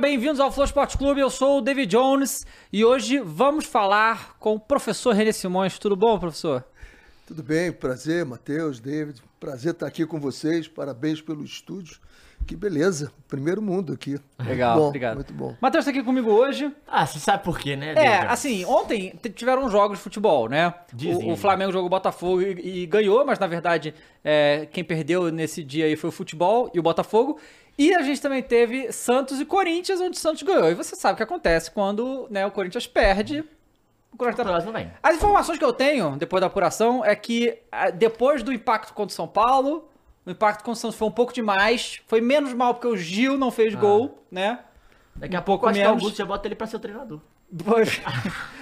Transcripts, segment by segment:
bem-vindos ao Flow Sport Clube. Eu sou o David Jones e hoje vamos falar com o professor René Simões. Tudo bom, professor? Tudo bem, prazer, Matheus, David. Prazer estar aqui com vocês. Parabéns pelo estúdio. Que beleza, primeiro mundo aqui. Legal, bom, obrigado. Muito bom. Matheus tá aqui comigo hoje. Ah, você sabe por quê, né? É, David? assim, ontem tiveram jogos de futebol, né? Dizem. O, o Flamengo jogou o Botafogo e, e ganhou, mas na verdade é, quem perdeu nesse dia aí foi o futebol e o Botafogo. E a gente também teve Santos e Corinthians, onde o Santos ganhou. E você sabe o que acontece quando né, o Corinthians perde. O Corinthians tá- Próximo vem. As informações que eu tenho, depois da apuração, é que ah, depois do impacto contra o São Paulo, o impacto contra o Santos foi um pouco demais. Foi menos mal porque o Gil não fez gol, né? Daqui a Um pouco pouco acho que o. Augusto já bota ele pra ser o treinador. Pois-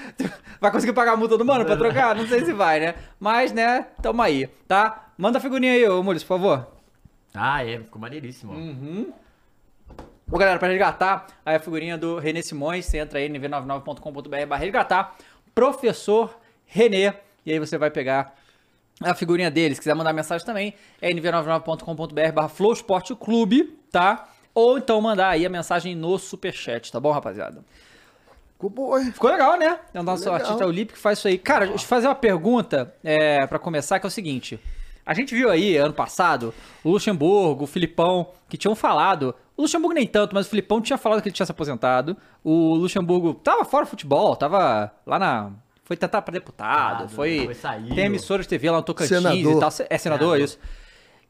Vai conseguir pagar a multa do mano pra trocar? Não sei se vai, né? Mas, né, tamo aí, tá? Manda a figurinha aí, ô Mules, por favor. Ah, é, ficou maneiríssimo. Hum. Ô, galera, pra resgatar aí a figurinha do Renê Simões, você entra aí nv99.com.br barra resgatar, professor Renê, e aí você vai pegar a figurinha dele. Se quiser mandar mensagem também, é nv99.com.br barra Flow Esporte Clube, tá? Ou então mandar aí a mensagem no superchat, tá bom, rapaziada? Ficou bom, hein? Ficou legal, né? É o nosso Legal. artista olímpico que faz isso aí. Cara, deixa eu fazer uma pergunta é, para começar, que é o seguinte. A gente viu aí, ano passado, o Luxemburgo, o Filipão, que tinham falado. O Luxemburgo nem tanto, mas o Filipão tinha falado que ele tinha se aposentado. O Luxemburgo tava fora do futebol, tava lá na. Foi tentar pra deputado, Ah, foi. foi sair. Tem emissora de TV lá no Tocantins Senador. e tal. É senador, Senador. isso.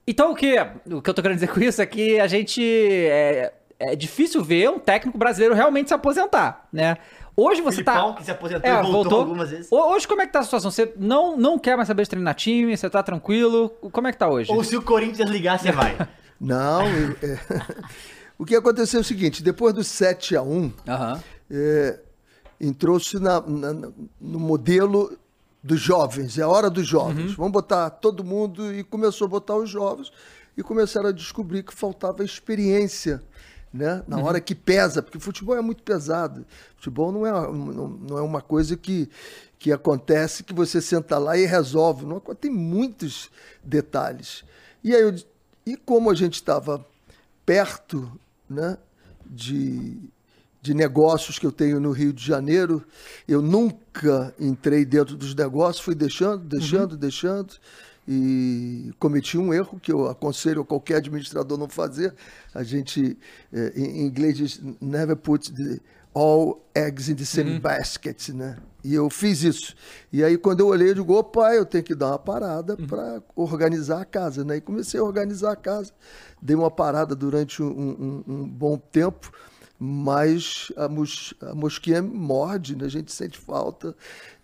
Então o que, o que eu tô querendo dizer com isso é que a gente. É, é difícil ver um técnico brasileiro realmente se aposentar, né? Hoje você Filipão, tá. que se aposentou e voltou algumas vezes. Ho- Hoje como é que tá a situação? Você não, não quer mais saber de treinar time? Você tá tranquilo? Como é que tá hoje? Ou se o Corinthians ligar, você vai. Não, é- o que aconteceu é o seguinte, depois do 7 a 1 Aham. é, entrou-se na- na- no modelo dos jovens, é a hora dos jovens. Vamos botar todo mundo e começou a botar os jovens e começaram a descobrir que faltava experiência. Né? Na hora que pesa, porque futebol é muito pesado. Futebol não é, não, não é uma coisa que, que acontece que você senta lá e resolve. Não, tem muitos detalhes. E aí eu, e como a gente estava perto né, de, de negócios que eu tenho no Rio de Janeiro, eu nunca entrei dentro dos negócios, fui deixando, deixando, deixando, e cometi um erro que eu aconselho a qualquer administrador não fazer. A gente, eh, em inglês, diz never put the, all eggs in the same basket, né? E eu fiz isso. E aí, quando eu olhei, eu digo, opa, eu tenho que dar uma parada para organizar a casa, né? E comecei a organizar a casa. Dei uma parada durante um, um- um bom tempo, mas a, mos, a mosquinha morde, né? A gente sente falta.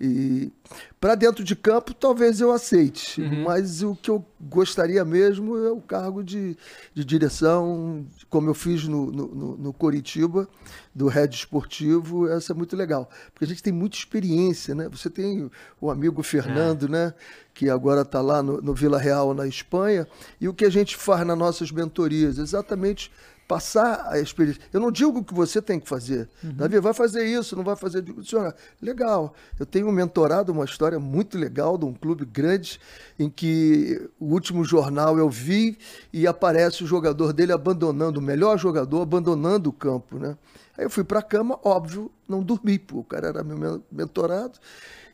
E para dentro de campo, talvez eu aceite, mas o que eu gostaria mesmo é o cargo de, de direção, como eu fiz no, no, no- no Coritiba, do Head Esportivo, essa é muito legal, porque a gente tem muita experiência, né? Você tem o amigo Fernando, né? Que agora está lá no, no Vila Real, na Espanha, e o que a gente faz nas nossas mentorias? Exatamente passar a experiência. Eu não digo que você tem que fazer. Davi, vai fazer isso, não vai fazer. Eu digo, senhora, legal. Eu tenho um mentorado, uma história muito legal de um clube grande, em que o último jornal eu vi e aparece o jogador dele abandonando, o melhor jogador abandonando o campo, né? Aí eu fui para a cama, óbvio, não dormi, pô, o cara era meu men- mentorado.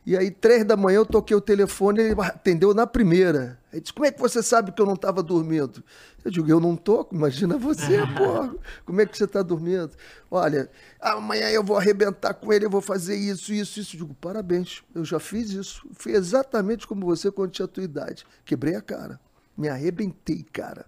E aí, três da manhã, eu toquei o telefone e ele atendeu na primeira. Aí disse, como é que você sabe que eu não estava dormindo? Eu digo, eu não tô, imagina você, pô, como é que você está dormindo? Olha, amanhã eu vou arrebentar com ele, eu vou fazer isso, isso, isso. Eu digo, parabéns, eu já fiz isso. Fui exatamente como você quando tinha a tua idade. Quebrei a cara, me arrebentei, cara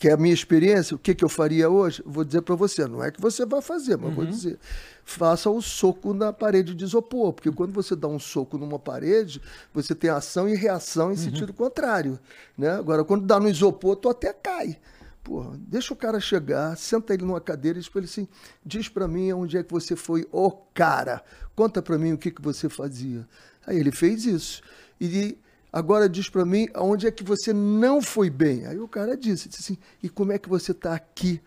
que é a minha experiência, o que, que eu faria hoje? Vou dizer para você, não é que você vai fazer, mas vou dizer, faça o soco na parede de isopor, porque quando você dá um soco numa parede, você tem ação e reação em sentido contrário, né? Agora, quando dá no isopor, tu até cai. Porra, deixa o cara chegar, senta ele numa cadeira e diz pra ele assim, diz para mim onde é que você foi o cara, conta para mim o que, que você fazia. Aí ele fez isso. E agora diz para mim aonde é que você não foi bem. Aí o cara disse, disse assim, e como é que você está aqui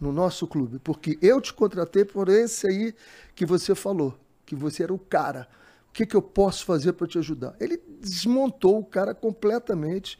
no nosso clube? Porque eu te contratei por esse aí que você falou, que você era o cara. O que, que eu posso fazer para te ajudar? Ele desmontou o cara completamente.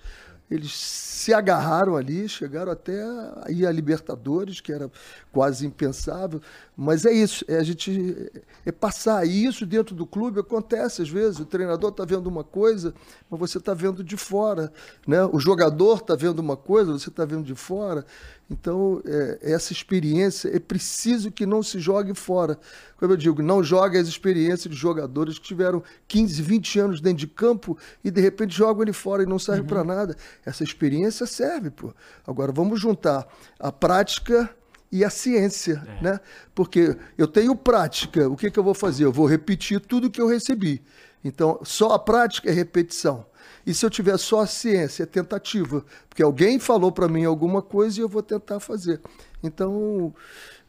Eles se agarraram ali, chegaram até aí a Libertadores, que era quase impensável. Mas é isso, é a gente é passar isso dentro do clube acontece às vezes. O treinador está vendo uma coisa, mas você está vendo de fora, né? O jogador está vendo uma coisa, você está vendo de fora. Então, é, essa experiência é preciso que não se jogue fora. Como eu digo, não jogue as experiências de jogadores que tiveram 15, 20 anos dentro de campo e de repente jogam ele fora e não serve uhum. para nada. Essa experiência serve, pô. Agora vamos juntar a prática e a ciência, é. né? Porque eu tenho prática, o que, que eu vou fazer? Eu vou repetir tudo que eu recebi. Então, só a prática é repetição. E se eu tiver só a ciência, é tentativa, porque alguém falou para mim alguma coisa e eu vou tentar fazer. Então,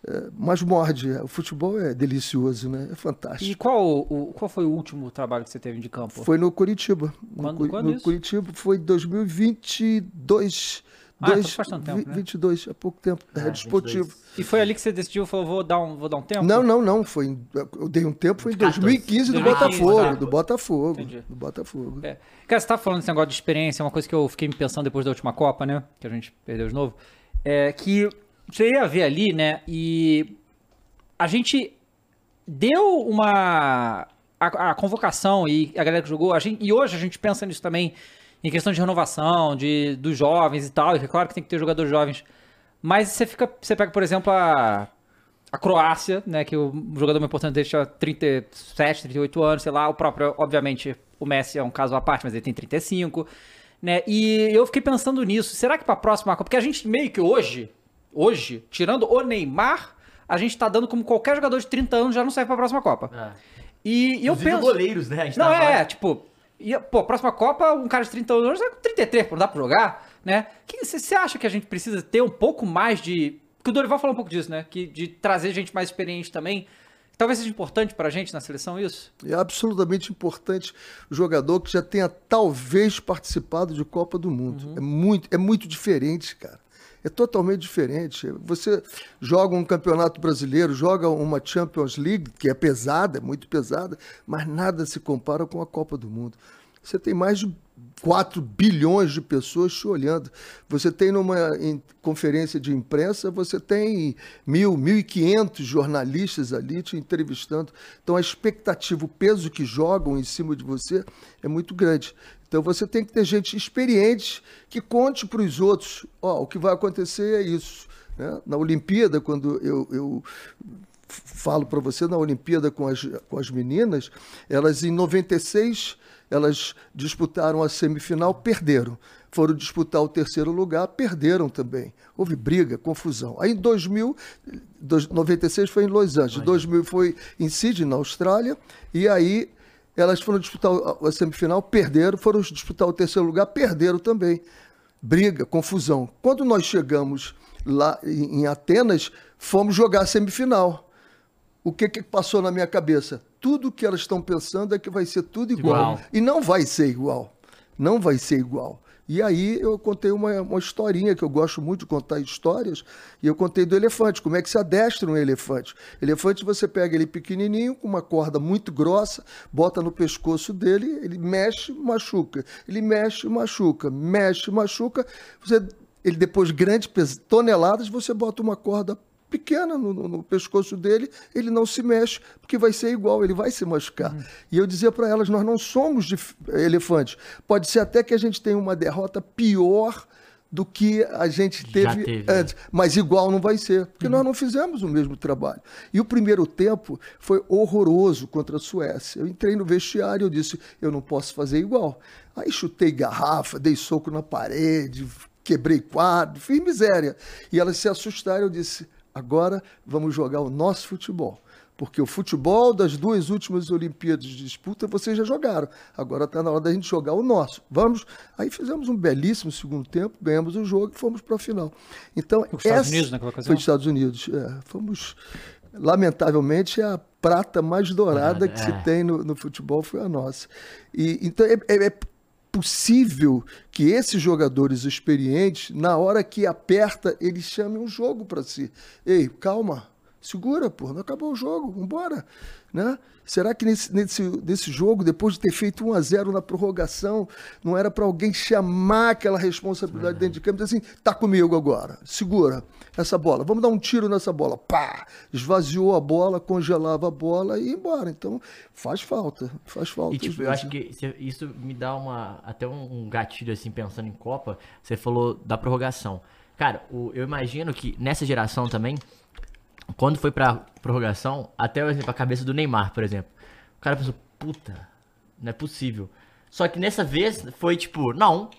é, mas morde. O futebol é delicioso, né? É fantástico. E qual, o, qual foi o último trabalho que você teve de campo? Foi no Curitiba. Quando, no, quando no? Curitiba foi 2022. Ah, dois, faz tanto tempo, né? 22, há pouco tempo, é, é desportivo. E foi ali que você decidiu, falou, vou dar um, vou dar um tempo? Não, não, não, foi, em, eu dei um tempo, foi em 2015 do 2015, Botafogo, tá. do Botafogo, Entendi. do Botafogo. É. Cara, você tá falando desse negócio de experiência, uma coisa que eu fiquei me pensando depois da última Copa, né, que a gente perdeu de novo, é que você ia ver ali, né, e a gente deu uma... A, a convocação e a galera que jogou, a gente, e hoje a gente pensa nisso também, em questão de renovação, de, dos jovens e tal, e é claro que tem que ter jogadores jovens. Mas você fica. Você pega, por exemplo, a, a Croácia, né? Que o jogador mais importante dele tinha 37, 38 anos, sei lá. O próprio, obviamente, o Messi é um caso à parte, mas ele tem 35. Né? E eu fiquei pensando nisso. Será que para a próxima Copa. Porque a gente meio que hoje, hoje, tirando o Neymar, a gente tá dando como qualquer jogador de 30 anos já não serve para a próxima Copa. É. E, e eu penso. goleiros, né? não, é, tipo, e, pô, próxima Copa, um cara de 30 anos é com 33, não dá pra jogar, né? Você acha que a gente precisa ter um pouco mais de. Que o Dorival falou um pouco disso, né? Que, de trazer gente mais experiente também. Talvez seja importante pra gente na seleção isso? É absolutamente importante o jogador que já tenha talvez participado de Copa do Mundo. Uhum. É, muito, é muito diferente, cara é totalmente diferente. Você joga um campeonato brasileiro, joga uma Champions League, que é pesada, é muito pesada, mas nada se compara com a Copa do Mundo. Você tem mais de 4 bilhões de pessoas te olhando. Você tem numa conferência de imprensa, você tem mil, mil e quinhentos jornalistas ali te entrevistando. Então a expectativa, o peso que jogam em cima de você é muito grande. Então você tem que ter gente experiente que conte para os outros, ó, oh, o que vai acontecer é isso. Né? Na Olimpíada, quando eu, eu falo para você, na Olimpíada com as, com as meninas, elas em 96 elas disputaram a semifinal, perderam. Foram disputar o terceiro lugar, perderam também. Houve briga, confusão. Aí em 2000, 96 foi em Los Angeles, 2000 foi em Sydney, na Austrália, e aí elas foram disputar a semifinal, perderam, foram disputar o terceiro lugar, perderam também. Briga, confusão. Quando nós chegamos lá em Atenas, fomos jogar a semifinal. O que, que passou na minha cabeça? Tudo que elas estão pensando é que vai ser tudo igual. igual. E não vai ser igual. Não vai ser igual. E aí eu contei uma, uma historinha, que eu gosto muito de contar histórias, e eu contei do elefante, como é que se adestra um elefante. Elefante você pega ele pequenininho, com uma corda muito grossa, bota no pescoço dele, ele mexe, machuca. Ele mexe, machuca, mexe, machuca. Você, ele depois grande, toneladas, você bota uma corda pequena no, no, pescoço dele, ele não se mexe, porque vai ser igual, ele vai se machucar. Uhum. E eu dizia para elas: nós não somos elefantes. Pode ser até que a gente tenha uma derrota pior do que a gente teve, teve né? antes, mas igual não vai ser, porque uhum. nós não fizemos o mesmo trabalho. E o primeiro tempo foi horroroso contra a Suécia. Eu entrei no vestiário e disse: eu não posso fazer igual. Aí chutei garrafa, dei soco na parede, quebrei quadro, fiz miséria. E elas se assustaram. Eu disse: Agora vamos jogar o nosso futebol. Porque o futebol das duas últimas Olimpíadas de disputa vocês já jogaram. Agora está na hora da gente jogar o nosso. Vamos. Aí fizemos um belíssimo segundo tempo, ganhamos o jogo e fomos para a final. Então, foi os Estados Unidos naquela ocasião? Foi os Estados Unidos. É, fomos. Lamentavelmente, a prata mais dourada ah, que é. se tem no, no, futebol foi a nossa. E, então, é, é, é possível que esses jogadores experientes, na hora que aperta, eles chamem um jogo para si. Ei, calma, Segura, pô, não acabou o jogo, vambora. Né? Será que nesse, nesse, nesse jogo, depois de ter feito 1 a 0 na prorrogação, não era para alguém chamar aquela responsabilidade uhum. dentro de campo e dizer assim, tá comigo agora, segura essa bola, vamos dar um tiro nessa bola. Pá! Esvaziou a bola, congelava a bola e ia embora. Então, faz falta, faz falta. E tipo, eu acho que isso me dá uma até um gatilho assim pensando em Copa. Você falou da prorrogação. Cara, eu imagino que nessa geração também quando foi pra prorrogação, até exemplo, a cabeça do Neymar, por exemplo. O cara pensou, puta, não é possível. Só que nessa vez foi tipo, não,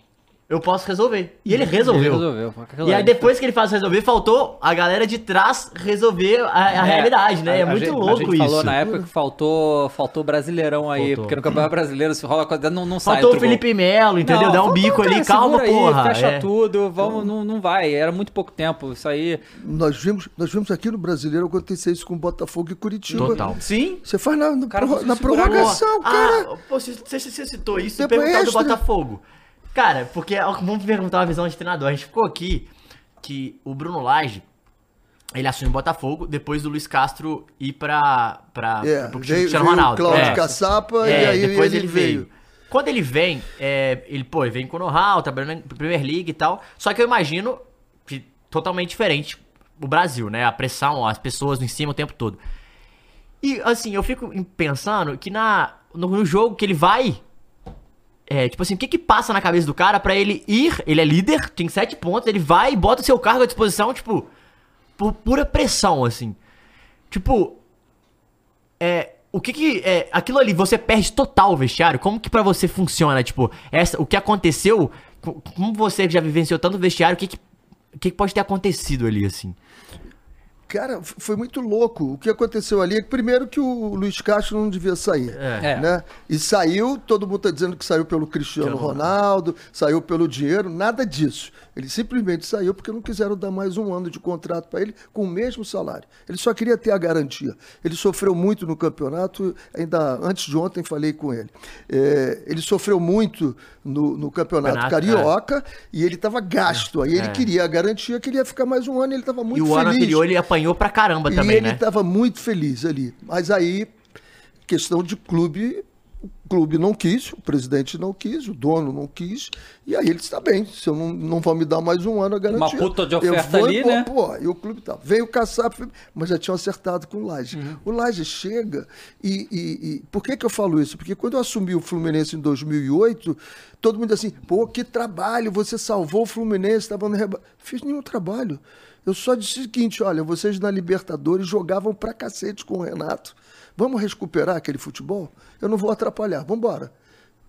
eu posso resolver. E ele resolveu. Ele resolveu. E aí depois que ele faz resolver, faltou a galera de trás resolver a, a é, realidade, né? A, é muito gente, louco isso. A gente falou na época que faltou, faltou brasileirão aí, faltou. porque no Campeonato Brasileiro se rola coisa, não, não sai. Faltou o Felipe Melo, entendeu? Não, Dá um bico cara, ali, calma, aí, porra. Fecha é. tudo, vamos, não, não vai. Era muito pouco tempo, isso aí. Nós vimos, nós vimos aqui no Brasileiro acontecer isso com Botafogo e Curitiba. Total. Sim. Você faz na, cara, na prorrogação, cara. Ah, pô, você, você citou isso, Depois perguntar do Botafogo. Cara, porque vamos perguntar uma visão de treinador. A gente ficou aqui que o Bruno Lage, ele assume o Botafogo depois do Luiz Castro ir pra, pra, é, pro Cristiano Ronaldo. Cláudio é. Caçapa é, e aí depois ele, ele veio. veio. Quando ele vem, é, ele, pô, ele vem com o know-how, trabalhando na Premier League e tal. Só que eu imagino que totalmente diferente o Brasil, né? A pressão, as pessoas em cima o tempo todo. E assim, eu fico pensando que na, no, no jogo que ele vai é, tipo assim, o que que passa na cabeça do cara para ele ir, ele é líder, tem sete pontos, ele vai e bota o seu cargo à disposição, tipo, por pura pressão, assim. Tipo, é, o que que, é, aquilo ali, você perde total o vestiário, como que para você funciona, tipo, essa, o que aconteceu, como você já vivenciou tanto vestiário, o que que, o que que pode ter acontecido ali, assim? Cara, foi muito louco. O que aconteceu ali é que, primeiro, que o Luiz Castro não devia sair. É. Né? E saiu, todo mundo está dizendo que saiu pelo Cristiano Ronaldo, saiu pelo dinheiro, nada disso. Ele simplesmente saiu porque não quiseram dar mais um ano de contrato para ele com o mesmo salário. Ele só queria ter a garantia. Ele sofreu muito no campeonato, ainda antes de ontem falei com ele. É, ele sofreu muito no, no campeonato Renato, carioca é. e ele estava gasto. Aí ele é. queria a garantia que ele ia ficar mais um ano, ele estava muito feliz. E o ano anterior ele apanhou apanhou pra caramba também, e ele estava né? muito feliz ali. Mas aí, questão de clube, o clube não quis, o presidente não quis, o dono não quis, e aí ele está bem, se eu não, não vou me dar mais um ano a garantia. Uma puta de oferta ali, pô, né? Pô, e o clube tá. Veio caçar, mas já tinham acertado com o Laje. Uhum. O Laje chega e, e, e, Por que que eu falo isso? Porque quando eu assumi o Fluminense em 2008, todo mundo assim, pô, que trabalho, você salvou o Fluminense, estava no reba... Fiz nenhum trabalho. Eu só disse o seguinte: olha, vocês na Libertadores jogavam pra cacete com o Renato. Vamos recuperar aquele futebol? Eu não vou atrapalhar, vamos embora.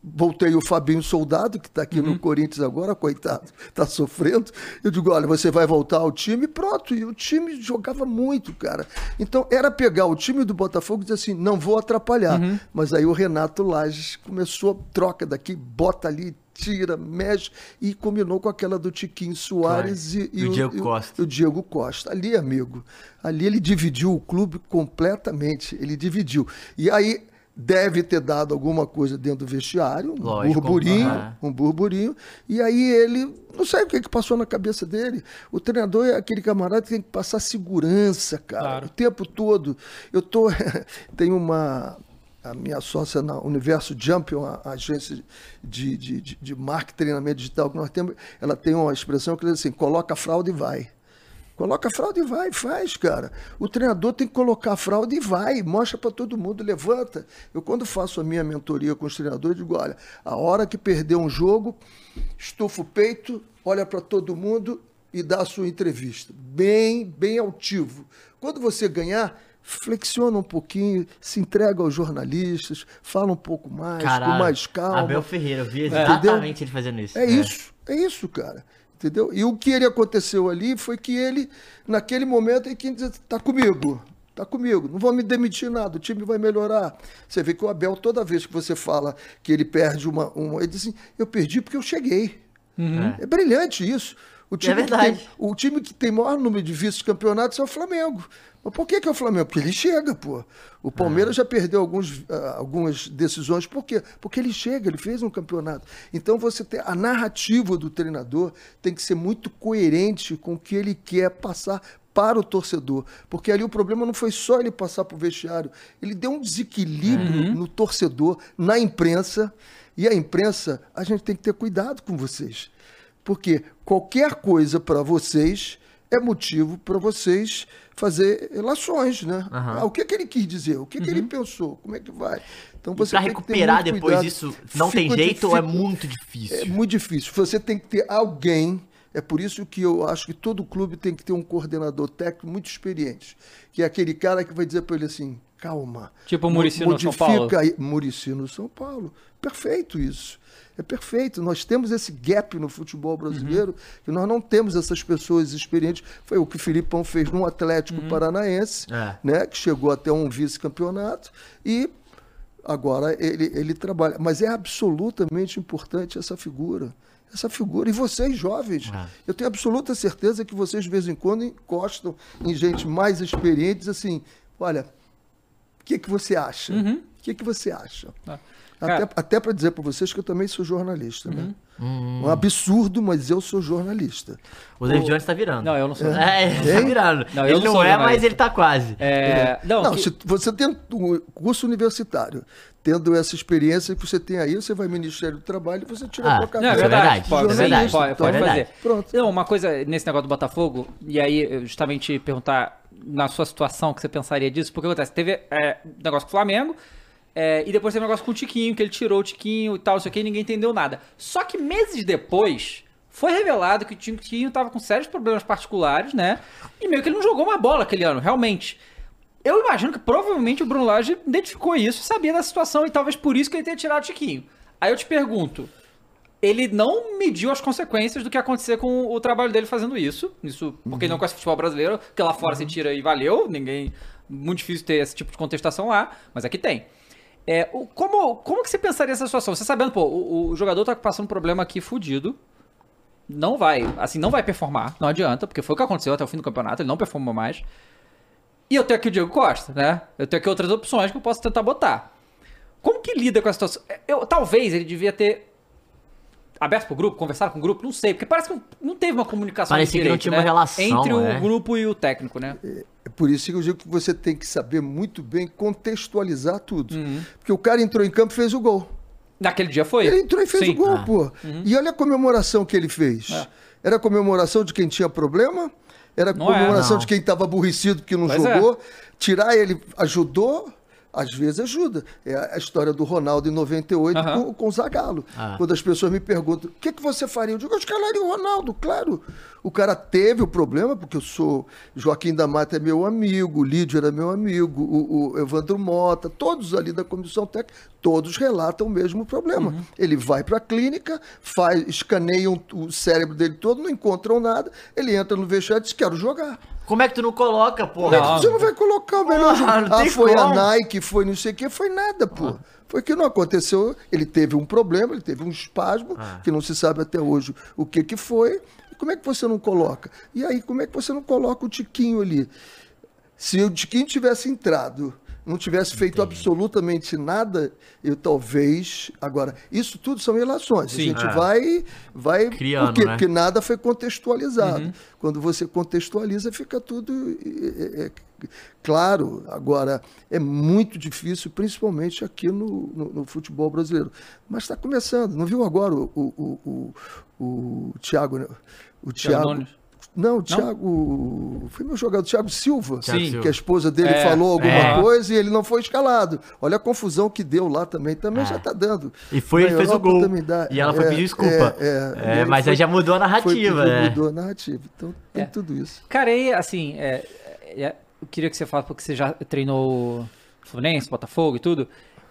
Voltei o Fabinho Soldado, que está aqui uhum. no Corinthians agora, coitado, está sofrendo. Eu digo: olha, você vai voltar ao time, pronto. E o time jogava muito, cara. Então era pegar o time do Botafogo e dizer assim: não vou atrapalhar. Uhum. Mas aí o Renato Lages começou, troca daqui, bota ali, tira, mexe, e combinou com aquela do Tiquinho Soares claro. e, e, o, Diego e, Costa. o Diego Costa. Ali, amigo, ali ele dividiu o clube completamente, ele dividiu. E aí deve ter dado alguma coisa dentro do vestiário, um Lógico, burburinho, uhum. um burburinho, e aí ele, não sei o que, que passou na cabeça dele. O treinador é aquele camarada que tem que passar segurança, cara, claro. o tempo todo. Eu tô, tem uma a minha sócia na Universo Jump, uma agência de, de, de, de marketing treinamento digital que nós temos, ela tem uma expressão que diz assim, coloca a e vai. Coloca a e vai, faz, cara. O treinador tem que colocar a fralda e vai, mostra para todo mundo, levanta. Eu, quando faço a minha mentoria com os treinadores, digo: olha, a hora que perder um jogo, estufa o peito, olha para todo mundo e dá a sua entrevista. Bem, bem altivo. Quando você ganhar, flexiona um pouquinho, se entrega aos jornalistas, fala um pouco mais, Caralho, com mais calma. Abel Ferreira, eu vi exatamente ele fazendo isso. É, é, isso, é isso, cara. Entendeu? E o que ele aconteceu ali foi que ele, naquele momento, ele quis dizer, tá comigo, tá comigo, não vou me demitir nada, o time vai melhorar. Você vê que o Abel, toda vez que você fala que ele perde uma. uma ele diz assim, eu perdi porque eu cheguei. Uhum. É. é brilhante isso. O time, é verdade. Tem, o time que tem maior número de vice-campeonatos é o Flamengo. Mas por que, que é o Flamengo? Porque ele chega, pô. O Palmeiras ah. já perdeu alguns, uh, algumas decisões. Por quê? Porque ele chega, ele fez um campeonato. Então você tem a narrativa do treinador tem que ser muito coerente com o que ele quer passar para o torcedor. Porque ali o problema não foi só ele passar para o vestiário, ele deu um desequilíbrio no torcedor, na imprensa. E a imprensa, a gente tem que ter cuidado com vocês. Porque qualquer coisa para vocês é motivo para vocês fazer relações, né? Ah, o que, é que ele quis dizer? O que, é que ele pensou? Como é que vai? Então que ter recuperar depois cuidado. isso, não tem jeito ou é difícil. muito difícil? É muito difícil. Você tem que ter alguém. É por isso que eu acho que todo clube tem que ter um coordenador técnico muito experiente. Que é aquele cara que vai dizer para ele assim: calma. Tipo o Muricy no São Paulo. Modifica aí. Muricy no São Paulo. Perfeito isso. É perfeito. Nós temos esse gap no futebol brasileiro, que nós não temos essas pessoas experientes. Foi o que o Filipão fez no Atlético Paranaense, É. né, que chegou até um vice-campeonato. E Agora ele, ele trabalha. Mas é absolutamente importante essa figura. Essa figura. E vocês, jovens, É. eu tenho absoluta certeza que vocês, de vez em quando, encostam em gente mais experiente, assim: olha, o que, que você acha? O que, que você acha? Ah. Até, até para dizer para vocês que eu também sou jornalista, né? Hum. Um absurdo, mas eu sou jornalista. O David Jones tá virando. Não, eu não sou. É, ele tá virando. Não, ele não não, é, mas ele tá quase. É, não, Não, que- se você tem um curso universitário, tendo essa experiência que você tem aí, você vai ao Ministério do Trabalho e você tira Ah, a tua Não, é é verdade. Pode, é verdade. Pode, pode É fazer. verdade. Pronto. Não, uma coisa nesse negócio do Botafogo, e aí eu justamente perguntar na sua situação que você pensaria disso, porque acontece, teve é, negócio com o Flamengo, é, e depois teve um negócio com o Tiquinho, que ele tirou o Tiquinho e tal, isso aqui, e ninguém entendeu nada. Só que meses depois, foi revelado que o Tiquinho tava com sérios problemas particulares, né? E meio que ele não jogou uma bola aquele ano, realmente. Eu imagino que provavelmente o Bruno Lage identificou isso, sabia da situação, e talvez por isso que ele tenha tirado o Tiquinho. Aí eu te pergunto, ele não mediu as consequências do que acontecer com o trabalho dele fazendo isso. Isso porque ele não conhece futebol brasileiro, porque lá fora você tira e valeu, ninguém. Muito difícil ter esse tipo de contestação lá, mas aqui tem. É, o- como, como que você pensaria nessa situação? Você sabendo, pô, o, o jogador tá passando um problema aqui fudido. Não vai, assim, não vai performar, não adianta, porque foi o que aconteceu até o fim do campeonato, ele não performou mais. E eu tenho aqui o Diego Costa, né? Eu tenho aqui outras opções que eu posso tentar botar. Como que lida com a situação? Eu, talvez ele devia ter aberto pro grupo, conversado com o grupo, não sei, porque parece que não- teve uma comunicação Parecia que não direito, tinha né? uma relação, entre o é. grupo e o técnico, né? É por isso que eu digo que você tem que saber muito bem contextualizar tudo. Uhum. Porque o cara entrou em campo e fez o gol. Naquele dia foi. Ele entrou e fez Sim. o gol, Ah. pô. E olha a comemoração que ele fez. É. Era a comemoração de quem tinha problema? Era a Não é, comemoração não. de quem estava aborrecido porque não Pois é. jogou? Tirar ele ajudou? Às vezes ajuda. É a história do Ronaldo em 98 Aham. com, com o Zagallo. Ah. Quando as pessoas me perguntam, o que, que você faria? Eu digo, eu escalaria o Ronaldo, claro. O cara teve o problema, porque eu sou. Joaquim da Mata é meu amigo, o Lídio era meu amigo, o, o Evandro Mota, todos ali da comissão técnica, todos relatam o mesmo problema. Uhum. Ele vai para a clínica, faz, escaneiam o cérebro dele todo, não encontram nada, ele entra no vestiário e diz: quero jogar. Como é que tu não coloca, pô? Como é que Não. você não vai colocar o melhor jogador? não Ah, foi a como. Nike, foi não sei o que, foi nada, pô. Foi que não aconteceu. Ele teve um problema, ele teve um espasmo, Ah. que não se sabe até hoje o que que foi. Como é que você não coloca? E aí, como é que você não coloca o Tiquinho ali? Se o Tiquinho tivesse entrado, não tivesse feito absolutamente nada, eu talvez. Agora, isso tudo são relações. Sim. a gente É. vai. vai Criando, por quê? né? Porque nada foi contextualizado. Uhum. Quando você contextualiza, fica tudo é, é, claro. Agora, é muito difícil, principalmente aqui no, no- no futebol brasileiro. Mas está começando. Não viu agora o, o, o, o, o Thiago, né? O Thiago Thiago. Não, o Thiago. Foi meu jogador, Thiago Silva. Thiago Sim. Silva. Que a esposa dele É, falou alguma é. coisa e ele não foi escalado. Olha a confusão que deu lá também. Também É. já está dando. E foi, ele Na fez o gol. também dá. E ela foi É, pedir desculpa. é, é. É, mas foi- aí já mudou a narrativa, pedir, né? Mudou a narrativa. Então tem É. tudo isso. Cara, aí, assim, é, é, eu queria que você falasse, porque você já treinou Fluminense, Botafogo e tudo.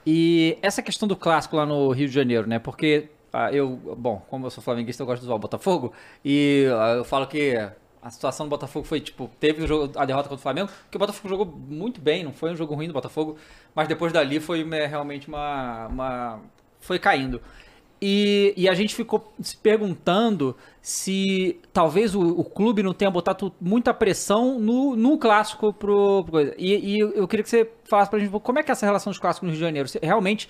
E essa questão do clássico lá no Rio de Janeiro, né? Porque ah, eu, bom, como eu sou flamenguista, eu gosto de o Botafogo. E ah, eu falo que a situação do Botafogo foi, tipo, teve jogo- a derrota contra o Flamengo, porque o Botafogo jogou muito bem, não foi um jogo ruim do Botafogo, mas depois dali foi né, realmente uma, uma. foi caindo. E, e a gente ficou se perguntando se talvez o, o clube não tenha botado muita pressão no, no clássico pro, pro coisa. E, e eu queria que você falasse pra gente como é que é essa relação dos clássicos no Rio de Janeiro. Se- realmente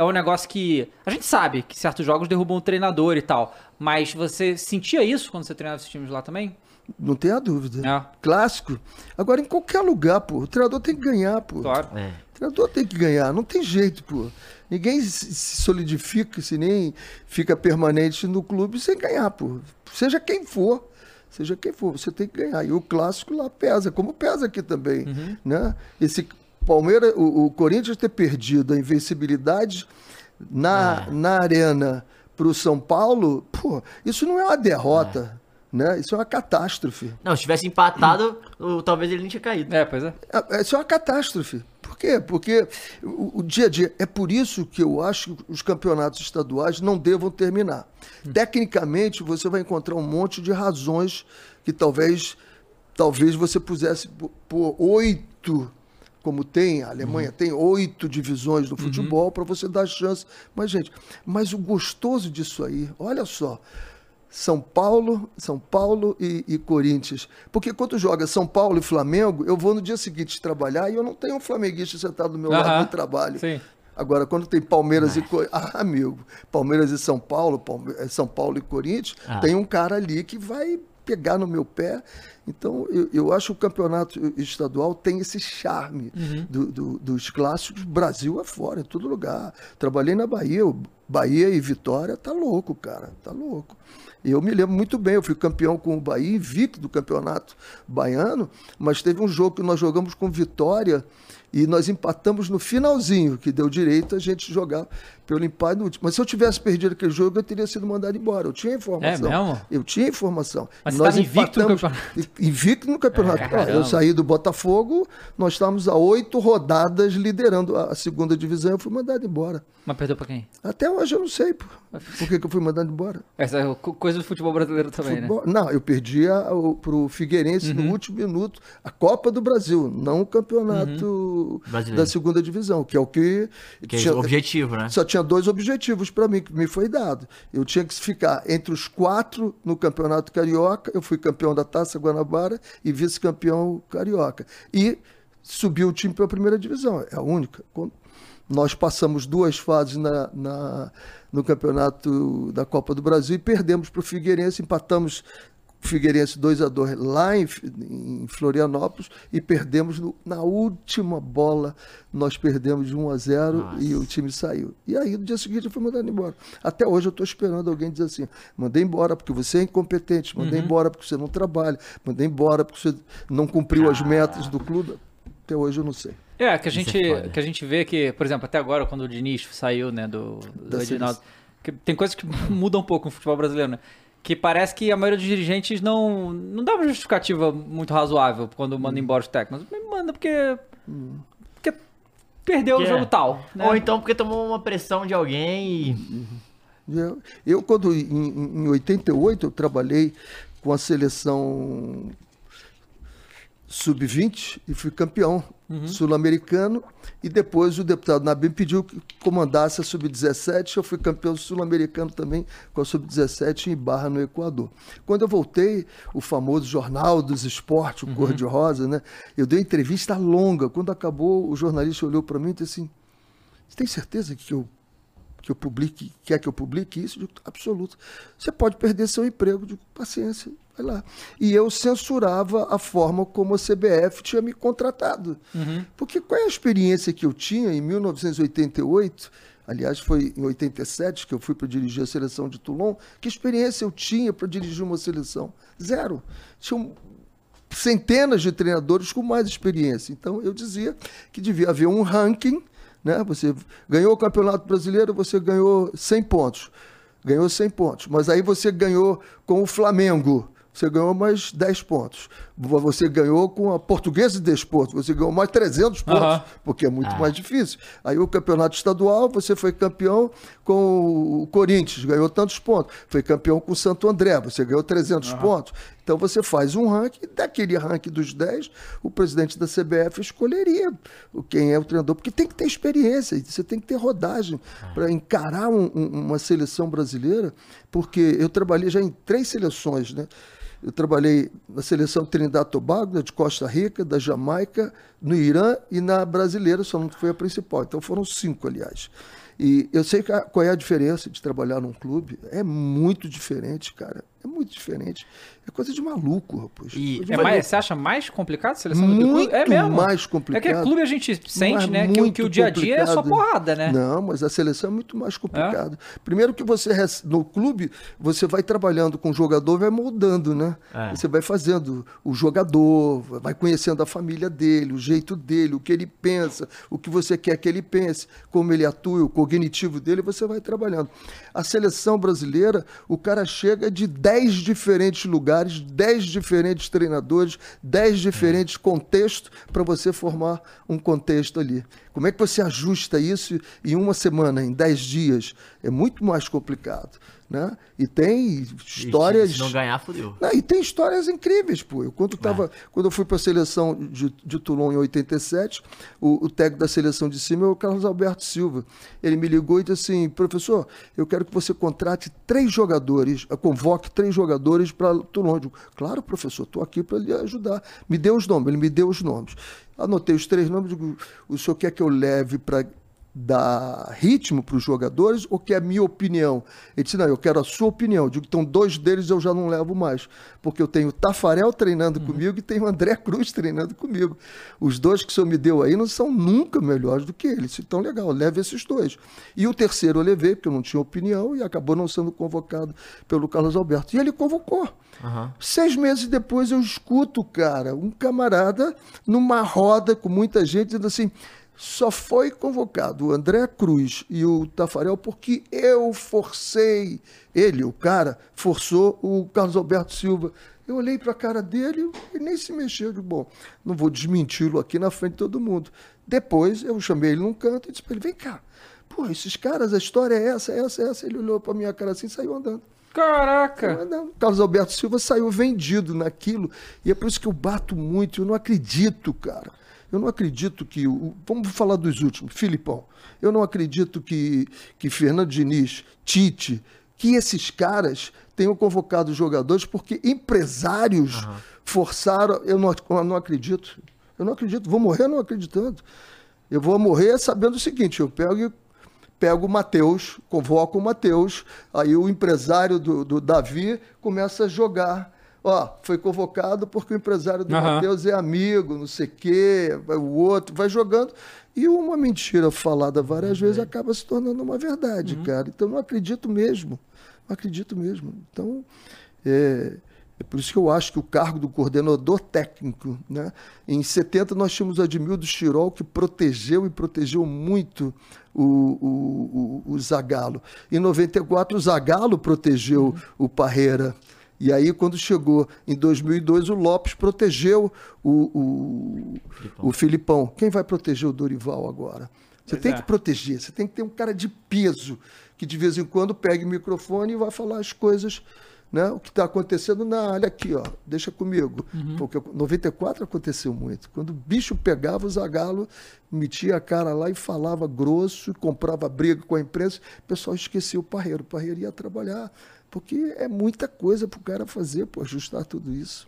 é um negócio que. A gente sabe que certos jogos derrubam o treinador e tal. Mas você sentia isso quando você treinava esses times lá também? Não tenha dúvida. É. Clássico. Agora, em qualquer lugar, pô, o treinador tem que ganhar, pô. Claro. É. O treinador tem que ganhar, não tem jeito, pô. Ninguém se se solidifica, se nem fica permanente no clube sem ganhar, pô. Seja quem for. Seja quem for, você tem que ganhar. E o clássico lá pesa, como pesa aqui também. Né? Esse Palmeiras, o, o Corinthians ter perdido a invencibilidade na, na arena para o São Paulo, pô, isso não é uma derrota. Né? Isso é uma catástrofe. Não, se tivesse empatado, o- talvez ele nem tinha caído. É, pois é. É- Isso é uma catástrofe. Por quê? Porque o, o dia a dia. É por isso que eu acho que os campeonatos estaduais não devam terminar. Tecnicamente, você vai encontrar um monte de razões que talvez, talvez você pusesse por oito. Como tem, a Alemanha tem oito divisões no futebol para você dar chance. Mas, gente, mas o gostoso disso aí, olha só. São Paulo, São Paulo e, e Corinthians. Porque quando joga São Paulo e Flamengo, eu vou no dia seguinte trabalhar e eu não tenho um flamenguista sentado do meu lado Aham, no trabalho. sim. Agora, quando tem Palmeiras e Corinthians. Ah, amigo, Palmeiras e São Paulo, Palme- São Paulo e Corinthians, Ah. tem um cara ali que vai pegar no meu pé. Então, eu, eu acho que o campeonato estadual tem esse charme Uhum. do- do- dos clássicos, Brasil afora, em todo lugar. Trabalhei na Bahia, Bahia e Vitória, tá louco, cara, tá louco. E eu me lembro muito bem, eu fui campeão com o Bahia, invicto do campeonato baiano, mas teve um jogo que nós jogamos com Vitória e nós empatamos no finalzinho, que deu direito a gente jogar pelo empate no último. Mas se eu tivesse perdido aquele jogo, eu teria sido mandado embora. Eu tinha informação. É mesmo? Eu tinha informação. Mas E você invicto no campeonato? Invicto no campeonato. É, Ah, eu saí do Botafogo, nós estávamos a oito rodadas liderando a segunda divisão, eu fui mandado embora. Mas perdeu pra quem? Até hoje eu não sei pô, por que, que eu fui mandado embora. Essa é co- coisa do futebol brasileiro também, né? Futebol- Não, eu perdi a, o, pro Figueirense Uhum. no último minuto a Copa do Brasil, não o campeonato Uhum. Brasileiro. da segunda divisão, que é o que. Que é tinha- o objetivo, né? Só tinha dois objetivos para mim, que me foi dado. Eu tinha que ficar entre os quatro no Campeonato Carioca, eu fui campeão da Taça Guanabara e vice-campeão carioca. E subiu o time para a primeira divisão, é a única. Nós passamos duas fases na, na- no campeonato da Copa do Brasil e perdemos para o Figueirense, empatamos Figueirense 2 a 2 lá em, em Florianópolis e perdemos no- na última bola, nós perdemos de 1 a 0 e o time saiu. E aí no dia seguinte eu fui mandado embora. Até hoje eu estou esperando alguém dizer assim: mandei embora porque você é incompetente, mandei embora porque você não trabalha, mandei embora porque você não cumpriu as metas do clube. Até hoje eu não sei. É, que a é gente, que a gente vê que, por exemplo, até agora, quando o Diniz saiu, né, do, do Edinaldo, tem coisas que mudam um pouco no futebol brasileiro, né? Que parece que a maioria dos dirigentes não, não dá uma justificativa muito razoável quando manda Hum. embora os técnicos. Mas Manda porque. Porque perdeu o Que é. jogo tal. Né? Ou então porque tomou uma pressão de alguém e. Eu, eu, quando em, em em 88 eu trabalhei com a seleção sub-20 e fui campeão sul-americano e depois o deputado Nabim pediu que comandasse a sub-17, eu fui campeão sul-americano também com a sub-17 em Barra no Equador. Quando eu voltei, o famoso Jornal dos Esportes, o Cor de Rosa, né? Eu dei uma entrevista longa. Quando acabou, o jornalista olhou para mim e disse assim: "Você tem certeza que eu que eu publique, quer que eu publique isso? Eu digo, absoluto. Você pode perder seu emprego, eu digo, paciência, lá. E eu censurava a forma como a CBF tinha me contratado. Porque qual é a experiência que eu tinha em 1988? Aliás, foi em 87 que eu fui para dirigir a seleção de Toulon. Que experiência eu tinha para dirigir uma seleção? Zero. Tinha centenas de treinadores com mais experiência. Então eu dizia que devia haver um ranking, né? Você ganhou o Campeonato Brasileiro, você ganhou 100 pontos. Ganhou 100 pontos, mas aí você ganhou com o Flamengo, você ganhou mais 10 pontos. Você ganhou com a Portuguesa de Desporto, você ganhou mais 300 pontos, Aham. porque é muito mais difícil. Aí o campeonato estadual, você foi campeão com o Corinthians, ganhou tantos pontos. Foi campeão com o Santo André, você ganhou 300 pontos. Então você faz um ranking, daquele ranking dos 10, o presidente da CBF escolheria quem é o treinador, porque tem que ter experiência, você tem que ter rodagem para encarar um- um- uma seleção brasileira, porque eu trabalhei já em três seleções, né? Eu trabalhei na seleção Trinidad e Tobago, da de Costa Rica, da Jamaica, no Irã e na brasileira, só não foi a principal. Então foram cinco, aliás. E eu sei qual é a diferença de trabalhar num clube. É muito diferente, cara. É muito diferente. É coisa de maluco, rapaz. E- É mais, você acha mais complicado a seleção do que clube? Muito É mesmo. mais É complicado. que clube a gente sente, é né? Que, o- muito que o dia a dia é só porrada, né? Não, mas a seleção é muito mais complicado. Primeiro que você no clube você vai trabalhando com o jogador, vai moldando, né? É. Você vai fazendo o jogador, vai conhecendo a família dele, o jeito dele, o que ele pensa, o que você quer que ele pense, como ele atua, o cognitivo dele, você vai trabalhando. A seleção brasileira, o cara chega de 10 diferentes lugares, 10 diferentes treinadores, 10 diferentes contextos para você formar um contexto ali. Como é que você ajusta isso em uma semana, em 10 dias? É muito mais complicado. Né? E tem histórias. Se não ganhar, fodeu. E tem histórias incríveis, pô. Eu, quando, tava, quando eu fui para a seleção de, de Toulon em 87, o, o técnico da seleção de cima é o Carlos Alberto Silva. Ele me ligou e disse assim: professor, eu quero que você contrate três jogadores, eh, convoque três jogadores para Toulon. Eu digo, claro, professor, estou aqui para lhe ajudar. Me deu os nomes, ele me deu os nomes. Anotei os três nomes, digo, o senhor quer que eu leve para dar ritmo para os jogadores ou que é a minha opinião? Ele disse, não, eu quero a sua opinião. Eu digo, então dois deles eu já não levo mais, porque eu tenho o Tafarel treinando comigo e tenho o André Cruz treinando comigo. Os dois que o senhor me deu aí não são nunca melhores do que eles. Então, legal, leve esses dois. E o terceiro eu levei, porque eu não tinha opinião e acabou não sendo convocado pelo Carlos Alberto. E ele convocou. Aham. Seis meses depois eu escuto, cara, um camarada numa roda com muita gente dizendo assim: só foi convocado o André Cruz e o Tafarel porque eu forcei. Ele, o cara, forçou o Carlos Alberto Silva. Eu olhei para a cara dele e nem se mexeu. Eu digo, bom, não vou desmenti-lo aqui na frente de todo mundo. Depois eu chamei ele num canto e disse para ele: vem cá, pô, esses caras, a história é essa, essa, essa. Ele olhou para minha cara assim e saiu andando. Caraca! Não, Carlos Alberto Silva saiu vendido naquilo. E é por isso que eu bato muito. Eu não acredito, cara. Eu não acredito que. O, vamos falar dos últimos. Filipão. Eu não acredito que, que Fernando Diniz, Tite, que esses caras tenham convocado jogadores porque empresários forçaram. Eu não, eu não acredito. Eu não acredito. Vou morrer não acreditando. Eu vou morrer sabendo o seguinte: eu pego pego o Matheus, convoco o Matheus, aí o empresário do, do Davi começa a jogar. Ó, foi convocado porque o empresário do Aham. Matheus é amigo, não sei o quê, vai- o outro vai jogando. E uma mentira falada várias vezes acaba se tornando uma verdade, cara. Então não acredito mesmo. Não acredito mesmo. Então, é, é por isso que eu acho que o cargo do coordenador técnico, né? Em 70 nós tínhamos o Admildo Chirol que protegeu e protegeu muito o, o, o, o Zagallo. Em 94 o Zagallo protegeu o Parreira. E aí, quando chegou em 2002, o Lopes protegeu o, o, o Filipão. Quem vai proteger o Dorival agora? Você Pois tem é. que proteger, você tem que ter um cara de peso que de vez em quando pegue o microfone e vai falar as coisas, né? O que está acontecendo na olha aqui, ó, deixa comigo. Uhum. Porque 94 aconteceu muito. Quando o bicho pegava o Zagalo, metia a cara lá e falava grosso, comprava briga com a imprensa, o pessoal esquecia o Parreiro. O Parreiro ia trabalhar, porque é muita coisa para o cara fazer, pô, ajustar tudo isso.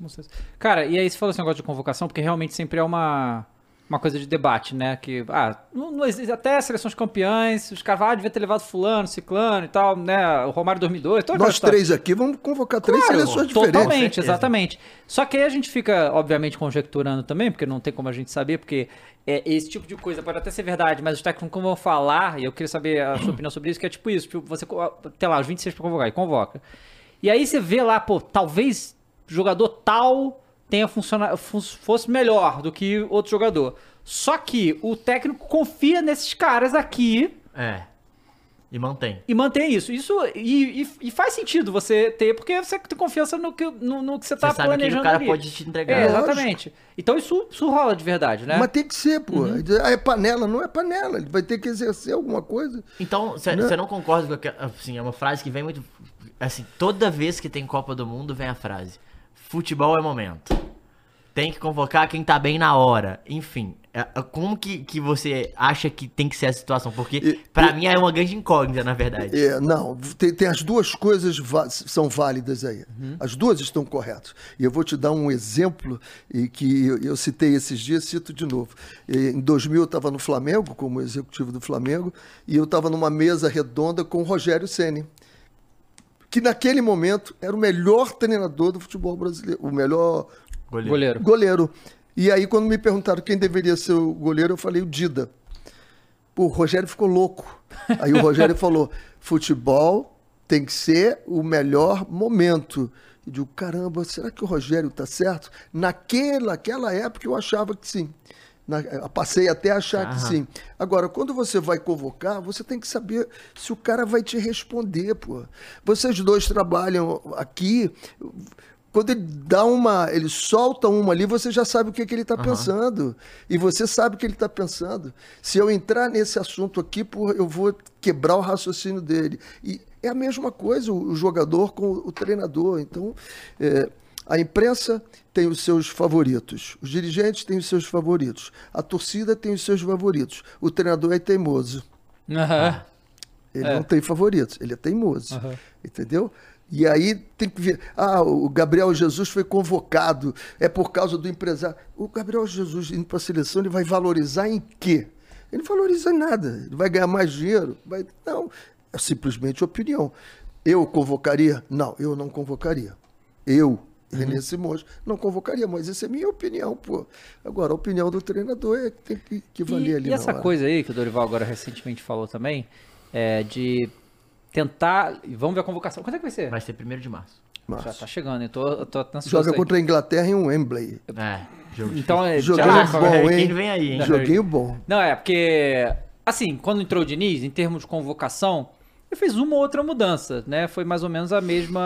Cara, e aí você falou esse negócio de convocação, porque realmente sempre é uma, uma coisa de debate, né? Que, ah, não, não existe, até seleções campeãs, os caras ah, devia ter levado fulano, ciclano e tal, né? O Romário 2002, toda aquela Nós história. três aqui vamos convocar três Claro, seleções diferentes. Totalmente, exatamente. Só que aí a gente fica, obviamente, conjecturando também, porque não tem como a gente saber, porque é, esse tipo de coisa pode até ser verdade, mas os técnicos vão falar, e eu queria saber a sua opinião sobre isso, que é tipo isso, tipo, você tem lá os 26 pra convocar, e convoca. E aí você vê lá, pô, talvez jogador tal tenha funcionado, fosse melhor do que outro jogador. Só que o técnico confia nesses caras aqui É. E mantém. e mantém isso. Isso e, e- e faz sentido você ter, porque você tem confiança no que, no, no que você tá Você sabe o que planejando o cara ali. pode te entregar. É, Lógico. exatamente. Então isso, isso rola de verdade, né? Mas tem que ser, pô. Ah, é panela, não é panela. Ele vai ter que exercer alguma coisa. Então, você Né? não concorda com aquela, assim, é uma frase que vem muito assim, toda vez que tem Copa do Mundo vem a frase: futebol é momento. Tem que convocar quem tá bem na hora. Enfim, é- é- como que, que você acha que tem que ser a situação? Porque pra mim é uma grande incógnita, na verdade. É, não, tem, tem as duas coisas são válidas aí. Uhum. As duas estão corretas. E eu vou te dar um exemplo e que eu, eu citei esses dias, cito de novo. Em 2000 eu estava no Flamengo, como executivo do Flamengo, e eu estava numa mesa redonda com o Rogério Ceni. Que naquele momento era o melhor treinador do futebol brasileiro, o melhor Goleiro. Goleiro. goleiro. E aí, quando me perguntaram quem deveria ser o goleiro, eu falei o Dida. O Rogério ficou louco. Aí o Rogério falou: futebol tem que ser o melhor momento. E digo, caramba, será que o Rogério tá certo? Naquela aquela época eu achava que sim. Na- eu passei até a achar que Aham. sim. Agora, quando você vai convocar, você tem que saber se o cara vai te responder, pô. Vocês dois trabalham aqui. Quando ele dá uma, ele solta uma ali, você já sabe o que, que ele está pensando. E você sabe o que ele está pensando. Se eu entrar nesse assunto aqui, pô, eu vou quebrar o raciocínio dele. E é a mesma coisa o, o jogador com o, treinador. Então, é, a imprensa tem os seus favoritos, os dirigentes têm os seus favoritos, a torcida tem os seus favoritos, o treinador é teimoso. Aham. Ele É. não tem favoritos, ele é teimoso. Aham. Entendeu? E aí tem que ver. Ah, o Gabriel Jesus foi convocado, é por causa do empresário. O Gabriel Jesus indo para a seleção, ele vai valorizar em quê? Ele não valoriza em nada. Ele vai ganhar mais dinheiro? Vai... Não, é simplesmente opinião. Eu convocaria? Não, eu não convocaria. Eu, René Simões, não convocaria, mas essa é minha opinião, pô. Agora, a opinião do treinador é que tem que, que valer E, ali e na essa hora. coisa aí que o Dorival agora recentemente falou também, é de tentar. Vamos ver a convocação. Quando é que vai ser? Vai ser 1 de março. Março. Já tá chegando, eu tô, eu tô ansioso Joga aí. contra a Inglaterra em um Wembley. É, jogo Então, é, Joguinho já- bom, hein? Kane vem aí, hein? Joguinho bom. Não, é, porque. Assim, quando entrou o Diniz, em termos de convocação, ele fez uma ou outra mudança, né? Foi mais ou menos a mesma.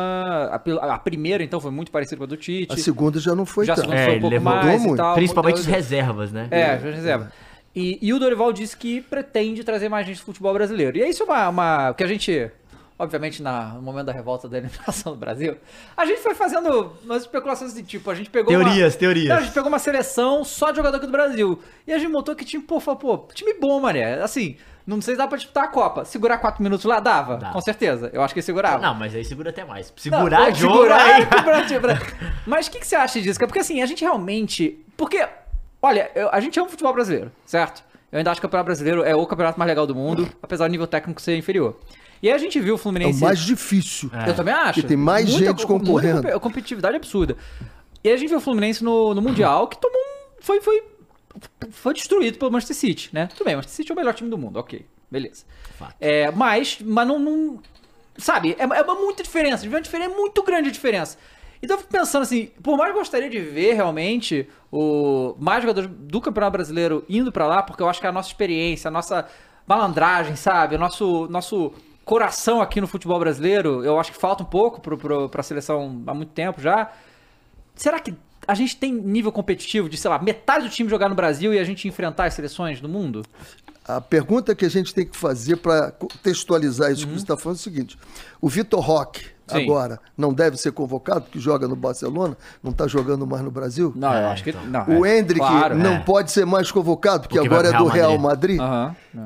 A, a primeira, então, foi muito parecida com a do Tite. A segunda já não foi já a tanto. segunda É, foi um ele pouco mais e muito. tal. Principalmente os mudou- reservas, né? É, já reserva. E, e o Dorival disse que pretende trazer mais gente do futebol brasileiro. E é isso uma, uma que a gente, obviamente, na, no momento da revolta da eliminação do Brasil, a gente foi fazendo umas especulações desse tipo. A gente pegou Teorias, uma, teorias. Não, a gente pegou uma seleção só de jogador aqui do Brasil. E a gente montou que time, pô, falou, pô, time bom, mané. Assim, não sei se dá pra disputar a Copa. Segurar quatro minutos lá, dava, Dá. com certeza. Eu acho que ele segurava. Não, mas aí segura até mais. Não, Segurar pô, jogo segurar aí. é Mas o que, que você acha disso? Porque assim, a gente realmente. Porque, olha, eu- a gente ama o futebol brasileiro, certo? Eu ainda acho que o campeonato brasileiro é o campeonato mais legal do mundo, apesar do nível técnico ser inferior. E aí a gente viu o É o Fluminense. mais difícil. É. Eu também acho. Porque tem mais gente com- concorrendo. Muita competitividade absurda. E aí a gente viu o Fluminense no, no Mundial, que tomou um. Foi, foi, foi destruído pelo Manchester City, né? Tudo bem, o Manchester City é o melhor time do mundo, ok. Beleza. É, mas, mas não. não- sabe, é, é uma muita diferença. Uma diferença, é muito grande a diferença. Então eu fico pensando assim, por mais que eu gostaria de ver realmente o mais jogadores do Campeonato Brasileiro indo pra lá, porque eu acho que a nossa experiência, a nossa malandragem, sabe, o nosso, nosso coração aqui no futebol brasileiro, eu acho que falta um pouco pro, pra seleção há muito tempo já. Será que a gente tem nível competitivo de, sei lá, metade do time jogar no Brasil e a gente enfrentar as seleções do mundo? A pergunta que a gente tem que fazer para contextualizar isso que você está falando é o seguinte: o Vitor Roque, Sim. agora, não deve ser convocado, porque joga no Barcelona, não está jogando mais no Brasil? Não, eu É, acho que. então. Não, O é, Hendrick claro. não é. pode ser mais convocado, porque, Porque agora é do Real Real Madrid. Aham. é.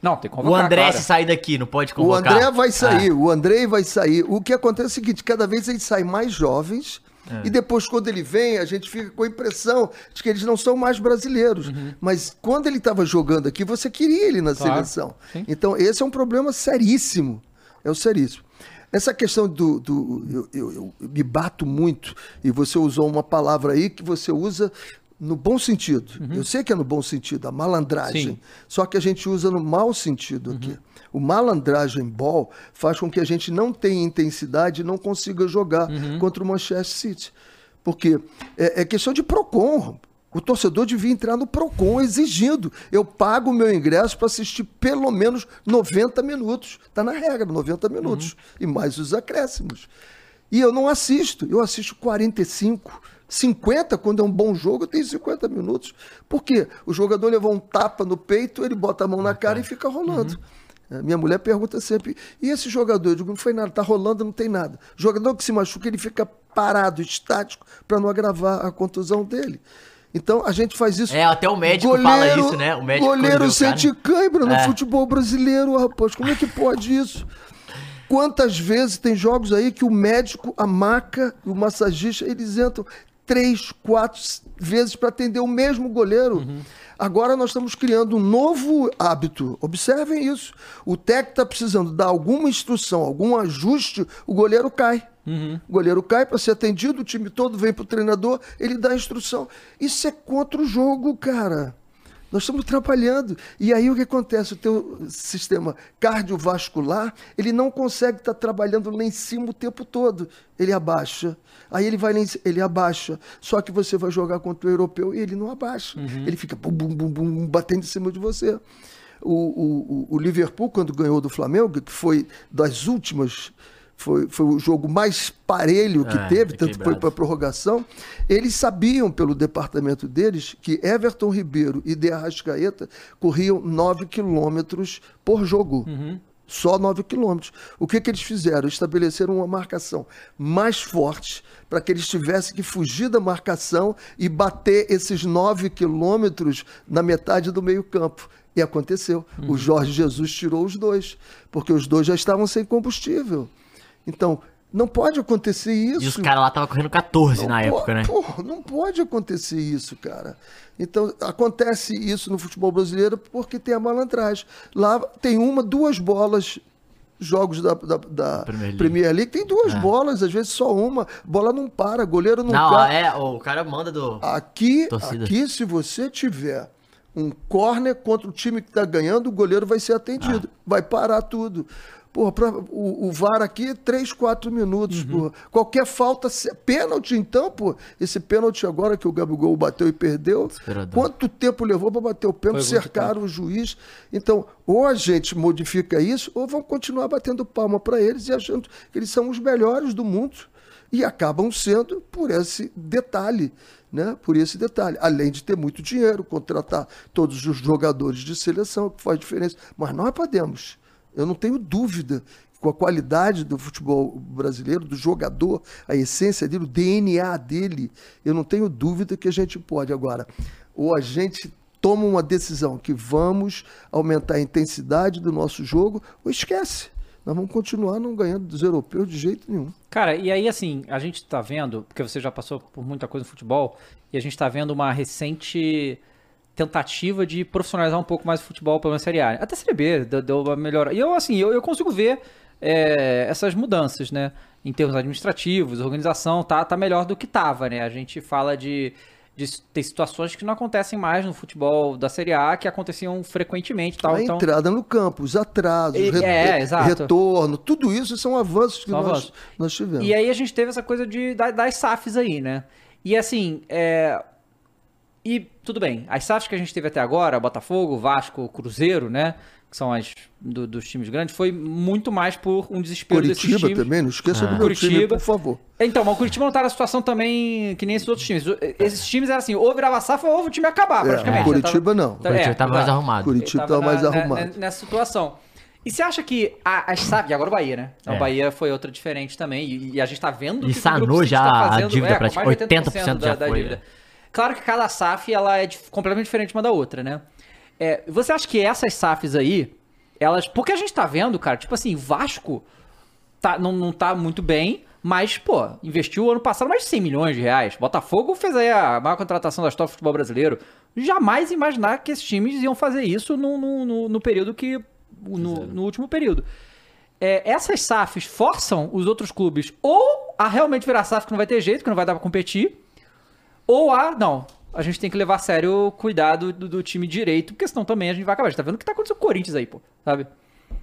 Não, tem que O convocar, André, cara. se sair daqui, não pode O convocar. André vai Ah, sair, o André vai sair. O que acontece é o seguinte: cada vez eles saem mais jovens. É. E depois, quando ele vem, a gente fica com a impressão de que eles não são mais brasileiros. Mas quando ele estava jogando aqui, você queria ele na Uhum. Claro, seleção. sim. Então, esse é um problema seríssimo. É o seríssimo. Essa questão do. do- eu, eu- eu me bato muito, e você usou uma palavra aí que você usa no bom sentido. Eu sei que é no bom sentido, a malandragem. Sim. Só que a gente usa no mau sentido aqui. O malandragem ball faz com que a gente não tenha intensidade e não consiga jogar contra o Manchester City. Porque é, é questão de PROCON. O torcedor devia entrar no PROCON exigindo. Eu pago o meu ingresso para assistir pelo menos 90 minutos. Está na regra, 90 minutos. E mais os acréscimos. E eu não assisto. Eu assisto 45, 50, quando é um bom jogo, tenho 50 minutos. Por quê? O jogador levou um tapa no peito, ele bota a mão na cara e fica rolando. É, Minha mulher pergunta sempre, e esse jogador? Eu digo, não foi nada, tá rolando, não tem nada. Jogador que se machuca, ele fica parado, estático, para não agravar a contusão dele. Então a gente faz isso. É, até o médico fala isso, né? O médico goleiro o sente cãibra no É. futebol brasileiro, rapaz. Como é que pode isso? Quantas vezes tem jogos aí que o médico, a maca, o massagista, eles entram três, quatro vezes para atender o mesmo goleiro. Agora nós estamos criando um novo hábito. Observem isso. O técnico está precisando dar alguma instrução, algum ajuste, o goleiro cai. O goleiro cai para ser atendido, o time todo vem para o treinador, ele dá a instrução. Isso é contra o jogo, cara. Nós estamos trabalhando. E aí o que acontece? O teu sistema cardiovascular, ele não consegue estar trabalhando lá em cima o tempo todo. Ele abaixa. Aí ele vai lá em ci- ele abaixa. Só que você vai jogar contra o europeu e ele não abaixa. Ele fica bum, bum, bum, bum, batendo em cima de você. O, o- o Liverpool, quando ganhou do Flamengo, que foi das últimas, foi, foi o jogo mais parelho que É, teve, tanto que foi para prorrogação, eles sabiam pelo departamento deles que Everton Ribeiro e De Arrascaeta corriam 9 quilômetros por jogo. Só 9 quilômetros. O que, que eles fizeram? Estabeleceram uma marcação mais forte para que eles tivessem que fugir da marcação e bater esses 9 quilômetros na metade do meio-campo. E aconteceu. O Jorge Jesus tirou os dois, porque os dois já estavam sem combustível. Então, não pode acontecer isso. E os caras lá estavam correndo 14 na Não po- época, né? Porra, não pode acontecer isso, cara. Então, acontece isso no futebol brasileiro porque tem a malandragem. Lá tem uma, duas bolas, jogos da, da, da Premier Premier, League. League. tem duas bolas, às vezes só uma. Bola não para, goleiro não, Não, cai. é, o cara manda do. Aqui, Torcida. aqui, se você tiver um corner contra o time que está ganhando, o goleiro vai ser atendido. Vai parar tudo. Porra, pra- o, o VAR aqui, 3, 4 minutos. porra. Qualquer falta. se- Pênalti, então, pô. Esse pênalti agora que o Gabigol bateu e perdeu. Quanto tempo levou para bater o pênalti? Foi Cercaram o juiz. Então, ou a gente modifica isso, ou vão continuar batendo palma para eles e achando que eles são os melhores do mundo. E acabam sendo por esse detalhe, né? Por esse detalhe. Além de ter muito dinheiro, contratar todos os jogadores de seleção, que faz diferença. Mas nós podemos. Eu não tenho dúvida com a qualidade do futebol brasileiro, do jogador, a essência dele, o DNA dele, eu não tenho dúvida que a gente pode. Agora, ou a gente toma uma decisão que vamos aumentar a intensidade do nosso jogo, ou esquece. Nós vamos continuar não ganhando dos europeus de jeito nenhum. Cara, e aí assim, a gente tá vendo, porque você já passou por muita coisa no futebol, e a gente tá vendo uma recente tentativa de profissionalizar um pouco mais o futebol pela Série A. Até a Série B deu, deu uma melhor. E eu, assim, eu, eu consigo ver é, essas mudanças, né? Em termos administrativos, organização, tá, tá melhor do que tava, né? A gente fala de, de ter situações que não acontecem mais no futebol da Série A, que aconteciam frequentemente tal. a então, entrada no campo, os atrasos, E- re- é, retorno, tudo isso são avanços que São nós, avanços. nós tivemos. E aí a gente teve essa coisa de, da- das SAFs aí, né? E assim, é... E tudo bem, as SAFs que a gente teve até agora, Botafogo, Vasco, Cruzeiro, né? Que são as do- dos times grandes, foi muito mais por um desespero desses Curitiba times. também, não esqueça Ah. do meu time, Curitiba. por favor. Então, mas o Curitiba não tá na situação também que nem esses outros times. Esses times eram assim, ou virava SAF ou o time ia acabar, É, praticamente. Curitiba Já não. Tá- Curitiba é, tava mais arrumado. Curitiba tava estava mais na- arrumado. na- nessa situação. E você acha que a, as SAF, e agora o Bahia, né? Então, É. O Bahia foi outra diferente também, e, e a gente tá vendo E que o sanou já tá a fazendo, dívida é, pra- com mais de 80% já da, da foi, dívida. né? Claro que cada SAF ela é completamente diferente uma da outra, né? É, você acha que essas SAFs aí, elas. Porque a gente tá vendo, cara, tipo assim, Vasco tá, não, não tá muito bem, mas, pô, investiu ano passado mais de 100 milhões de reais. Botafogo fez aí a maior contratação da história do futebol brasileiro. Jamais imaginar que esses times iam fazer isso no, no, no- no período que. No, no último período. É, essas SAFs forçam os outros clubes ou a realmente virar SAF que não vai ter jeito, que não vai dar pra competir, ou a. Não. A gente tem que levar a sério o cuidado do, do time direito, porque senão também a gente vai acabar. A gente tá vendo o que tá acontecendo com o Corinthians aí, pô, sabe?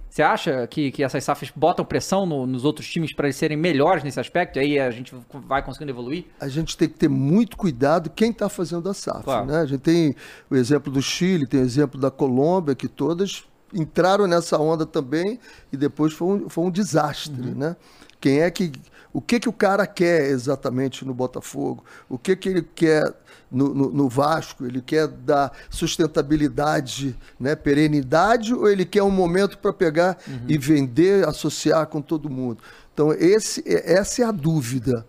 Você acha que, que essas SAFs botam pressão no- nos outros times para eles serem melhores nesse aspecto? E aí a gente vai conseguindo evoluir? a gente tem que ter muito cuidado quem está fazendo a SAF. Claro. Né? A gente tem o exemplo do Chile, tem o exemplo da Colômbia, que todas entraram nessa onda também e depois foi um, foi um desastre. Uhum. Né? Quem é que. O que, que o cara quer exatamente no Botafogo? O que, que ele quer no, no- no Vasco? Ele quer dar sustentabilidade, né? perenidade, ou ele quer um momento para pegar Uhum. e vender, associar com todo mundo? Então, esse, essa é a dúvida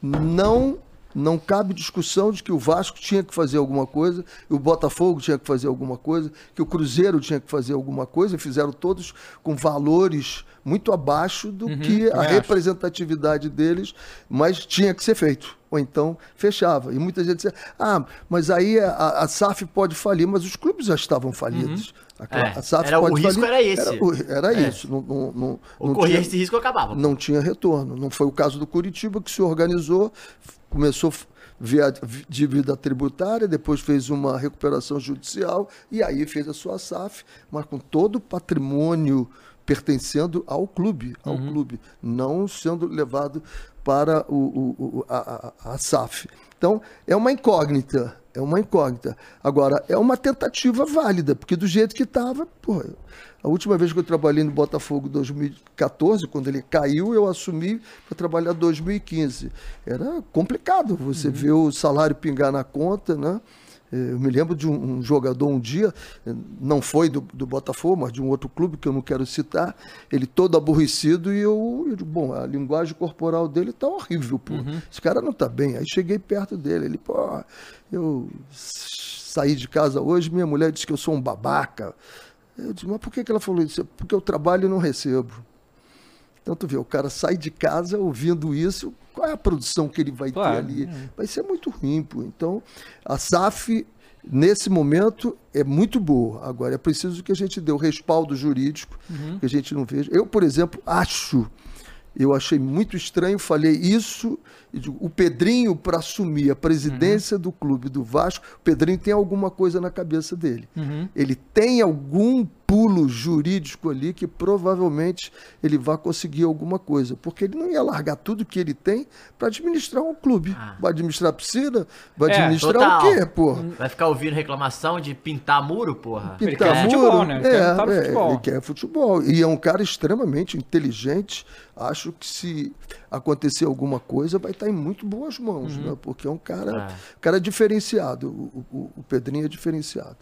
não Não cabe discussão de que o Vasco tinha que fazer alguma coisa, o Botafogo tinha que fazer alguma coisa, que o Cruzeiro tinha que fazer alguma coisa, e fizeram todos com valores muito abaixo do que a acho. representatividade deles, mas tinha que ser feito. Ou então fechava. E muita gente dizia: ah, mas aí a, a SAF pode falir, mas os clubes já estavam falidos. Aquela- É, a SAF era- o pode risco falir. era esse. Era, o- era É. isso. Não, não, não, Ou não corria tinha- esse risco, acabava. não tinha retorno. Não foi o caso do Curitiba, que se organizou, começou a f- ver a v- dívida tributária, depois fez uma recuperação judicial e aí fez a sua SAF, mas com todo o patrimônio pertencendo ao clube, ao clube, não sendo levado para o, o- o- a, a- a SAF. Então, é uma incógnita, é uma incógnita. Agora, é uma tentativa válida, porque do jeito que estava, porra, a última vez que eu trabalhei no Botafogo, 2014, quando ele caiu, eu assumi para trabalhar 2015. Era complicado você ver o salário pingar na conta, né? Eh, Eu me lembro de um, jogador um dia, não foi do, do Botafogo, mas de um outro clube que eu não quero citar, ele todo aborrecido e eu, eu bom, a linguagem corporal dele tá horrível, pô. Esse cara não tá bem. Aí cheguei perto dele, ele, pô, eu saí de casa hoje, minha mulher disse que eu sou um babaca. Eu disse, mas por que, que ela falou isso? Porque eu trabalho e não recebo. Então tu vê, o cara sai de casa ouvindo isso, qual é a produção que ele vai Claro, ter ali? Vai ser muito ruim, pô. Então, a SAF, nesse momento, é muito boa. Agora, é preciso que a gente dê o respaldo jurídico, que a gente não veja. Eu, por exemplo, acho, eu achei muito estranho, falei isso, o Pedrinho, para assumir a presidência do clube do Vasco, o Pedrinho tem alguma coisa na cabeça dele. Ele tem algum pulo jurídico ali que provavelmente ele vai conseguir alguma coisa, porque ele não ia largar tudo que ele tem para administrar um clube. Vai administrar a piscina? Vai É, administrar total. o quê, pô? Vai ficar ouvindo reclamação de pintar muro, porra? Ele Pintar quer muro, futebol, né? Ele quer lutar no é, futebol. Ele quer futebol. E é um cara extremamente inteligente. Acho que se acontecer alguma coisa, vai estar em muito boas mãos, Uhum. né? Porque é um cara, É. cara diferenciado. O, o- o Pedrinho é diferenciado.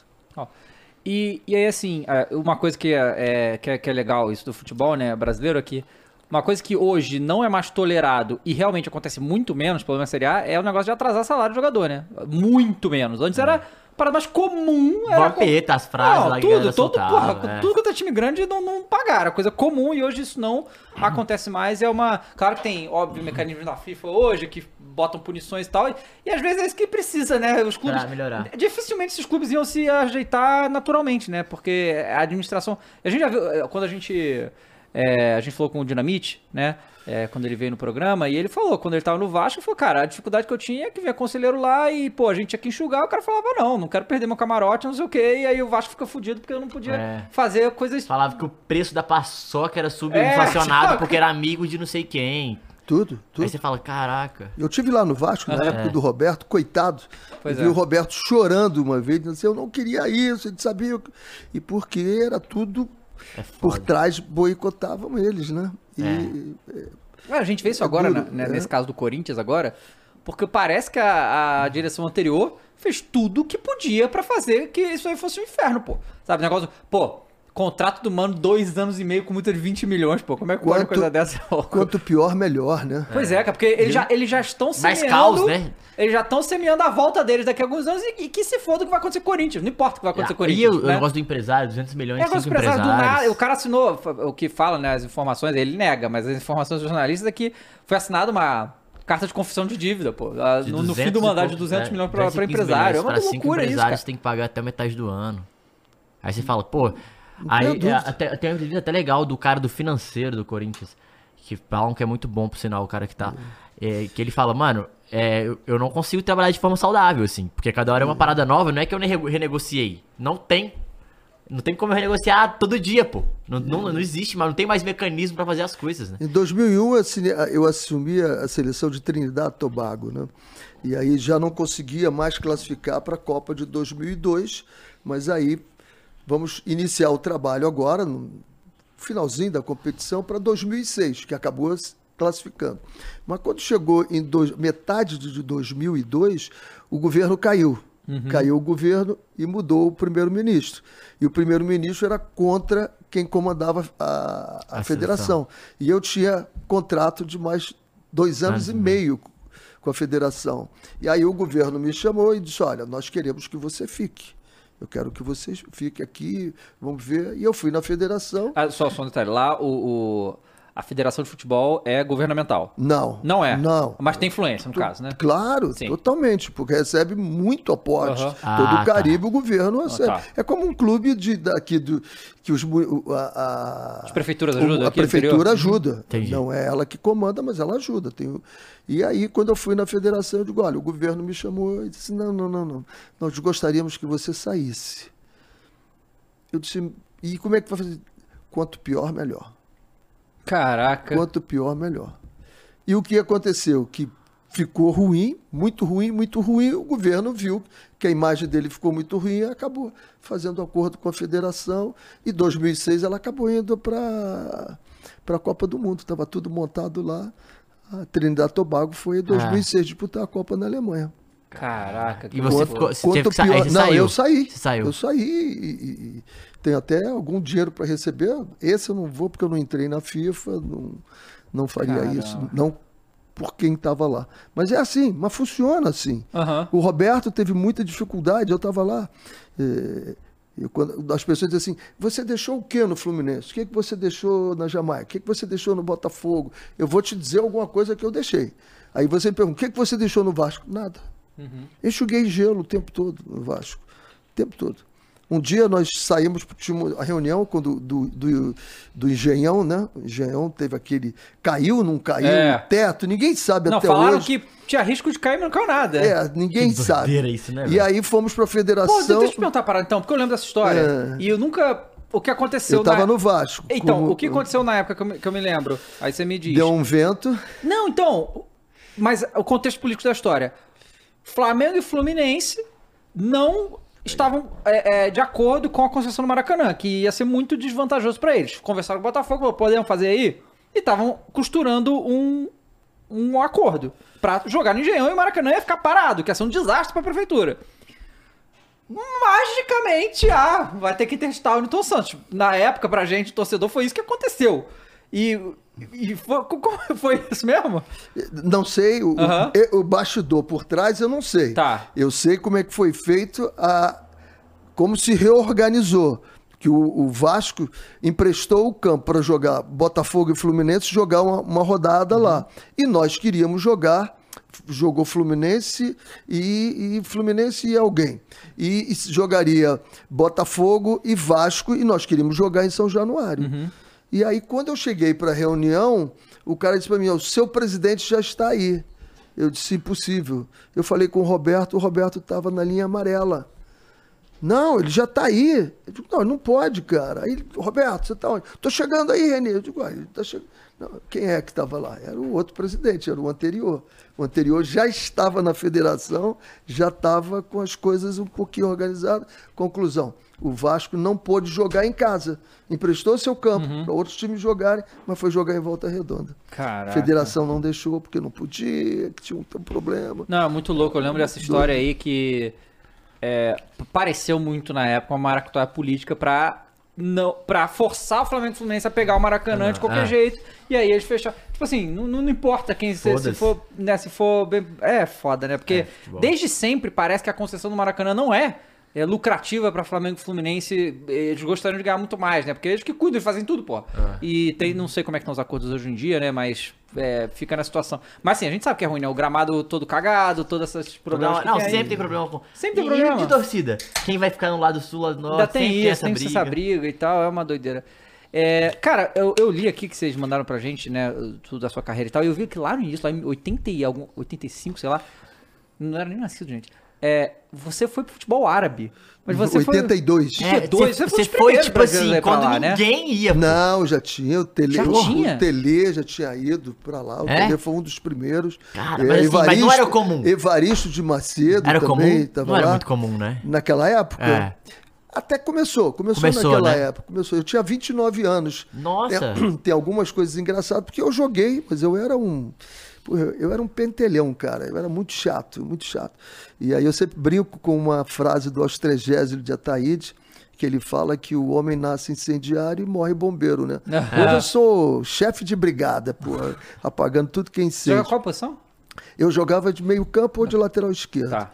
E, e aí, assim, é, uma coisa que é, é- que, é, que é legal isso do futebol, né, brasileiro aqui, uma coisa que hoje não é mais tolerado e realmente acontece muito menos, pelo menos na Série A, é o negócio de atrasar salário do jogador, né? Muito menos. Antes era para mais comum. Era Vampeta, as frases não, lá tudo, todo, soltava, porra, é. tudo quanto é time grande não, não pagaram, coisa comum e hoje isso não acontece mais. É uma. Claro que tem, óbvio, mecanismos da FIFA hoje que botam punições e tal, e, e às vezes é isso que precisa, né? Os clubes. Pra melhorar. Dificilmente esses clubes iam se ajeitar naturalmente, né? Porque a administração. A gente já viu, eh, quando a gente. é, a gente falou com o Dinamite, né? É, quando ele veio no programa, e ele falou, quando ele tava no Vasco, ele falou, cara, a dificuldade que eu tinha é que vinha conselheiro lá e, pô, a gente tinha que enxugar, o cara falava, não, não quero perder meu camarote, não sei o quê, e aí o Vasco fica fudido porque eu não podia É. fazer coisas. Falava que o preço da paçoca era É, subinflacionado tipo- porque era amigo de não sei quem. Tudo, tudo. Aí você fala, caraca. Eu tive lá no Vasco, na época do Roberto, coitado. Pois eu é. vi o Roberto chorando uma vez, dizendo assim, eu não queria isso, ele sabia. o que-" E porque era tudo É por trás, boicotavam eles, né? E É, a gente vê isso É agora, duro, né, é. nesse caso do Corinthians agora, porque parece que a, a direção anterior fez tudo o que podia pra fazer que isso aí fosse um inferno, pô. Sabe, negócio, pô, contrato do Mano, dois anos e meio com multa de 20 milhões, pô, como é que pode uma Quanto- coisa dessa? quanto pior, melhor, né? Pois é, cara, porque eles já, eles já estão Mais semeando... caos, né? Eles já estão semeando a volta deles daqui a alguns anos e, e que se foda o que vai acontecer com o Corinthians. Não importa o que vai acontecer com o e Corinthians. o, o né? negócio do empresário, 200 milhões É cinco do empresário do empresários. nada. O cara assinou, o que fala, né, as informações, ele nega, mas as informações dos jornalistas é que foi assinada uma carta de confissão de dívida, pô. De No, no fim 200 do e mandato de pouco, 200 é, milhões 215 empresário. É milhões uma pra cinco loucura isso, cara. empresários tem que pagar até metade do ano. Aí você fala, pô. Aí é, até, tem uma entrevista até legal do cara do financeiro do Corinthians. Que falam que é muito bom, por sinal, o cara que tá. é, que ele fala, mano, é, eu, eu não consigo trabalhar de forma saudável, assim. Porque cada hora é uma parada nova, não é que eu ne- renegociei. Não tem. Não tem como eu renegociar todo dia, pô. Não, não, não existe, mas não tem mais mecanismo pra fazer as coisas, né? Em 2001 eu assumi a a seleção de Trinidad e Tobago, né? E aí já não conseguia mais classificar para a Copa de 2002, mas aí vamos iniciar o trabalho agora, no finalzinho da competição, para 2006, que acabou se classificando. Mas quando chegou em dois- metade de 2002, o governo caiu. Caiu o governo e mudou o primeiro-ministro. E o primeiro-ministro era contra quem comandava a, a A federação. E eu tinha contrato de mais dois anos e meio com a federação. E aí o governo me chamou e disse: Olha, nós queremos que você fique. Eu quero que você fique aqui, vamos ver. E eu fui na federação. Ah, só, só um detalhe. Lá, o, o- a Federação de Futebol é governamental. Não. Não é? Não. Mas tem influência, no caso, né? Claro, Sim. totalmente, porque recebe muito aporte. Todo Ah, o tá. Caribe, o governo recebe. tá. É como um clube de, daqui do. que os, o- a, a- As prefeituras o- ajudam A prefeitura ajuda. Entendi. Não é ela que comanda, mas ela ajuda. Tem o- e aí, quando eu fui na federação, eu digo: olha, o governo me chamou e disse: não, não, não, não. Nós gostaríamos que você saísse. Eu disse: e como é que vai fazer? Quanto pior, melhor. Caraca. Quanto pior, melhor. E o que aconteceu? Que ficou ruim, muito ruim, muito ruim. O governo viu que a imagem dele ficou muito ruim e acabou fazendo acordo com a federação. E 2006 ela acabou indo para a Copa do Mundo. Estava tudo montado lá. A Trinidad e Tobago foi em 2006 disputar a Copa na Alemanha. Caraca. que E você loucura. ficou. Você Quanto teve que pior- Não, saiu. eu saí. Você saiu. Eu saí e, e- tenho até algum dinheiro para receber. Esse eu não vou porque eu não entrei na FIFA, não, não faria Caramba. isso. Não por quem estava lá. Mas é assim, mas funciona assim. Aham. O Roberto teve muita dificuldade, eu estava lá. eh, eu, quando, as pessoas dizem assim: você deixou o que no Fluminense? O que, que você deixou na Jamaica? O que, que você deixou no Botafogo? Eu vou te dizer alguma coisa que eu deixei. Aí você me pergunta: o que, que você deixou no Vasco? Nada. Eu enxuguei gelo o tempo todo no Vasco. O tempo todo. Um dia nós saímos, tínhamos a reunião quando, do, do, do Engenhão, né? O Engenhão teve aquele. Caiu, não caiu, É. teto, ninguém sabe Não, até falaram hoje. que tinha risco de cair, mas não caiu nada. É, ninguém Que sabe. isso, né, e velho? aí fomos pra Pô, federação. deixa eu te perguntar para então, porque eu lembro dessa história. É. E eu nunca. O que aconteceu eu tava na... no Vasco. Então, como- o que aconteceu na época que eu, me, que eu me lembro? Aí você me diz. Deu um vento. Não, então. Mas o contexto político da história. Flamengo e Fluminense não estavam é, é, de acordo com a concessão do Maracanã, que ia ser muito desvantajoso para eles. Conversaram com o Botafogo, "Pô, podemos fazer aí? E estavam costurando um, um acordo para jogar no Engenhão e o Maracanã ia ficar parado, que ia ser um desastre para a prefeitura. Magicamente, ah, vai ter que testar o Newton Santos. Na época, pra gente, torcedor, foi isso que aconteceu. E, e foi, como foi isso mesmo? Não sei, o, Aham. o, o bastidor por trás eu não sei. Tá. Eu sei como é que foi feito a. como se reorganizou. Que o, o Vasco emprestou o campo para jogar Botafogo e Fluminense, jogar uma, uma rodada lá. E nós queríamos jogar, jogou Fluminense e, e Fluminense e alguém. E, e jogaria Botafogo e Vasco, e nós queríamos jogar em São Januário. E aí, quando eu cheguei para a reunião, o cara disse para mim: "Ó, o seu presidente já está aí. Eu disse: impossível. Eu falei com o Roberto, o Roberto estava na linha amarela. Não, ele já está aí. Eu digo, não, não pode, cara. Aí, Roberto, você está onde? Tô chegando aí, Renê. Eu digo, ah, ele tá chegando. Não, quem é que estava lá? Era o outro presidente, era o anterior. O anterior já estava na federação, já estava com as coisas um pouquinho organizadas. Conclusão: o Vasco não pôde jogar em casa. Emprestou seu campo para outros times jogarem, mas foi jogar em volta redonda. A Caraca. federação não deixou porque não podia, que tinha um, problema. Não, é muito louco. Eu lembro dessa história aí que é, pareceu muito na época uma maracutaia política pra, não, pra forçar o Flamengo e o Fluminense a pegar o Maracanã de qualquer é. jeito. E aí eles fecharam. Tipo assim, não, não importa quem se, se for. Né, se for. bem- É foda, né? Porque É, desde sempre parece que a concessão do Maracanã não é. É lucrativa pra Flamengo e Fluminense, eles gostariam de ganhar muito mais, né? Porque eles que cuidam, eles fazem tudo, pô. É. E tem, não sei como é que estão os acordos hoje em dia, né? Mas é, fica na situação. Mas assim, a gente sabe que é ruim, né? O gramado todo cagado, todos esses problemas. Não, não, tem sempre tem problema com. Sempre tem E- problema. De torcida? Quem vai ficar no lado sul, lado norte? Ainda tem sempre isso, essa tem briga. essa briga e tal, é uma doideira. É, cara, eu, eu li aqui que vocês mandaram pra gente, né, tudo da sua carreira e tal, e eu vi que lá no início, lá em 80 e algum, 85, sei lá, não era nem nascido, gente. É, você foi pro futebol árabe. Mas você 82. foi. É, dois, você, você foi tipo assim, quando lá, né? ninguém ia. pô. Não, já tinha. O Tele, Já o, tinha? o Tele já tinha ido pra lá. O É? Tele foi um dos primeiros. Cara, mas assim, mas não era comum. Evaristo de Macedo Era também comum? tava Não era lá. muito comum, né? Naquela época? É. Até começou, começou, Começou, naquela né? época. Começou. Eu tinha 29 anos. Nossa. Tem, tem algumas coisas engraçadas, porque eu joguei, mas eu era um. Eu eu era um pentelhão, cara. Eu era muito chato, muito chato. E aí eu sempre brinco com uma frase do Austregésilo de Ataíde, que ele fala que o homem nasce incendiário e morre bombeiro, né? É. Hoje eu sou chefe de brigada, pô, apagando tudo que é Joga incêndio. qual posição? Eu jogava de meio campo ou de lateral esquerdo. Tá.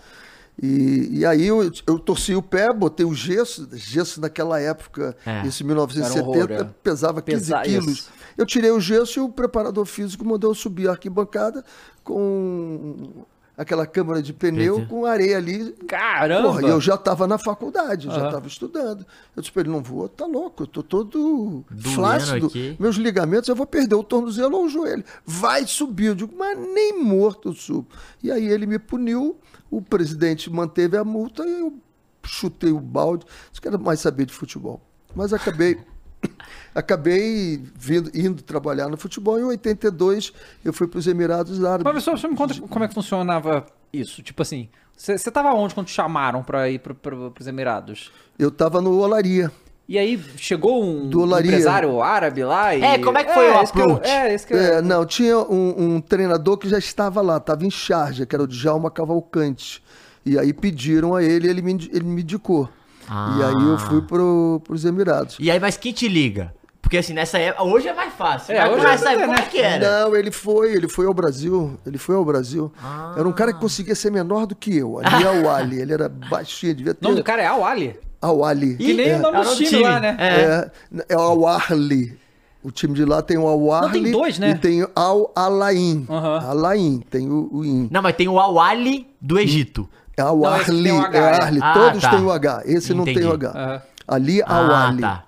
E, e aí eu, eu torci o pé, botei o gesso, gesso naquela época, É. isso em 1970, Era um horror, é. pesava 15 Pesa- quilos. isso. Eu tirei o gesso e o preparador físico mandou eu subir a arquibancada com aquela câmara de pneu com areia ali. Caramba! Porra, eu já estava na faculdade, eu já estava estudando. Eu disse pra ele, não vou, tá louco, eu tô todo Doendo flácido. aqui. Meus ligamentos, eu vou perder o tornozelo ou o joelho. Vai subir. Eu digo, mas nem morto eu subo. E aí ele me puniu, o presidente manteve a multa e eu chutei o balde. Não quero mais saber de futebol. Mas acabei... Acabei vindo, indo trabalhar no futebol. Em 82, eu fui para os Emirados Árabes. Mas pessoal, você me conta como é que funcionava isso. Tipo assim, você você tava onde quando te chamaram pra ir pro, pros Emirados? Eu estava no Olaria. E aí chegou um Do Olaria. empresário árabe lá e... É, como é que foi o esse que eu- approach? É, esse que eu- É, não, tinha um, um treinador que já estava lá, estava em charge, que era o Djalma Cavalcante. E aí pediram a ele, ele me, ele me indicou. Ah. E aí eu fui pro, pros Emirados. E aí, mas quem te liga? Porque assim, nessa época. Hoje é mais fácil. É, hoje nessa é época, como é que era? Não, ele foi, ele foi ao Brasil. Ele foi ao Brasil. Ah. Era um cara que conseguia ser menor do que eu. Ali é o Ali. Ele era baixinho, devia O nome do ter. cara é Al-Ali. Ao Ali. Que nem é, o nome do time, time. lá, né? É. É, é o Al-Arli. O time de lá tem o Al-Arli. Não, tem dois, né? E tem o Al-Alain. Aham. Alain, tem o, o In. Não, mas tem o Awali do Egito. É o Não, esse Arli, tem o é. Arli. Ah, Todos tá. têm o H. Esse não tem o Entendi. H. Aham. Ali, ao Ah, Ali. tá.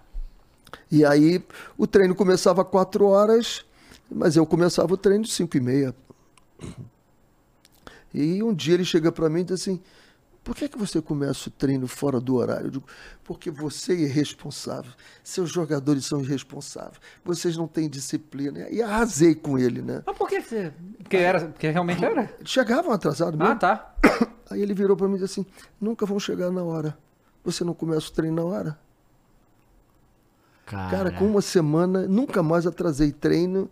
E aí, o treino começava às 4 horas, mas eu começava o treino às 5 e meia. E um dia ele chega para mim e diz assim, por que, que você começa o treino fora do horário? Eu digo, porque você é irresponsável. Seus jogadores são irresponsáveis. Vocês não têm disciplina. E arrasei com ele, né? Mas por que você... Porque, era... Porque realmente era? Chegavam atrasados mesmo. Ah, tá. Aí ele virou para mim e disse assim: nunca vão chegar na hora. Você não começa o treino na hora? Cara, com uma semana, nunca mais atrasei treino.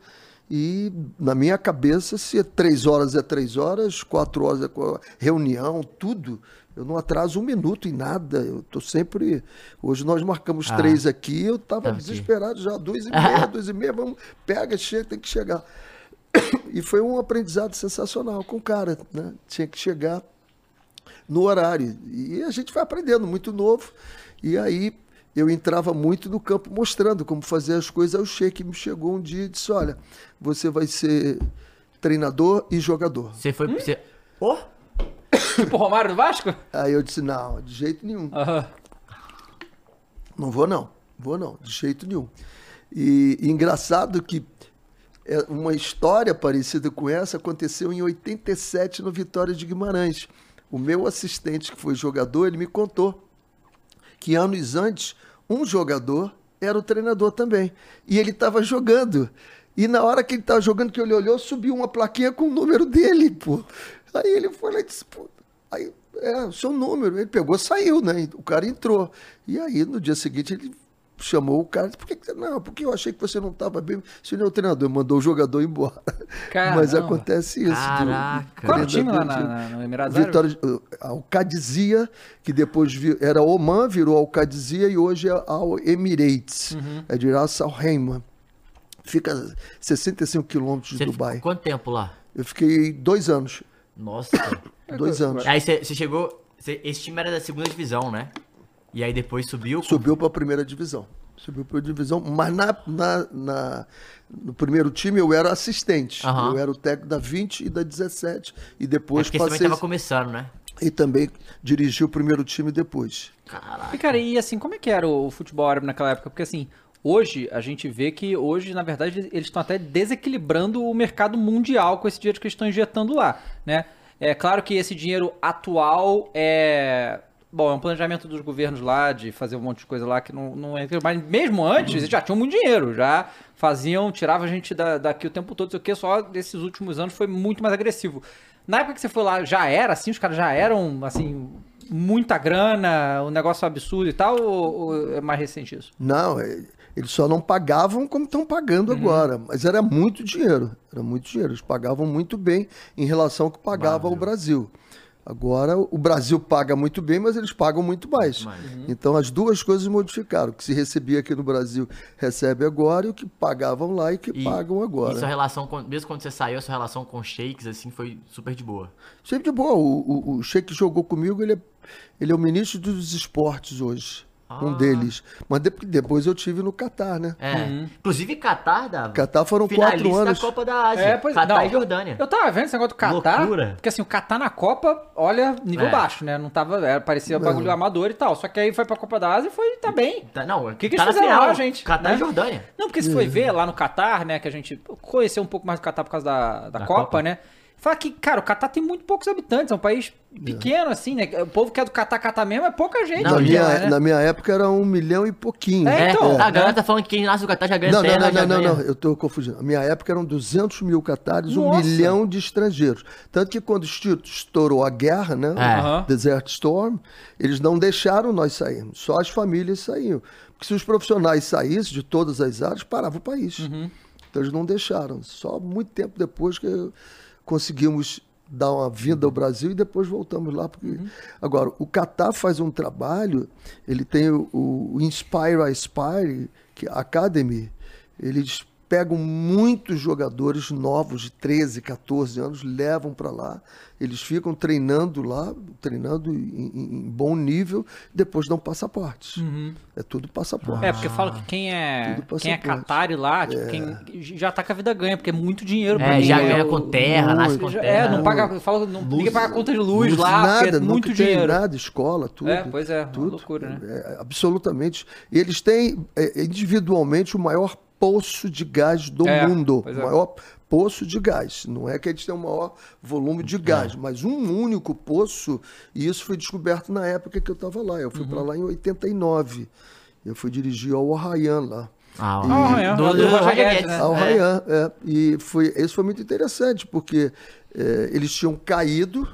E na minha cabeça, se é três horas é três horas, quatro horas é reunião, tudo. Eu não atraso um minuto em nada. Eu tô sempre. Hoje nós marcamos Ah. três aqui, eu tava Tá desesperado já, duas e meia, duas e meia, vamos, pega, chega, tem que chegar. E foi um aprendizado sensacional com o cara, né? Tinha que chegar no horário. E a gente vai aprendendo muito novo. E aí eu entrava muito no campo mostrando como fazer as coisas. Aí o Sheik me chegou um dia e disse: Olha, você vai ser treinador e jogador. Você foi. Você... Oh? Tipo Romário do Vasco? Aí eu disse: Não, de jeito nenhum. Não vou não, vou não, de jeito nenhum. E, e engraçado que é, uma história parecida com essa aconteceu em 87 no Vitória de Guimarães. O meu assistente, que foi jogador, ele me contou que anos antes, um jogador era o treinador também. E ele estava jogando. E na hora que ele estava jogando, que ele olhou, subiu uma plaquinha com o número dele, pô. Aí ele foi lá e disse, pô, aí, é, o seu número. Ele pegou, saiu, né? O cara entrou. E aí, no dia seguinte, ele chamou o cara, disse, por que, não, porque eu achei que você não estava bem. Se não é o treinador, mandou o jogador embora. Caramba. Mas acontece isso. do- Caraca. Qual é o time lá na, na, no Emirados? Vitória, a Alcadizia, que depois vi- era Oman, virou Alcadizia e hoje é Al Emirates. Uhum. É de Ras Al Khaimah. Fica 65 quilômetros de Você Dubai. ficou quanto tempo lá? Eu fiquei dois anos. Nossa. Dois anos. aí você, chegou. você- esse time era da segunda divisão, né? E aí depois subiu. Subiu para a primeira divisão. Subiu para a divisão, mas na, na- na- no primeiro time eu era assistente. Aham. Eu era o técnico da 20 e da 17. E É depois porque você também passei. tava começando, né? E também dirigi o primeiro time depois. E, cara, e assim, como é que era o futebol árabe naquela época? Porque assim, hoje a gente vê que hoje, na verdade, eles estão até desequilibrando o mercado mundial com esse dinheiro que eles estão injetando lá, né? É claro que esse dinheiro atual é. Bom, é um planejamento dos governos lá de fazer um monte de coisa lá que não, não é. Mas mesmo antes, eles já tinham muito dinheiro, já faziam, tirava a gente da, daqui o tempo todo, sei o que, só desses últimos anos foi muito mais agressivo. Na época que você foi lá, já era assim? Os caras já eram, assim, muita grana, um negócio absurdo e tal? Ou, ou é mais recente isso? Não, é, eles só não pagavam como estão pagando Uhum. agora. Mas era muito dinheiro. Era muito dinheiro. Eles pagavam muito bem em relação ao que pagava o Brasil. Agora o Brasil paga muito bem, mas eles pagam muito mais. Mais. Então as duas coisas modificaram. O que se recebia aqui no Brasil recebe agora e o que pagavam lá e que E- pagam agora. E sua relação com, mesmo quando você saiu, a sua relação com shakes, assim, foi super de boa. Sempre de boa. O, o, o Sheik jogou comigo, ele é, ele é o ministro dos esportes hoje. Um Ah. deles. Mas de- depois eu tive no Catar, né? É. Inclusive, Catar, Dava. Catar foram finalista quatro anos. da Copa da Ásia. É, pois Catar não, e Jordânia. Eu tava vendo esse negócio do Catar. Loucura. Porque assim, o Catar na Copa, olha, nível É. baixo, né? Não tava. Era, parecia bagulho amador e tal. Só que aí foi pra Copa da Ásia e foi, tá bem. Tá, não, que que tá eles fizeram lá, gente, Catar né? e Jordânia. Não, porque se foi ver lá no Catar, né? Que a gente conheceu um pouco mais do Catar por causa da, da, Da Copa, Copa. né? Fala que, cara, o Catar tem muito poucos habitantes, é um país pequeno, assim, né? O povo que é do Catar, Catar mesmo é pouca gente. Na, em minha, dia, né? na minha época era um milhão e pouquinho. É, É, então, a né? galera tá falando que quem nasce no Catar já ganha Não, não, terra, não, não, não, ganha- não, eu tô confundindo. A minha época eram 200 mil catares, um milhão de estrangeiros. Tanto que quando estourou a guerra, né? É. Desert Storm, eles não deixaram nós sairmos, só as famílias saíam. Porque se os profissionais saíssem de todas as áreas, parava o país. Uhum. Então eles não deixaram. Só muito tempo depois que conseguimos dar uma vinda ao Brasil e depois voltamos lá. Porque... Uhum. Agora, o Qatar faz um trabalho, ele tem o, o Inspire Aspire, que é a Academy, eles pegam muitos jogadores novos de 13, 14 anos, levam para lá, eles ficam treinando lá, treinando em, em- bom nível, depois dão passaportes. É tudo passaporte. É, porque falo que quem é, quem é passaporte. Qatar lá, tipo, quem já tá com a vida ganha, porque é muito dinheiro pra É, já é ganha com terra, nasce com Já- terra. É, não paga, fala, não, ninguém paga conta de luz, lá, porque é nada, muito nunca tem dinheiro. nada, escola, tudo. É, pois é, uma tudo. loucura, né? É, absolutamente. E eles têm é, individualmente o maior poço de gás do É, mundo. O é. maior poço de gás. Não é que eles têm o maior volume de gás, mas um único poço, e isso foi descoberto na época que eu estava lá. Eu fui Uhum. para lá em 89. Eu fui dirigir ao Arrayan lá. Ah, Ah, o Ryan, do, é do, do Roger Roger Guedes, Guedes, né? Ao É. Ryan, é. E foi, isso foi muito interessante, porque é, eles tinham caído,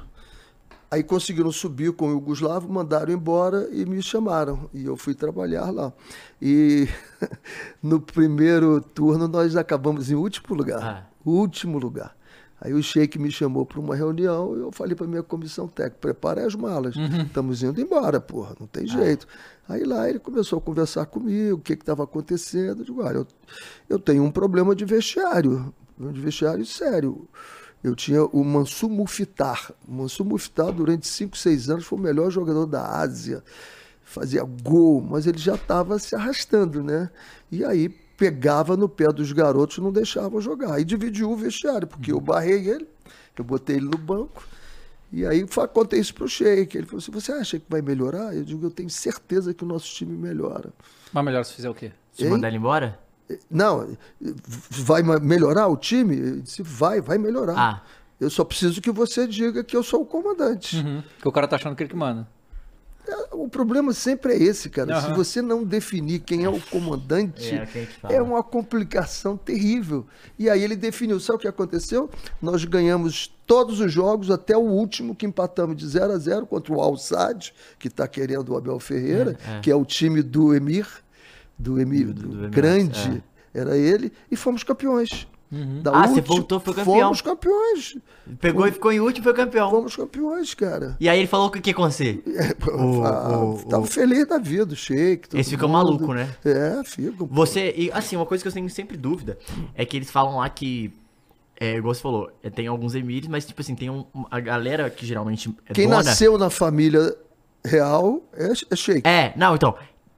aí conseguiram subir com o Yugoslavo, mandaram embora e me chamaram. E eu fui trabalhar lá. E no primeiro turno nós acabamos em último lugar. Ah. Último lugar. Aí o Sheik me chamou para uma reunião e eu falei para minha comissão técnica, prepare as malas, estamos indo embora, porra, não tem jeito. Aí lá ele começou a conversar comigo, o que estava acontecendo. Eu digo, olha, eu, eu tenho um problema de vestiário, um de vestiário sério. Eu tinha o Mansur Muftar. O Mansur Muftar, durante 5, 6 anos, foi o melhor jogador da Ásia. Fazia gol, mas ele já estava se arrastando, né? E aí pegava no pé dos garotos e não deixava jogar. Aí dividiu o vestiário, porque eu barrei ele, eu botei ele no banco. E aí contei isso pro Sheik. Ele falou assim: você acha que vai melhorar? Eu digo, eu tenho certeza que o nosso time melhora. Mas melhor se fizer o quê? Se mandar ele embora? Não, vai melhorar o time? Eu disse, vai, vai melhorar. Ah. Eu só preciso que você diga que eu sou o comandante. Uhum. Que o cara tá achando que ele que manda. É, O problema sempre é esse, cara. Se Aham. você não definir quem é o comandante, É, fala. é uma complicação terrível. E aí ele definiu. Sabe o que aconteceu? Nós ganhamos todos os jogos, até o último, que empatamos de 0 a 0 contra o Al Sadd, que está querendo o Abel Ferreira, É, é. que é o time do Emir, do Emir, Do- do, do- do Emirates, grande, era ele, e fomos campeões. Da Ah, você voltou, foi campeão. Fomos campeões. Pegou e ficou em último e foi campeão. Fomos campeões, cara. E aí ele falou o que que ia acontecer? O- Ah, o- tava o- feliz da vida, o shake. Eles ficam mundo. malucos, né? É, ficam. Você, e assim, uma coisa que eu tenho sempre dúvida é que eles falam lá que, é, igual você falou, é, tem alguns emires, mas tipo assim, tem um, a galera que geralmente é Quem dona... nasceu na família real é, é shake. É, não, então,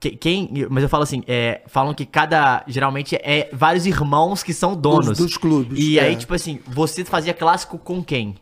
que- quem, mas eu falo assim, é, falam que cada, geralmente é vários irmãos que são donos. dos clubes, E aí, é. tipo assim, você fazia clássico com quem?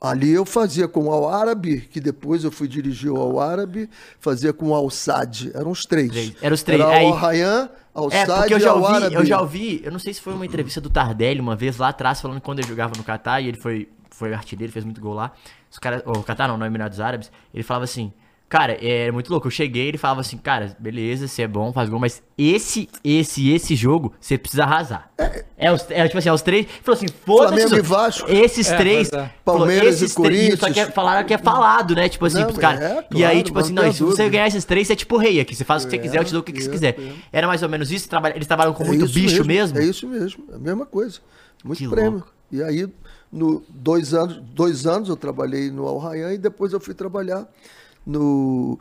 Ali eu fazia com o Al Árabe, que depois eu fui dirigir o Al Árabe, fazia com o Al Sad. Eram os três. Três. Eram os três. Era Aí- o Ryan, Al É, Sad eu e já Al ouvi, Árabe. eu já ouvi, eu não sei se foi uma entrevista do Tardelli uma vez lá atrás, falando que quando ele jogava no Catar e ele foi, foi artilheiro, fez muito gol lá. Os caras, o Catar não, no Emirados Árabes, ele falava assim, cara, é muito louco. Eu cheguei, ele falava assim, cara, beleza, você é bom, faz gol, mas esse, esse, esse jogo, você precisa arrasar. É, os, é tipo assim, é os três. Ele falou assim, foda-se. Flamengo e Vasco. Esses É, três. é. falou, Palmeiras e esses três- Só que Corinthians. é- falaram que é falado, né? Tipo assim, Não, pros caras. é, e aí, claro, tipo assim, não se você ganhar esses três, você é tipo rei aqui. Você faz o que você É, quiser, eu te dou o que, que você é, quiser. é. Era mais ou menos isso? Trabalha- Eles trabalham com muito É bicho mesmo? É isso mesmo, é a mesma coisa. Muito Que prêmio. louco. E aí no dois anos, dois anos eu trabalhei no Al Rayyan e depois eu fui trabalhar no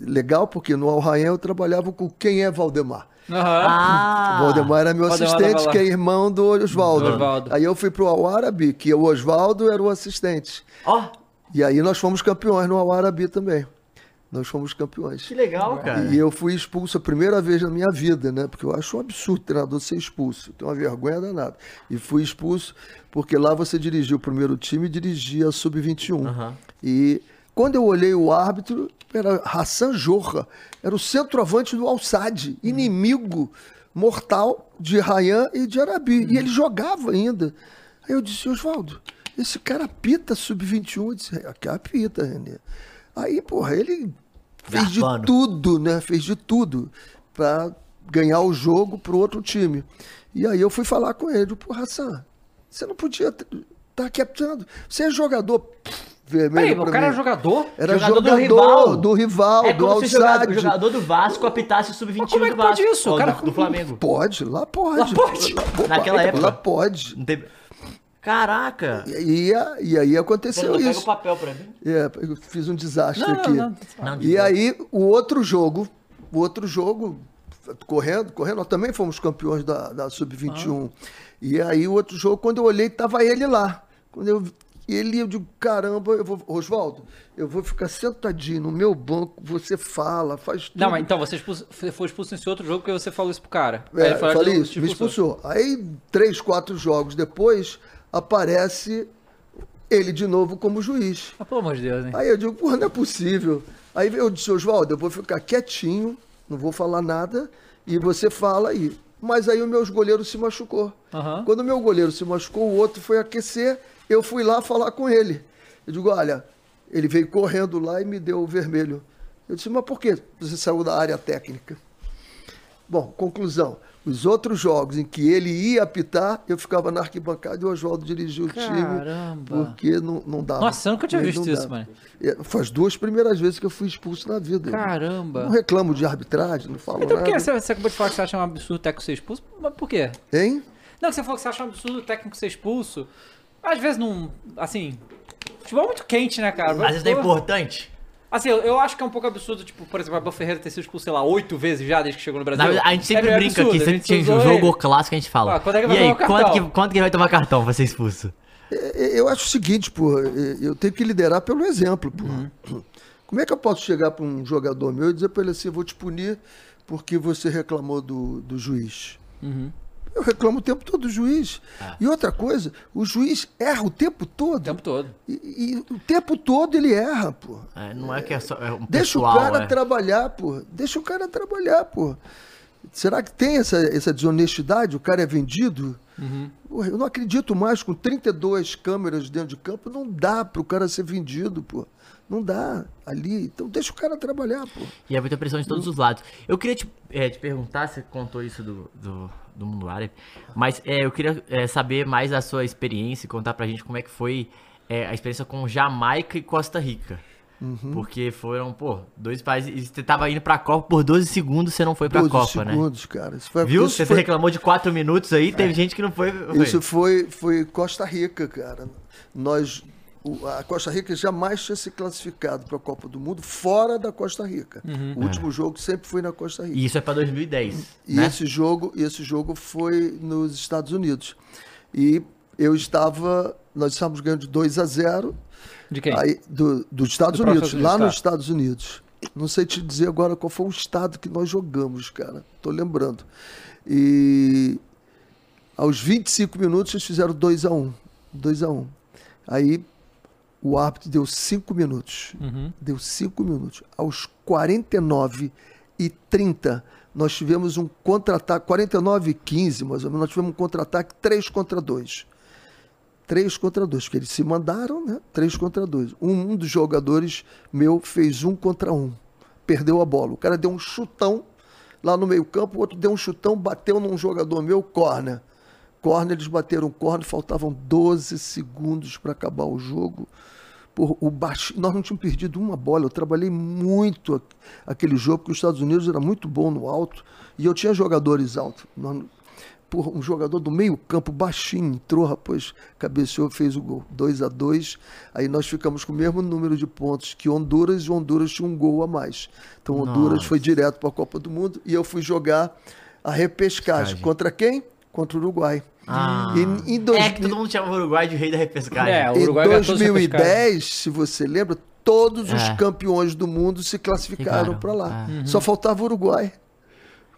legal porque no Al Rayyan eu trabalhava com quem é Valdemar. Aham. Ah! O Valdemar era meu Valdemar assistente, que é irmão do Oswaldo. Do Oswaldo. Aí eu fui pro Al Arabi, que o Oswaldo era o assistente. Ó, E aí nós fomos campeões no Al Arabi também. Nós fomos campeões. que legal, cara. E eu fui expulso a primeira vez na minha vida, né? Porque eu acho um absurdo o treinador ser expulso. Tem uma vergonha danada. E fui expulso porque lá você dirigia o primeiro time e dirigia a Sub-21. Aham. E quando eu olhei o árbitro, era Hassan Jorra. Era o centroavante do Al-Sad, inimigo mortal de Rayan e de Arabi. E ele jogava ainda. Aí eu disse, Oswaldo, esse cara apita Sub-21. Eu disse, é, que apita, René. Aí, porra, ele fez de Garfando. tudo, né? Fez de tudo pra ganhar o jogo pro outro time. E aí eu fui falar com ele, pô, Hassan, você não podia estar tá captando. Você é jogador pff, vermelho Peraí, o cara mim. era jogador? Era Jogador jogador, do rival. do rival, É do como jogador, o jogador do Vasco apitasse o sub-21 Mas como é que pode isso? O cara- do, do Flamengo. Pode, lá pode. Lá pode? pode. Naquela época. Lá pode. Não tem- Caraca! E, e, e aí aconteceu Pega o isso. papel pra mim. É, eu fiz um desastre Não, não, aqui. não. Não, E aí, o outro jogo, o outro jogo, correndo, correndo, nós também fomos campeões da, da Sub-21. E aí, o outro jogo, quando eu olhei, tava ele lá. Quando eu vi ele, eu digo, caramba, eu vou, Oswaldo, eu vou ficar sentadinho no meu banco, você fala, faz tudo. Não, mas então você expulso- foi expulso nesse outro jogo porque você falou isso pro cara. É, eu falei isso, me expulsou. Aí, três, quatro jogos depois, aparece ele de novo como juiz. Ah, pelo amor de Deus, né? Aí eu digo, porra, não é possível. Aí eu disse, Oswaldo, eu vou ficar quietinho, não vou falar nada, e você fala aí. Mas aí o meu goleiro se machucou. Aham. Quando o meu goleiro se machucou, o outro foi aquecer, eu fui lá falar com ele. Eu digo, olha, ele veio correndo lá e me deu o vermelho. Eu disse, mas por que você saiu da área técnica? Bom, conclusão. Os outros jogos em que ele ia apitar, eu ficava na arquibancada e o Oswaldo dirigia o time. Caramba. Porque não, não dava. Nossa, eu nunca tinha visto isso, mano. É, Faz duas primeiras vezes que eu fui expulso na vida. Caramba. Não reclamo de arbitragem, não falo Então por que nada. você, você acabou de falar que você acha um absurdo o técnico ser expulso? Mas por quê? Hein? Não, que você falou que você acha um absurdo o técnico ser expulso. Às vezes não. Assim. Futebol é muito quente, né, cara? Mas isso não é importante. Assim, eu, eu acho que é um pouco absurdo, tipo, por exemplo, a Ferreira ter sido expulso, sei lá, oito vezes já desde que chegou no Brasil. Verdade, a gente sempre É brinca absurdo, aqui, a sempre gente tinha usou jogo ele. clássico, a gente fala. Ah, quando é que vai e aí, tomar quanto que, quanto que vai tomar cartão pra ser expulso? É, Eu acho o seguinte, pô, é, eu tenho que liderar pelo exemplo, pô. Uhum. Como é que eu posso chegar para um jogador meu e dizer para ele assim, eu vou te punir porque você reclamou do, do juiz? Uhum. Eu reclamo o tempo todo do juiz. E outra coisa, o juiz erra o tempo todo. O tempo todo. E, e o tempo todo ele erra, pô. É, não é que é só é um Deixa pessoal, o cara é. trabalhar, pô. Deixa o cara trabalhar, pô. Será que tem essa, essa desonestidade? O cara é vendido? Uhum. Porra, eu não acredito mais, com 32 câmeras dentro de campo, não dá pro cara ser vendido, pô. Não dá ali. Então deixa o cara trabalhar, pô. E é muita pressão de todos os lados. Eu queria te, é, te perguntar, você contou isso do, do, do mundo árabe, mas é, eu queria é, saber mais a sua experiência e contar pra gente como é que foi é, a experiência com Jamaica e Costa Rica. Uhum. Porque foram, pô, dois países. Você tava indo pra Copa por 12 segundos, você não foi pra 12 Copa, né? segundos, cara. Isso foi, Viu? Isso Você foi, reclamou de 4 minutos aí, teve gente que não foi. foi. isso foi, foi Costa Rica, cara. Nós, a Costa Rica jamais tinha se classificado para a Copa do Mundo fora da Costa Rica. O último jogo sempre foi na Costa Rica. E isso é pra 2010. E né? esse jogo, esse jogo foi nos Estados Unidos. E eu estava, nós estávamos ganhando de 2 a 0 De quem? aí, do, dos Estados Do Unidos, lá nos. Estados Unidos. Não sei te dizer agora qual foi o estado que nós jogamos, cara. Tô lembrando. E aos 25 minutos eles fizeram 2 a 1 2 a 1 Aí o árbitro deu 5 minutos. Uhum. Deu 5 minutos. Aos 49 e 30, nós tivemos um contra-ataque, 49 e 15, mais ou menos, nós tivemos um contra-ataque 3 contra 2. 3 contra 2, porque eles se mandaram, né? 3 contra 2. Um, um dos jogadores meu fez um contra um. Perdeu a bola. O cara deu um chutão lá no meio-campo, o outro deu um chutão, bateu num jogador meu, corner. Corner, eles bateram corner, faltavam 12 segundos para acabar o jogo. Por, o baixo, nós não tínhamos perdido uma bola. Eu trabalhei muito aqu- aquele jogo, porque os Estados Unidos era muito bom no alto e eu tinha jogadores altos. Nós porra, um jogador do meio campo, baixinho, entrou, rapaz, cabeceou, fez o gol. 2 a 2 Aí nós ficamos com o mesmo número de pontos que Honduras, e Honduras tinha um gol a mais. Então Honduras Nossa. foi direto para a Copa do Mundo e eu fui jogar a repescagem. Pescagem. Contra quem? Contra o Uruguai. Ah. E, em dois, É que todo mundo chama o Uruguai de rei da repescagem. É, o em Uruguai ganhou todos os 2010, se você lembra, todos os É. campeões do mundo se classificaram Ficaram, para lá. é. Só faltava o Uruguai.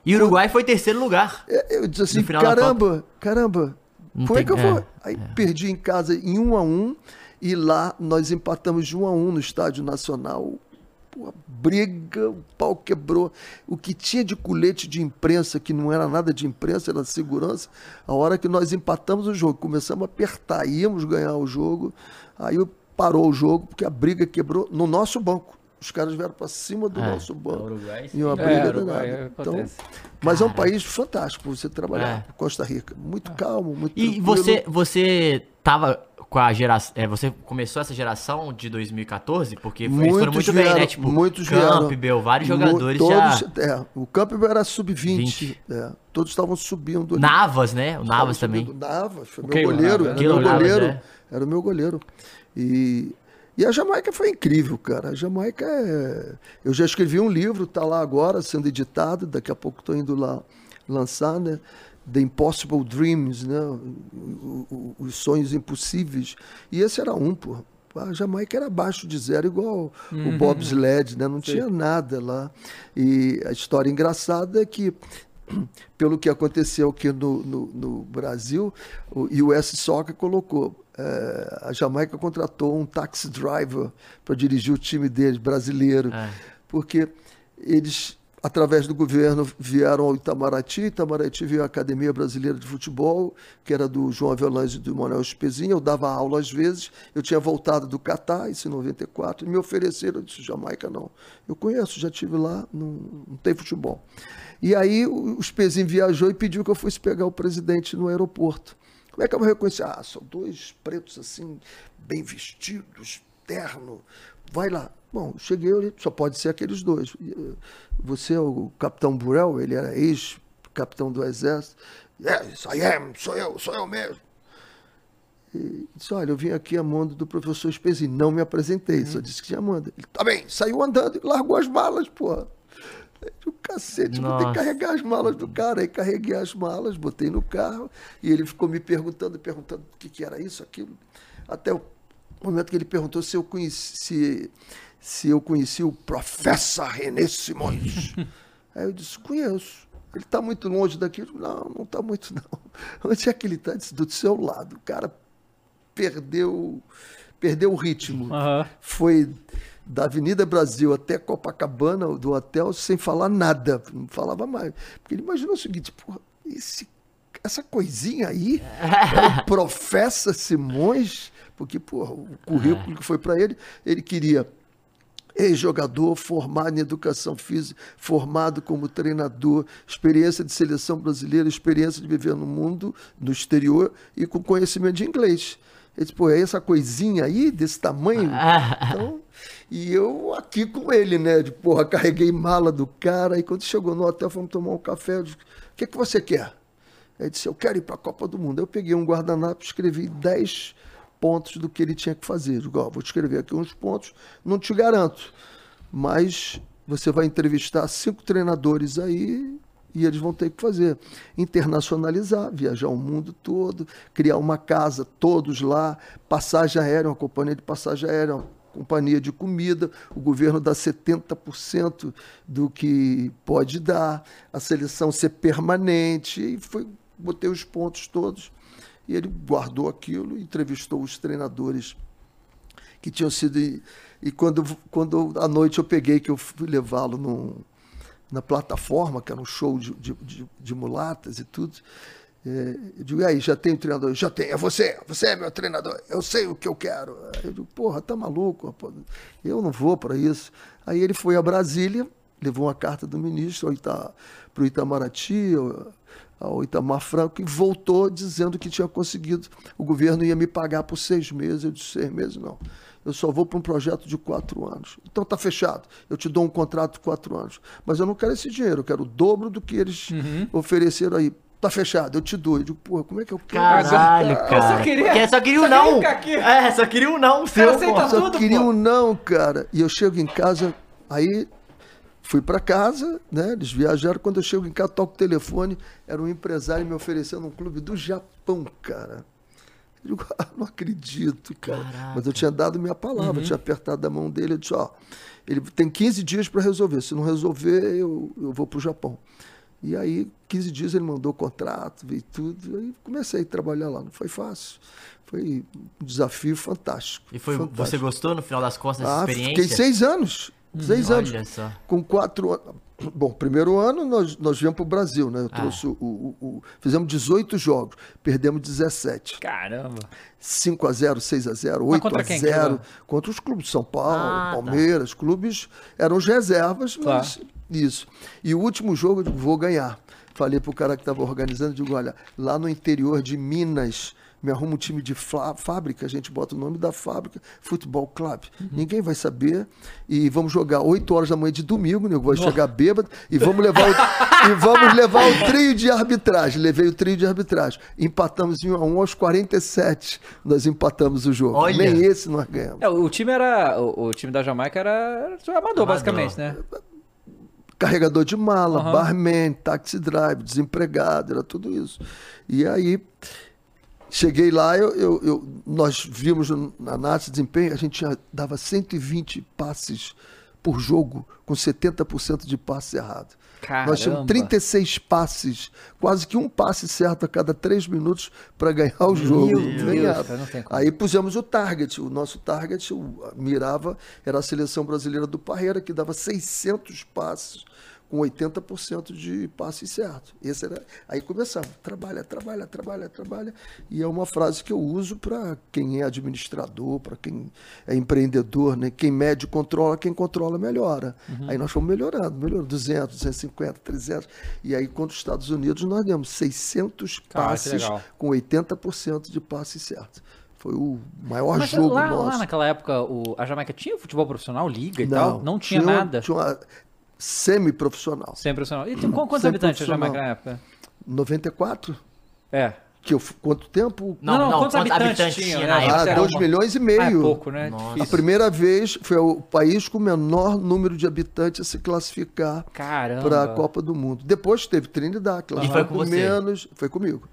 E o Uruguai foi terceiro lugar. É, Eu disse assim, caramba, caramba, Não como é tem- que eu vou? é, Aí perdi em casa em um a um e lá nós empatamos de um a um no Estádio Nacional. Pô, a briga, o pau quebrou. O que tinha de colete de imprensa, que não era nada de imprensa, era segurança, a hora que nós empatamos o jogo, começamos a apertar, íamos ganhar o jogo, aí parou o jogo, porque a briga quebrou no nosso banco. Os caras vieram para cima do É, nosso banco. Uruguai, E uma É, briga Uruguai, danada. Então, mas é um país fantástico você trabalhar. É. Costa Rica. Muito calmo, muito E tranquilo. você, você tava com a geração. É, você começou essa geração de 2014? Porque foi- eles foram muito bem, né? vieram, Tipo, muitos vieram. Campbell, vários jogadores todos, já. É, o Campbell era sub-20. 20. é, todos estavam subindo. ali. Navas, né? O Navas também. subindo. Navas, foi O meu goleiro. Navas, Era né? meu Navas, goleiro. é. Era o meu goleiro. E, e a Jamaica foi incrível, cara. A Jamaica é. Eu já escrevi um livro, tá lá agora, sendo editado. Daqui a pouco estou indo lá lançar, né? The Impossible Dreams, né? Os sonhos impossíveis. E esse era um, pô. A Jamaica era abaixo de zero, igual o bobsled, né? Não tinha nada lá. E a história engraçada é que pelo que aconteceu aqui no, no, no Brasil, o US Soccer colocou. eh, a Jamaica contratou um taxi driver para dirigir o time deles, brasileiro, É. porque eles, através do governo, vieram ao Itamaraty. Itamaraty veio à Academia Brasileira de Futebol, que era do João Avelange e do Manuel Espezinha. Eu dava aula às vezes. Eu tinha voltado do Catar, isso em 94, e me ofereceram. Eu disse: Jamaica não. Eu conheço, já tive lá, não, não tem futebol. E aí o Espezinho viajou e pediu que eu fosse pegar o presidente no aeroporto. Como é que eu vou reconhecer? Ah, são dois pretos assim, bem vestidos, terno. Vai lá. Bom, cheguei, eu só pode ser aqueles dois. Eh, Você é o capitão Burel, ele era ex-capitão do exército. Yes, I am, sou eu, sou eu mesmo. E disse, olha, eu vim aqui a mando do professor Espezinho. Não me apresentei, só disse que tinha manda. Ele, tá bem, saiu andando e largou as malas, porra. O cacete, vou ter que carregar as malas do cara. Aí carreguei as malas, botei no carro e ele ficou me perguntando, perguntando o que, que era isso, aquilo. Até o momento que ele perguntou se eu conheci, se, se eu conhecia o professor René Simões. Aí eu disse, conheço. Ele está muito longe daqui? Não, não está muito não. Onde é que ele está? Do seu lado. O cara perdeu, perdeu o ritmo Aham. foi da Avenida Brasil até Copacabana, do hotel, sem falar nada. Não falava mais. Porque ele imaginou o seguinte, porra, esse, essa coisinha aí é o Professa Simões, porque porra, o currículo que foi para ele, ele queria ex-jogador, formado em educação física, formado como treinador, experiência de seleção brasileira, experiência de viver no mundo, no exterior e com conhecimento de inglês. Ele disse, pô, é essa coisinha aí, desse tamanho? Então, e eu aqui com ele, né? De, porra, carreguei mala do cara. E quando chegou no hotel, fomos tomar um café. Eu disse, o que, que você quer? Ele disse, eu quero ir para a Copa do Mundo. Eu peguei um guardanapo escrevi 10 pontos do que ele tinha que fazer. Digo, vou escrever aqui uns pontos, não te garanto, mas você vai entrevistar cinco treinadores aí e eles vão ter que fazer. Internacionalizar, viajar o mundo todo, criar uma casa, todos lá, passagem aérea, uma companhia de passagem aérea, uma companhia de comida, o governo dá 70% do que pode dar, a seleção ser permanente, e foi, botei os pontos todos. E ele guardou aquilo, entrevistou os treinadores que tinham sido. E, quando, quando à noite eu peguei, que eu fui levá-lo na plataforma, que era um show de, de, de- de mulatas e tudo. é, eu digo, e aí, já tem o treinador? Já tem, é você, você é meu treinador, eu sei o que eu quero. Eu digo, porra, tá maluco, rapaz? eu não vou para isso. Aí ele foi a Brasília, levou uma carta do ministro para o Itamaraty, ao- Itamar Franco, e voltou dizendo que tinha conseguido, o governo ia me pagar por seis meses. Eu disse, seis meses não. Eu só vou para um projeto de quatro anos. Então tá fechado. Eu te dou um contrato de quatro anos. Mas eu não quero esse dinheiro, eu quero o dobro do que eles ofereceram aí. Tá fechado, eu te dou. Eu digo, porra, como é que eu quero? Caralho, Eu cara. só queria- Porque só queria um não. queria. É, só queria um não seu, aceita pô. Só tudo, queria pô. um não, cara. E eu chego em casa, aí fui pra casa, né? Eles viajaram. Quando eu chego em casa, toco o telefone. Era um empresário me oferecendo um clube do Japão, cara. Eu digo, ah, não acredito, cara. Caraca. Mas eu tinha dado minha palavra, eu tinha apertado a mão dele. Eu disse, ó, ele tem 15 dias para resolver. Se não resolver, eu, eu vou pro Japão. E aí, 15 dias ele mandou o contrato, veio tudo. Aí comecei a trabalhar lá. Não foi fácil. Foi um desafio fantástico. E foi, fantástico. você gostou no final das contas dessa Ah, experiência? fiquei seis anos. Seis Olha anos. só. Com quatro anos. Bom, primeiro ano nós, nós viemos para o Brasil, né? Eu Ah. trouxe o, o- o- Fizemos 18 jogos, perdemos 17. Caramba. 5 a 0 6 a 0 Mas 8 contra a quem que 0 jogou? Contra os clubes de São Paulo, Ah, tá. Palmeiras, clubes eram os reservas, mas isso. E o último jogo eu digo, vou ganhar. Falei pro cara que estava organizando, digo, olha, lá no interior de Minas, me arruma um time de fábrica, a gente bota o nome da fábrica, Futebol Club. Uhum. Ninguém vai saber. E vamos jogar 8 horas da manhã de domingo, nego vai chegar bêbado e vamos levar o, e vamos levar o trio de arbitragem. Levei o trio de arbitragem. Empatamos em 1 a 1 aos 47. Nós empatamos o jogo. Olha. Nem esse nós ganhamos. É, o time era. O, o time da Jamaica era, amador, Amador. basicamente, né? carregador de mala, Aham. barman, taxi drive, desempregado, era tudo isso. E aí, cheguei lá, eu, eu- eu- nós vimos na análise de desempenho, a gente dava 120 passes por jogo, com 70% de passe errado. Nós tínhamos Caramba. 36 passes, quase que um passe certo a cada três minutos para ganhar o jogo. Aí pusemos o target. O nosso target o, mirava era a seleção brasileira do Parreira, que dava 600 passes com 80% de passes certos. Esse era, aí começava, trabalha, trabalha, trabalha, trabalha. E é uma frase que eu uso para quem é administrador, para quem é empreendedor, né? Quem mede controla, quem controla melhora. Uhum. Aí nós fomos melhorando, melhorando 200, 250, 300. E aí contra os Estados Unidos nós demos 600 Cara, que passes com 80% de passes certos. Foi o maior Mas jogo lá, nosso. lá naquela época, o, a Jamaica tinha futebol profissional, liga e tal? Não tinha, uma- nada. Tinha uma semi-profissional. Sempre profissional. E tem, qu- quantos habitantes profissional. na época? 94? É. Que eu, quanto tempo? Não, não, quantos, quantos habitantes, habitantes tinham? tinha né? Ah, era 2 uma- milhões e Ah, meio. é pouco, né? Nossa. A primeira vez foi o país com o menor número de habitantes a se classificar para a Copa do Mundo. Depois teve Trinidad, claro. E foi com você? menos. Foi comigo.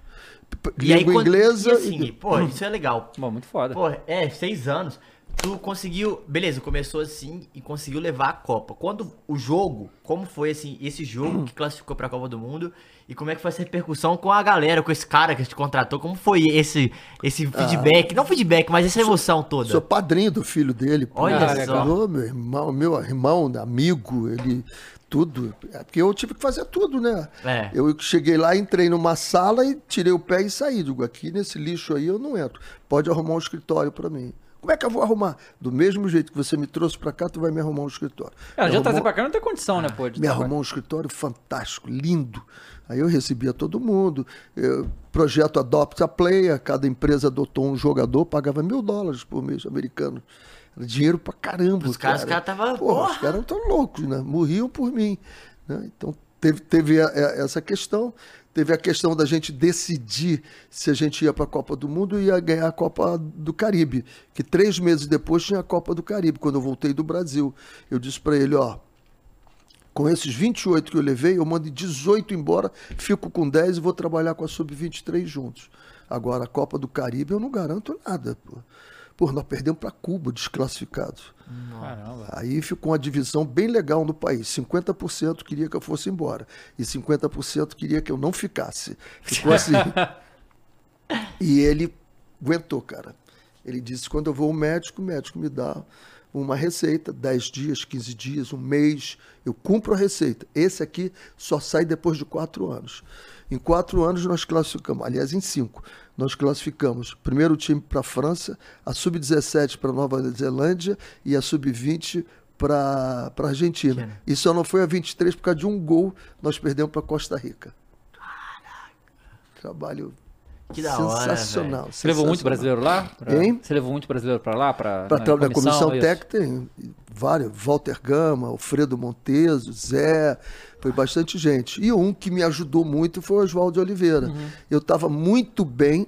P- E aí, Língua quando, inglesa. e assim, e- pô, isso é legal. Bom, muito foda. Pô, é, seis anos. Tu conseguiu. Beleza, começou assim e conseguiu levar a Copa. Quando o jogo, como foi assim, esse jogo que classificou pra Copa do Mundo? E como é que foi essa repercussão com a galera, com esse cara que te contratou? Como foi esse, esse feedback? Não feedback, mas essa emoção toda. Sou padrinho do filho dele. Olha Ah, legal. Ô, meu irmão, meu irmão, amigo, ele. Tudo. É porque eu tive que fazer tudo, né? É. Eu cheguei lá, entrei numa sala e tirei o pé e saí. Digo, aqui nesse lixo aí eu não entro. Pode arrumar um escritório para mim. Como é que eu vou arrumar? Do mesmo jeito que você me trouxe para cá, tu vai me arrumar um escritório. É, Me já trazer pra cá não tem condição, né, pô? de me arrumou um escritório fantástico, lindo. Aí eu recebia todo mundo. Eu- projeto Adopt a Player, cada empresa adotou um jogador, pagava mil dólares por mês americano. Era dinheiro pra caramba. Os caras- cara. os caras tava- Porra, os porra. caras estão loucos, né? Morriam por mim. né? Então teve, teve a- a- essa questão. Teve a questão da gente decidir se a gente ia para a Copa do Mundo e ia ganhar a Copa do Caribe. Que três meses depois tinha a Copa do Caribe, quando eu voltei do Brasil. Eu disse para ele, ó, com esses 28 que eu levei, eu mando 18 embora, fico com 10 e vou trabalhar com a Sub-23 juntos. Agora, a Copa do Caribe eu não garanto nada. Pô, pô nós perdemos para Cuba, desclassificados. Caramba. Aí ficou uma divisão bem legal no país. 50% queria que eu fosse embora e 50% queria que eu não ficasse. Ficou assim. e ele aguentou, cara. Ele disse: quando eu vou ao médico, o médico me dá uma receita, 10 dias, 15 dias, um mês, eu cumpro a receita. Esse aqui só sai depois de quatro anos. Em quatro anos nós classificamos, aliás, em cinco, nós classificamos primeiro time para a França, a sub-17 para Nova Zelândia e a sub-20 para a Argentina. Argentina. E só não foi a 23 por causa de um gol, nós perdemos para Costa Rica. Trabalho Que da hora, sensacional. Você levou muito brasileiro lá? Pra- Hein? Você levou muito brasileiro pra lá? Para na trabalhar na comissão isso? técnica tem vários, Walter Gama, Alfredo Monteso, Zé, Foi bastante gente. E um que me ajudou muito foi o Oswaldo Oliveira. Eu estava muito bem,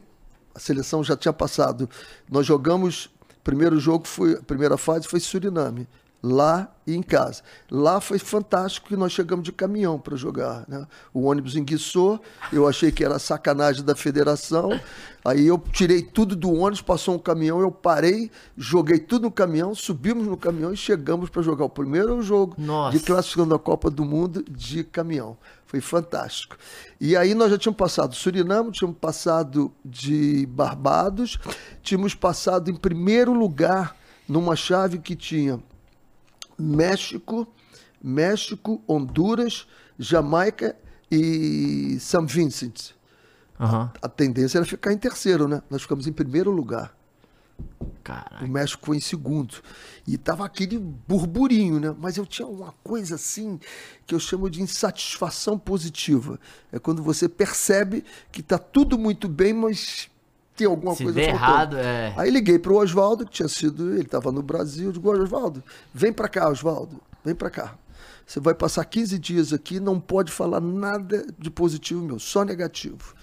a seleção já tinha passado. Nós jogamos, primeiro jogo foi, a primeira fase foi Suriname, lá e em casa. Lá foi fantástico que nós chegamos de caminhão para jogar. Né? O ônibus enguiçou, eu achei que era sacanagem da federação. Aí eu tirei tudo do ônibus, passou um caminhão, eu parei, joguei tudo no caminhão, subimos no caminhão e chegamos para jogar o primeiro jogo Nossa. de classificando a Copa do Mundo de caminhão. Foi fantástico. E aí nós já tínhamos passado Suriname, tínhamos passado de Barbados, tínhamos passado em primeiro lugar numa chave que tinha México, México, Honduras, Jamaica e São Vincent. Aham. A tendência era ficar em terceiro, né? Nós ficamos em primeiro lugar. O Caraca. México foi em segundo. E tava aquele burburinho, né? Mas eu tinha uma coisa assim que eu chamo de insatisfação positiva. É quando você percebe que tá tudo muito bem, mas tem alguma Se coisa der errado, é. Aí liguei pro Oswaldo, que tinha sido, ele estava no Brasil, eu digo, Oswaldo, vem para cá, Oswaldo, vem para cá. Você vai passar 15 dias aqui, não pode falar nada de positivo meu, só negativo.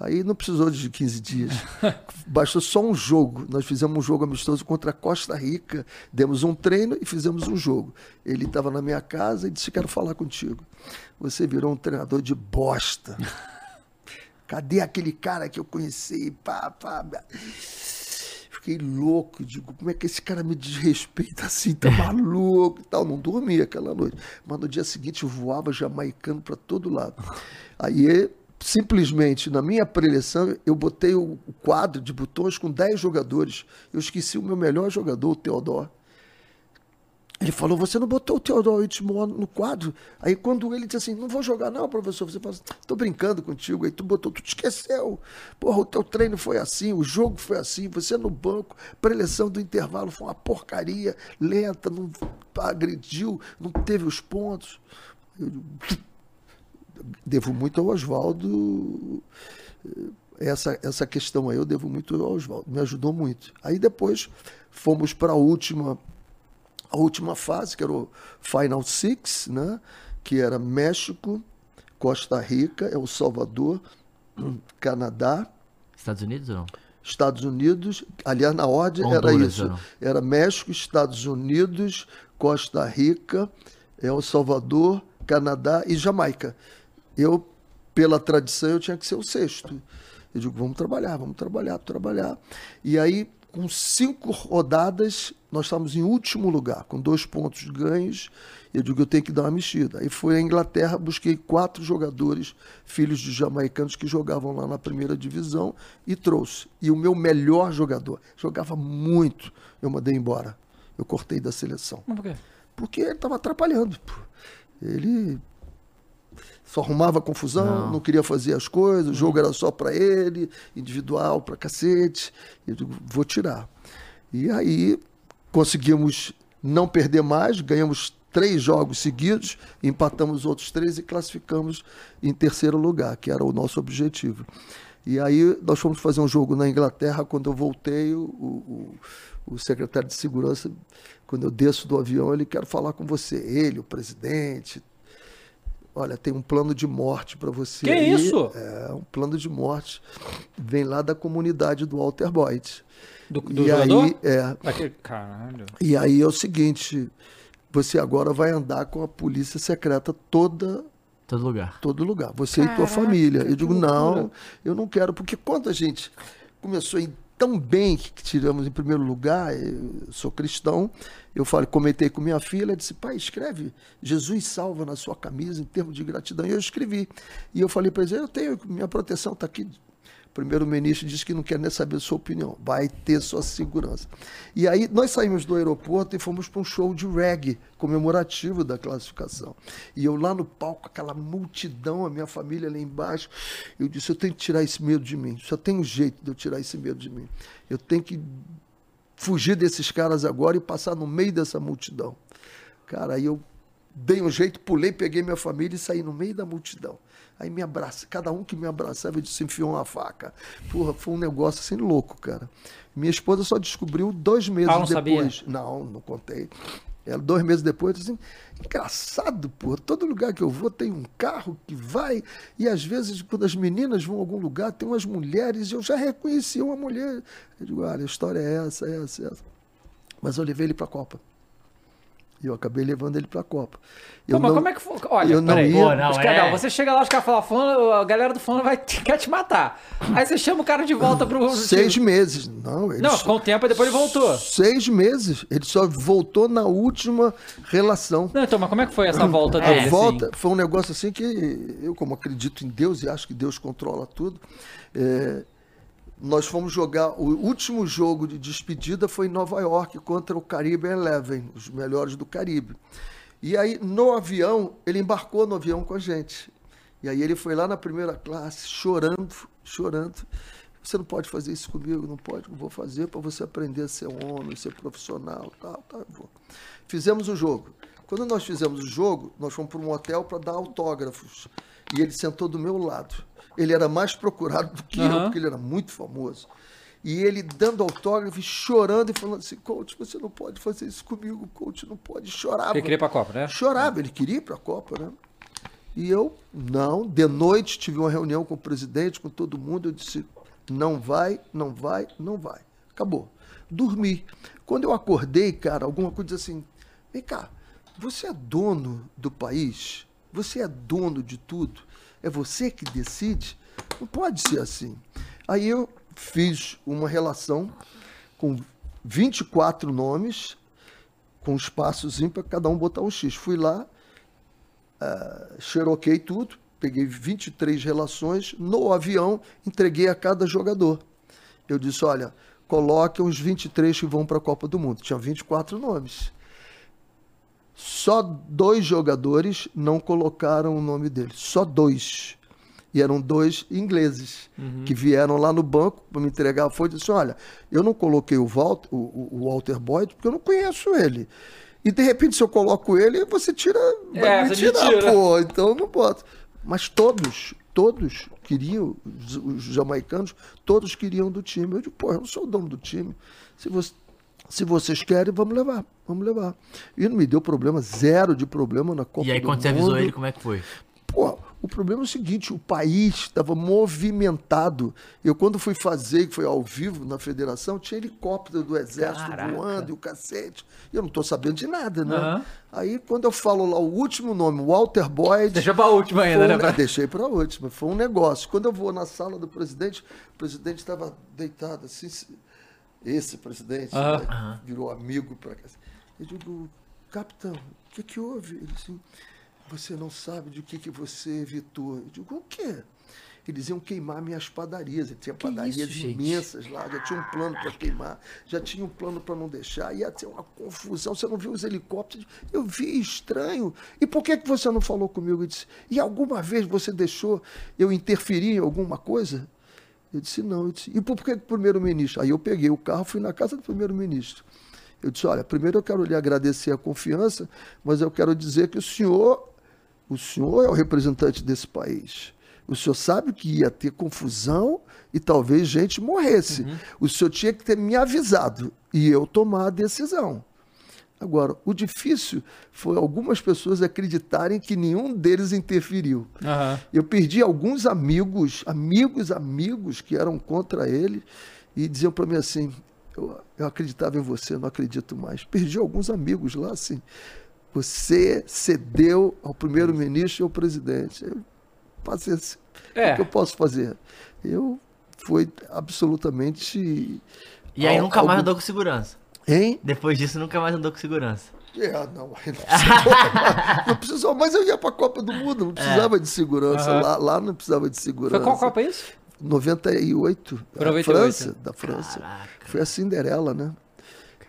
Aí não precisou de 15 dias. Bastou só um jogo. Nós fizemos um jogo amistoso contra a Costa Rica, demos um treino e fizemos um jogo. Ele estava na minha casa e disse: Quero falar contigo. Você virou um treinador de bosta. Cadê aquele cara que eu conheci? Pá, pá. Fiquei louco, digo, como é que esse cara me desrespeita assim, tá maluco e tal. Não dormia aquela noite. Mas no dia seguinte eu voava jamaicano para todo lado. Aí, simplesmente, na minha preleção, eu botei o o quadro de botões com 10 jogadores. Eu esqueci o meu melhor jogador, o Teodoro. Ele falou, você não botou o Teodoro Itmor no quadro? Aí quando ele disse assim, não vou jogar não, professor. Você falou assim, tô brincando contigo. Aí tu botou, tu te esqueceu. Porra, o teu treino foi assim, o jogo foi assim, você no banco, preleção do intervalo foi uma porcaria, lenta, não agrediu, não teve os pontos. Eu devo muito ao Oswaldo essa, essa questão aí eu devo muito ao Oswaldo, me ajudou muito. Aí depois fomos para a última a última fase, que era o Final Six, né? que era México, Costa Rica, El Salvador, Canadá, Estados Unidos ou não? Estados Unidos, aliás, na ordem era Honduras, isso. ou não? Era México, Estados Unidos, Costa Rica, El Salvador, Canadá e Jamaica. Eu, pela tradição, eu tinha que ser o sexto. Eu digo, vamos trabalhar, vamos trabalhar, trabalhar. E aí, com cinco rodadas, nós estávamos em último lugar, com dois pontos ganhos. Eu digo, eu tenho que dar uma mexida. Aí fui à Inglaterra, busquei quatro jogadores, filhos de jamaicanos que jogavam lá na primeira divisão e trouxe. E o meu melhor jogador, jogava muito, eu mandei embora. Eu cortei da seleção. Mas por quê? Porque ele estava atrapalhando. Ele só arrumava confusão, não. Não. queria fazer as coisas, o jogo era só para ele, individual pra cacete. Eu digo, vou tirar. E aí conseguimos não perder mais, ganhamos três jogos seguidos, empatamos os outros três e classificamos em terceiro lugar, que era o nosso objetivo. E aí nós fomos fazer um jogo na Inglaterra, quando eu voltei, o, o, o secretário de segurança, quando eu desço do avião, ele quer falar com você, ele, o presidente. Olha, tem um plano de morte para você. Que aí. isso? É, um plano de morte. Vem lá da comunidade do Walter Boyd. Do, do e jogador? aí, é, Aquele- Caralho. e aí é o seguinte, você agora vai andar com a polícia secreta toda Todo lugar. todo lugar, você e tua Caraca, família. Eu digo, não, eu não quero, porque quando a gente começou a ir tão bem que tiramos em primeiro lugar, eu sou cristão, eu falei, comentei com minha filha, disse, pai, escreve Jesus salva na sua camisa em termos de gratidão. E eu escrevi. E eu falei para ele, eu tenho, minha proteção está aqui. O primeiro-ministro disse que não quer nem saber a sua opinião, vai ter sua segurança. E aí nós saímos do aeroporto e fomos para um show de reggae comemorativo da classificação. E eu lá no palco, aquela multidão, a minha família lá embaixo, eu disse, eu tenho que tirar esse medo de mim. Só tem um jeito de eu tirar esse medo de mim. Eu tenho que fugir desses caras agora e passar no meio dessa multidão. Cara, aí eu dei um jeito, pulei, peguei minha família e saí no meio da multidão. Aí me abraça, cada um que me abraçava, eu disse, enfiou uma faca. Porra, foi um negócio assim louco, cara. Minha esposa só descobriu dois meses Ah, não depois. sabia? Não, não contei. Ela, dois meses depois, assim, engraçado, pô, todo lugar que eu vou tem um carro que vai, e às vezes, quando as meninas vão a algum lugar, tem umas mulheres, eu já reconheci uma mulher. Eu digo, olha, a história é essa, é essa, é essa. Mas eu levei ele para a Copa. E eu acabei levando ele para a Copa. Eu Pô, mas não- como é que foi? Olha, eu não peraí. ia- Pô, não, Os caras- é. não, você chega lá, os caras falam, "Fulano, a galera do fone vai te, quer te matar. Aí você chama o cara de volta pro. Seis meses. Não, ele Não, só- com o tempo e depois ele voltou. Seis meses. Ele só voltou na última relação. Não, então, mas como é que foi essa volta A dele? assim? volta foi um negócio assim que eu, como acredito em Deus e acho que Deus controla tudo, é, nós fomos jogar. O último jogo de despedida foi em Nova York contra o Caribe Eleven, os melhores do Caribe. E aí, no avião, ele embarcou no avião com a gente. E aí ele foi lá na primeira classe, chorando, chorando. Você não pode fazer isso comigo, não pode, não vou fazer para você aprender a ser homem, ser profissional, tal, tal, vou. Fizemos o jogo. Quando nós fizemos o jogo, nós fomos para um hotel para dar autógrafos. E ele sentou do meu lado. Ele era mais procurado do que eu, Aham. porque ele era muito famoso. E ele dando autógrafo, chorando e falando assim: coach, você não pode fazer isso comigo, coach, não pode. Chorava. Ele queria ir pra Copa, né? Chorava, ele queria ir para a Copa, né? E eu, não. De noite, tive uma reunião com o presidente, com todo mundo. Eu disse: não vai, não vai, não vai. Acabou. Dormi. Quando eu acordei, cara, alguma coisa assim: vem cá, você é dono do país? Você é dono de tudo? É você que decide? Não pode ser assim. Aí eu fiz uma relação com 24 nomes, com espaçozinho para cada um botar um X. Fui lá, ah, xeroquei tudo, peguei 23 relações, no avião entreguei a cada jogador. Eu disse, olha, coloque os 23 que vão para a Copa do Mundo. Tinha 24 nomes. Só dois jogadores não colocaram o nome deles. Só dois. E eram dois ingleses que vieram lá no banco para me entregar a folha e disse: Olha, eu não coloquei o Walter, o, o- Walter Boyd porque eu não conheço ele. E de repente, se eu coloco ele, você tira. Vai É, me você tirar, tira. pô. Então não boto. Mas todos, todos queriam, os, os jamaicanos, todos queriam do time. Eu digo, pô, eu não sou o dono do time. Se, você, se vocês querem, vamos levar. Vamos levar. E não me deu problema, zero de problema na Copa E aí, do quando você avisou Mundo. ele, como é que foi? Pô, o problema é o seguinte, o país estava movimentado. Eu, quando fui fazer, que foi ao vivo na federação, tinha helicóptero do exército Caraca. voando e o cacete. E eu não estou sabendo de nada, né? Aham. Aí, quando eu falo lá o último nome, Walter Boyd... Deixa pra última ainda, foi né? um- pra- Deixei para a última. Foi um negócio. Quando eu vou na sala do presidente, o presidente estava deitado assim. Se- Esse presidente Aham. né, virou amigo para cá. Eu digo, capitão, o que, que houve? Ele assim, você não sabe de que, que você evitou. Eu digo, o quê? Eles iam queimar minhas padarias. Tinha padarias isso, gente? imensas lá, já tinha um plano para queimar, já tinha um plano para não deixar, ia ter uma confusão. Você não viu os helicópteros? Eu vi, estranho. E por que, que você não falou comigo? Eu disse, e alguma vez você deixou eu interferir em alguma coisa? Eu disse, não. Eu disse, e por que o primeiro-ministro? Aí eu peguei o carro, fui na casa do primeiro-ministro. Eu disse, olha, primeiro eu quero lhe agradecer a confiança, mas eu quero dizer que o senhor, o senhor é o representante desse país. O senhor sabe que ia ter confusão e talvez gente morresse. O senhor tinha que ter me avisado e eu tomar a decisão. Agora, o difícil foi algumas pessoas acreditarem que nenhum deles interferiu. Aham. Eu perdi alguns amigos, amigos, amigos que eram contra ele e diziam para mim assim: eu, eu acreditava em você, não acredito mais. Perdi alguns amigos lá assim. Você cedeu ao primeiro-ministro e ao presidente. Eu, paciência. É. O que eu posso fazer? Eu fui absolutamente. E aí nunca mais andou com segurança. Hein? Depois disso, nunca mais andou com segurança. É, não, aí não precisava, não precisava, mas eu ia para a Copa do Mundo, não precisava de segurança. Aham. Lá, lá não precisava de segurança. Foi qual Copa isso? 98, Foi da 98. França, da França. Caraca. Foi a Cinderela, né?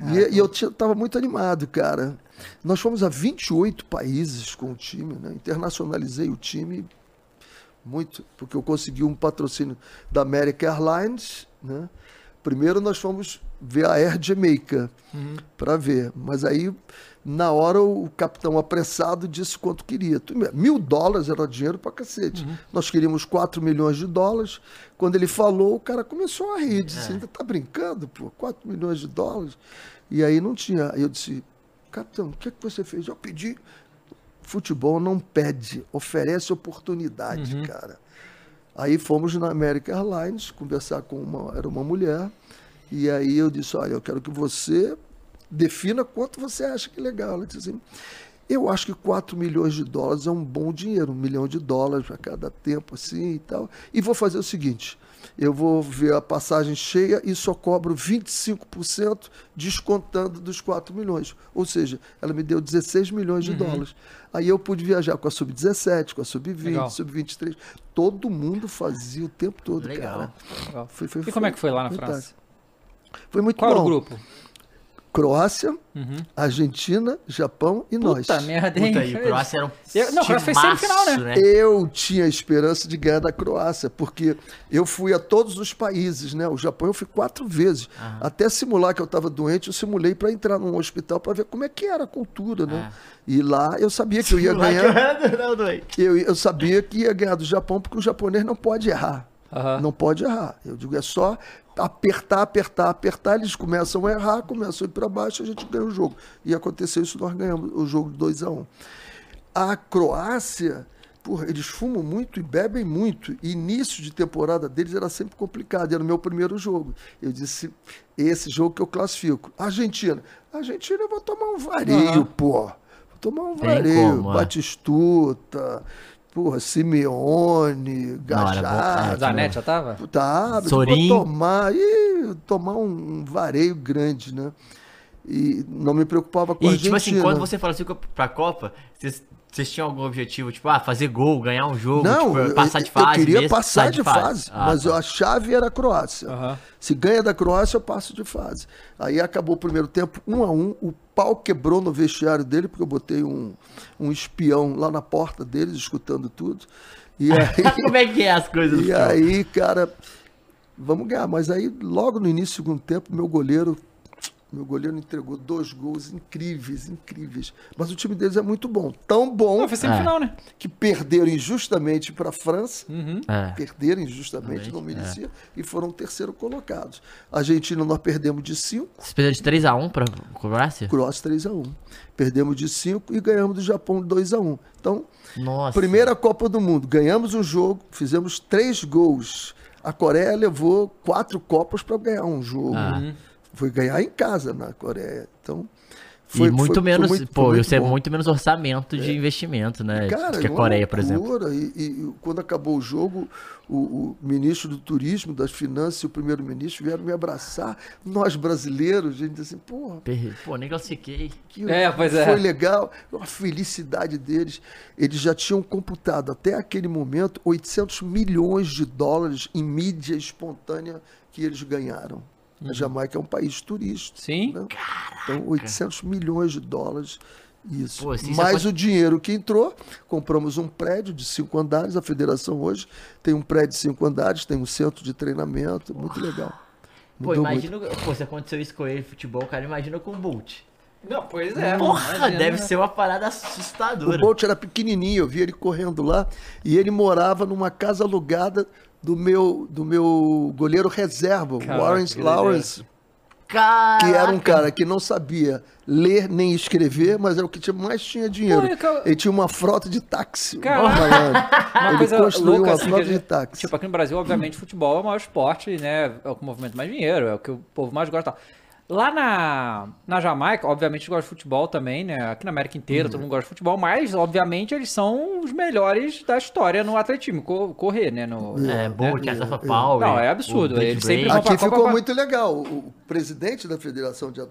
E, e eu estava muito animado, cara. Nós fomos a 28 países com o time, né? Internacionalizei o time muito, porque eu consegui um patrocínio da American Airlines, né? Primeiro nós fomos ver a Air Jamaica para ver, mas aí na hora o capitão apressado disse quanto queria. Mil dólares era dinheiro para cacete. Nós queríamos 4 milhões de dólares. Quando ele falou, o cara começou a rir, disse, ainda tá brincando, pô, 4 milhões de dólares? E aí não tinha. Aí eu disse, capitão, o que, é que você fez? Eu pedi. Futebol não pede, oferece oportunidade, cara. Aí fomos na American Airlines conversar com uma, era uma mulher, e aí eu disse, olha, eu quero que você defina quanto você acha que é legal. Ela disse assim, eu acho que 4 milhões de dólares é um bom dinheiro, um milhão de dólares a cada tempo, assim e tal. E vou fazer o seguinte: eu vou ver a passagem cheia e só cobro 25% descontando dos 4 milhões. Ou seja, ela me deu 16 milhões de dólares. Aí eu pude viajar com a Sub-17, com a Legal. Sub-20, Sub-23. Todo mundo fazia o tempo todo, Legal. cara. Legal. Foi, foi, E como é que foi lá na fantástico. França? Foi muito Qual era bom. o grupo? Croácia, Argentina, Japão e nós. Puta merda, hein? Puta aí, Croácia era um Eu- não, Croácia timaço, semifinal, né? Eu tinha a esperança de ganhar da Croácia, porque eu fui a todos os países, né? O Japão eu fui quatro vezes. Até simular que eu estava doente, eu simulei para entrar num hospital para ver como é que era a cultura, né? E lá eu sabia que eu ia ganhar. Não, doente. Eu, eu sabia que ia ganhar do Japão, porque o japonês não pode errar. Aham. Não pode errar. Eu digo, é só apertar, apertar, apertar, eles começam a errar, começam a ir para baixo, a gente ganha o jogo. E aconteceu isso, nós ganhamos o jogo de 2 a 1 um. A Croácia, porra, eles fumam muito e bebem muito. E início de temporada deles era sempre complicado. Era o meu primeiro jogo. Eu disse, esse jogo que eu classifico. Argentina. Argentina eu vou tomar um vareio, Aham. pô. Vou tomar um vareio. como, é. Batistuta, porra, Simeone, Gajá. é, Zanetti já tava? Tá, Sorin. vou tomar, ih, tomar um vareio grande, né? E não me preocupava com a E, tipo assim, quando você fala assim pra Copa, vocês, vocês tinham algum objetivo? Tipo, ah, fazer gol, ganhar um jogo, Não, tipo, eu, passar de eu fase queria mesmo, passar sair de fase, Ah, mas tá. a chave era a Croácia. Aham. Se ganha da Croácia, eu passo de fase. Aí acabou o primeiro tempo, um a um, o pau quebrou no vestiário dele, porque eu botei um, um espião lá na porta deles, escutando tudo. E aí, Como é que é as coisas E aí, cara, vamos ganhar. Mas aí, logo no início do segundo tempo, meu goleiro, meu goleiro entregou dois gols incríveis, incríveis. Mas o time deles é muito bom. Tão bom Não, foi semifinal, né? que perderam injustamente para a França. É. Perderam injustamente, não merecia. E foram terceiro colocados. A Argentina nós perdemos de 5, Vocês perderam de 3x1 pra Croácia? Croácia 3 a 1 Perdemos de 5 e ganhamos do Japão de 2 a 1 Então, Nossa. Primeira Copa do Mundo, ganhamos um jogo, fizemos três gols. A Coreia levou quatro Copas para ganhar um jogo. Ah. Foi ganhar em casa na Coreia. Então, foi e muito foi- foi menos, muito- pô, foi e você é bom. muito menos orçamento de investimento, né? Cara, que a Coreia, por exemplo. E, e- quando acabou o jogo, o, o ministro do Turismo, das Finanças e o primeiro-ministro vieram me abraçar. Nós brasileiros, a gente disse assim, porra, Perre- Pô, nem classifiquei. que É, pois é. foi legal, a felicidade deles. Eles já tinham computado até aquele momento 800 milhões de dólares em mídia espontânea que eles ganharam. A Jamaica é um país turístico. Sim. né? Então, 800 milhões de dólares. Isso. Pô, isso Mais aconte- o dinheiro que entrou, compramos um prédio de cinco andares. A federação hoje tem um prédio de cinco andares, tem um centro de treinamento. Muito legal. Pô, imagina. Pô, se aconteceu isso com ele, futebol, cara, imagina com o Bolt. Não, pois é. Porra, imagina, deve né? ser uma parada O assustadora. Bolt era pequenininho, eu vi ele correndo lá e ele morava numa casa alugada do meu do meu goleiro reserva, Caraca, Warren que Lawrence, Caraca. que era um cara que não sabia ler nem escrever, mas era o que tinha- mais tinha dinheiro. Pô, e Ele tinha uma frota de táxi. Uma ele coisa construiu louca uma assim, frota a de gente- táxi. tipo, aqui no Brasil, obviamente, futebol é o maior esporte, né? É o que movimenta mais dinheiro, é o que o povo mais gosta. Lá na, na Jamaica, obviamente, gosta de futebol também, né? Aqui na América inteira Uhum. todo mundo gosta de futebol, mas, obviamente, eles são os melhores da história no atletismo, co- correr, né? No, É, Bolt, né? a Safa Power. Não, é absurdo, eles sempre Aqui Copa ficou pra- muito legal. O, presidente da Federação de,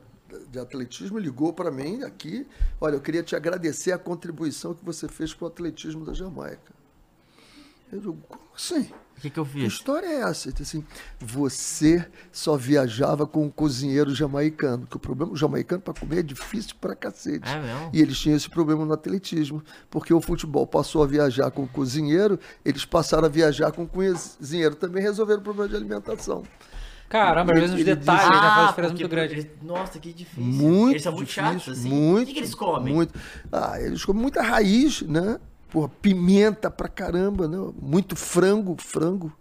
de Atletismo ligou para mim aqui. Olha, eu queria te agradecer a contribuição que você fez para o atletismo da Jamaica. Eu digo, como assim? O que, que eu Que fiz? história é essa? Disse assim, você só viajava com um cozinheiro jamaicano, que o problema o jamaicano para comer é difícil pra cacete. É mesmo? E eles tinham esse problema no atletismo, porque o futebol passou a viajar com o cozinheiro, eles passaram a viajar com o cozinheiro, também resolveram o problema de alimentação. Caramba, às vezes os detalhes disse- já fazem Ah, diferença porque muito grande. eles- Nossa, que difícil. Muito Eles são muito difícil, chatos, assim. Muito, o que, que eles comem? Muito. Ah, eles comem muita raiz, né? Porra, pimenta pra caramba, né? Muito frango, frango.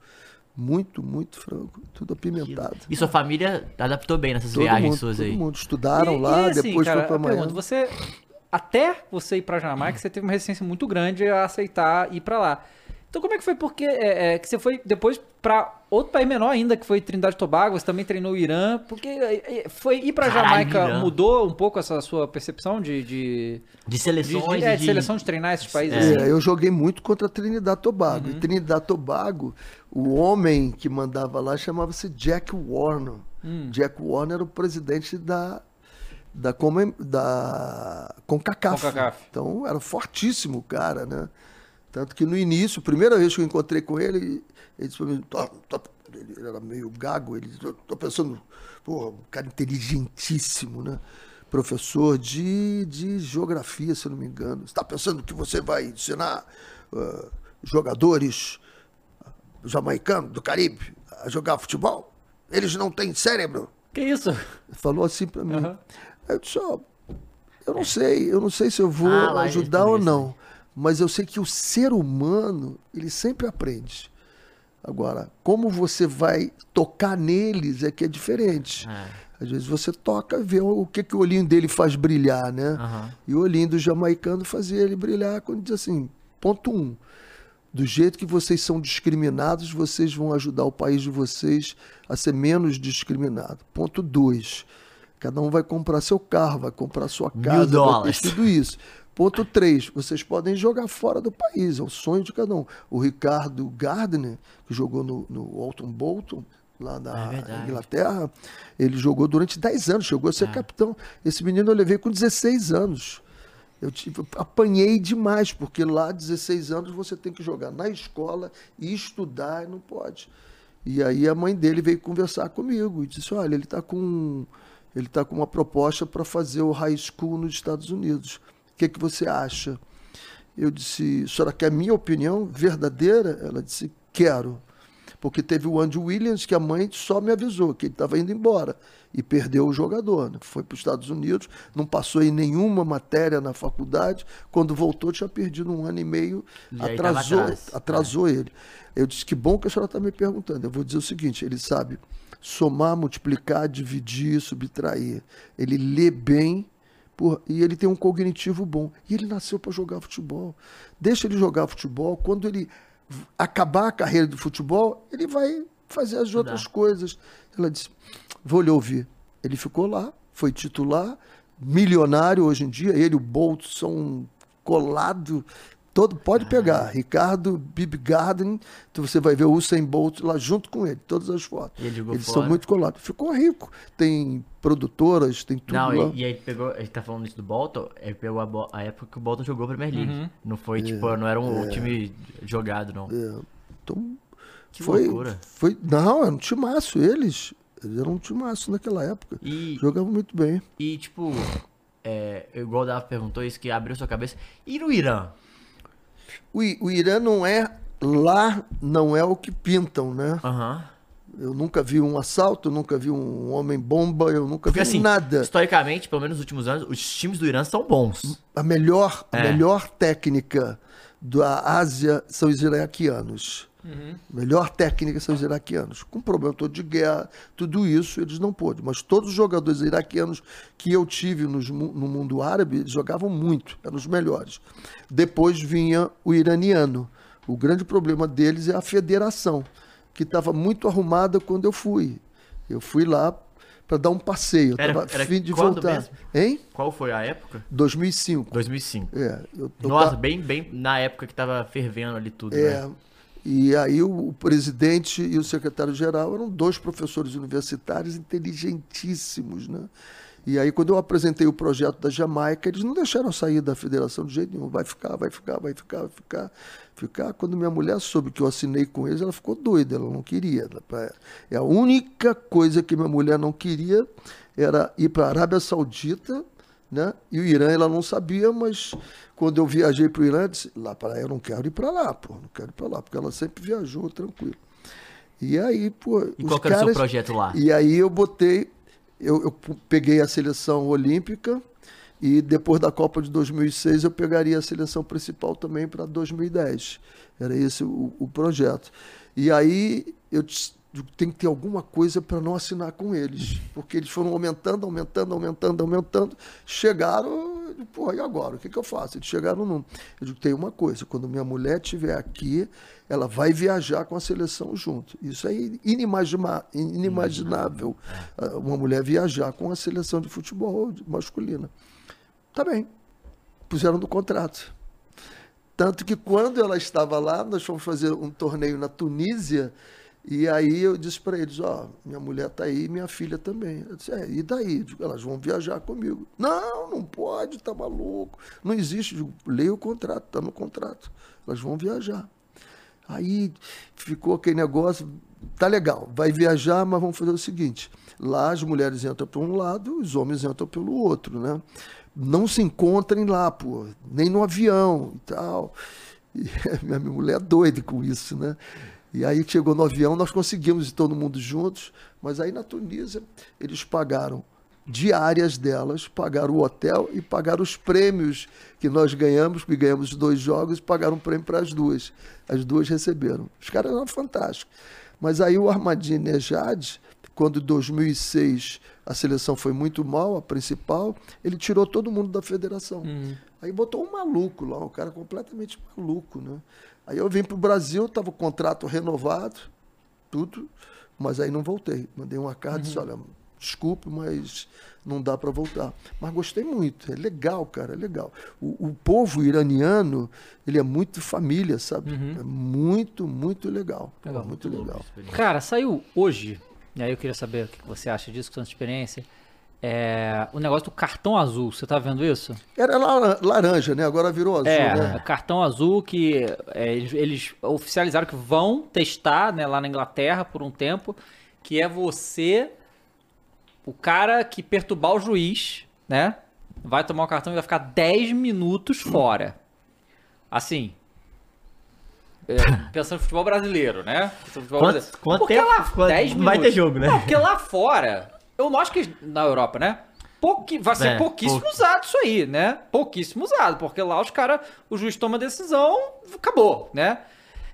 Muito, muito frango. Tudo apimentado. E sua família adaptou bem nessas Todo viagens mundo, suas todo aí? mundo. Estudaram E- lá, e, assim, depois cara, foi pra pergunto, Miami. você até você ir pra Jamaica, você teve uma resistência muito grande a aceitar ir pra lá. Então como é que foi? Porque é, é, que você foi depois pra outro país menor ainda, que foi Trindade e Tobago, você também treinou o Irã, porque é, é, foi ir pra Caralho, Jamaica Irã. mudou um pouco essa sua percepção de, de, De de, seleções de- é, e de seleção de treinar esses países É. assim? É, eu joguei muito contra a Trinidad Tobago. Uhum. E Trinidad Tobago, o homem que mandava lá chamava-se Jack Warner. Hum. Jack Warner era o presidente da da da CONCACAF. CONCACAF. Então era fortíssimo o cara, né? Tanto que no início, primeira vez que eu encontrei com ele, ele disse pra mim, "Tô- tô-" ele era meio gago, ele disse, "Eu tô pensando, porra, um cara inteligentíssimo, né? Professor de, de geografia, se não me engano. Você está pensando que você vai ensinar ah, jogadores jamaicanos do Caribe a jogar futebol? Eles não têm cérebro? Que isso? Falou assim pra mim. Aí eu disse, ó, eu não sei, eu não sei se eu vou Ah, ajudar ou não. Mas eu sei que o ser humano, ele sempre aprende. Agora, como você vai tocar neles é que é diferente. É. Às vezes você toca e vê o que, que o olhinho dele faz brilhar, né? Aham. E o olhinho do jamaicano fazia ele brilhar quando diz assim, ponto um, do jeito que vocês são discriminados, vocês vão ajudar o país de vocês a ser menos discriminado. Ponto dois, cada um vai comprar seu carro, vai comprar sua Mil casa, vai ter dólares. tudo isso. Ponto três, vocês podem jogar fora do país, é o sonho de cada um. O Ricardo Gardner, que jogou no, no Alton Bolton, lá na É. Inglaterra, ele jogou durante 10 anos, chegou a ser É. capitão. Esse menino eu levei com 16 anos. Eu tive, apanhei demais, porque lá, 16 anos, você tem que jogar na escola e estudar, e não pode. E aí a mãe dele veio conversar comigo e disse: Olha, ele está com, ele tá com uma proposta para fazer o high school nos Estados Unidos. O que, que você acha? Eu disse: A senhora quer minha opinião verdadeira? Ela disse: Quero. Porque teve o Andy Williams, que a mãe só me avisou que ele estava indo embora. E perdeu o jogador. Né? Foi para os Estados Unidos, não passou em nenhuma matéria na faculdade. Quando voltou, tinha perdido um ano e meio. E atrasou atrás. atrasou ele. Eu disse que bom que a senhora está me perguntando. Eu vou dizer o seguinte: ele sabe somar, multiplicar, dividir, subtrair. Ele lê bem. Porra, e ele tem um cognitivo bom. E ele nasceu para jogar futebol. Deixa ele jogar futebol. Quando ele acabar a carreira de futebol, ele vai fazer as outras coisas. Ela disse: vou lhe ouvir. Ele ficou lá, foi titular, milionário hoje em dia. Ele o Bolt são colado. Todo, pode pegar. Ricardo Bib Garden, então você vai ver o Usain Bolt lá junto com ele, todas as fotos. E ele jogou Eles fora. são muito colados. Ficou rico. Tem produtoras, tem tudo Não, lá. e, e aí ele pegou, a gente tá falando isso do Bolton, ele pegou a, a época que o Bolton jogou a Premier League. Uhum. Não foi, tipo, não era um time jogado, não. É, então, Que foi, loucura. foi. Não, era um timaço. Eles, eles eram um timaço naquela época. E, Jogavam muito bem. e tipo, é, igual o Dava perguntou isso, que abriu sua cabeça. E no Irã? O, o Irã não é. Lá não é o que pintam, né? Aham. Eu nunca vi um assalto, eu nunca vi um homem-bomba, eu nunca Porque vi assim, nada. historicamente, pelo menos nos últimos anos, os times do Irã são bons. A melhor, a É. melhor técnica da Ásia são os iraquianos. A melhor técnica são os iraquianos. Com problema todo de guerra, tudo isso eles não pôde. Mas todos os jogadores iraquianos que eu tive nos no mundo árabe jogavam muito, eram os melhores. Depois vinha o iraniano. O grande problema deles é a federação, que estava muito arrumada quando eu fui. Eu fui lá para dar um passeio. Eu Era- estava era fim de voltar. mesmo? Hein? Qual foi a época? 2005. 2005. É, eu, eu Nossa, ta- bem, bem na época que tava fervendo ali tudo, é, né? E aí o, o presidente e o secretário-geral eram dois professores universitários inteligentíssimos, né? E aí, quando eu apresentei o projeto da Jamaica, eles não deixaram sair da federação de jeito nenhum. Vai ficar, vai ficar, vai ficar, vai ficar, ficar. Quando minha mulher soube que eu assinei com eles, ela ficou doida, ela não queria. É a única coisa que minha mulher não queria era ir para a Arábia Saudita, né? E o Irã ela não sabia, mas quando eu viajei para o Irã, eu disse, lá para eu não quero ir para lá, pô, não quero ir para lá, porque ela sempre viajou tranquilo. E aí, pô, E qual que era o seu caras- projeto lá? e aí eu botei, eu, eu peguei a seleção olímpica e depois da Copa de 2006 eu pegaria a seleção principal também para 2010. Era esse o, o projeto. E aí eu te- eu tenho que ter alguma coisa para não assinar com eles. Porque eles foram aumentando, aumentando, aumentando, aumentando. Chegaram, pô, e agora? O que, que eu faço? Eles chegaram num. Eu digo, tem uma coisa, quando minha mulher estiver aqui, ela vai viajar com a seleção junto. Isso é inimagina- inimaginável, ah, uma mulher viajar com a seleção de futebol masculina. Tá bem. Puseram no contrato. Tanto que quando ela estava lá, nós fomos fazer um torneio na Tunísia, e aí eu disse para eles, ó, minha mulher está aí minha filha também. Eu disse, é, e daí? Digo, elas vão viajar comigo. Não, não pode, tá maluco. Não existe. Digo, leia o contrato, tá no contrato. Elas vão viajar. Aí ficou aquele negócio, tá legal, vai viajar, mas vamos fazer o seguinte: lá as mulheres entram por um lado, os homens entram pelo outro, né? Não se encontrem lá, pô, nem no avião e tal. E minha mulher é doida com isso, né? E aí chegou no avião, nós conseguimos ir todo mundo juntos, mas aí na Tunísia eles pagaram diárias delas, pagaram o hotel e pagaram os prêmios que nós ganhamos, porque ganhamos dois jogos, e pagaram um prêmio para as duas. As duas receberam. Os caras eram fantásticos. Mas aí o Ahmadinejad, quando em 2006 a seleção foi muito mal, a principal, ele tirou todo mundo da federação. Aí botou um maluco lá, um cara completamente maluco, né? Aí eu vim para o Brasil, estava o contrato renovado, tudo, mas aí não voltei. Mandei uma carta e disse, olha, desculpe, mas não dá para voltar. Mas gostei muito, é legal, cara, é legal. O, o povo iraniano, ele é muito família, sabe? É muito, muito legal. Legal. muito legal. Cara, saiu hoje, e aí eu queria saber o que você acha disso, com sua experiência. É, o negócio do cartão azul, você tá vendo isso? Era la- laranja, né? Agora virou azul, é, né? cartão azul que é, eles, eles oficializaram que vão testar né, lá na Inglaterra por um tempo, que é você, o cara que perturbar o juiz, né? Vai tomar o cartão e vai ficar 10 minutos fora. Assim. é, pensando no futebol brasileiro, né? Futebol Quanto- brasileiro. quanto Porque tempo? lá, Quanto- 10 não vai minutos. ter jogo, né? Não, porque lá fora, eu não acho que na Europa, né? Pouqui, vai ser É, pouquíssimo pouco. usado isso aí, né? Pouquíssimo usado, porque lá os caras, o juiz toma a decisão, acabou, né?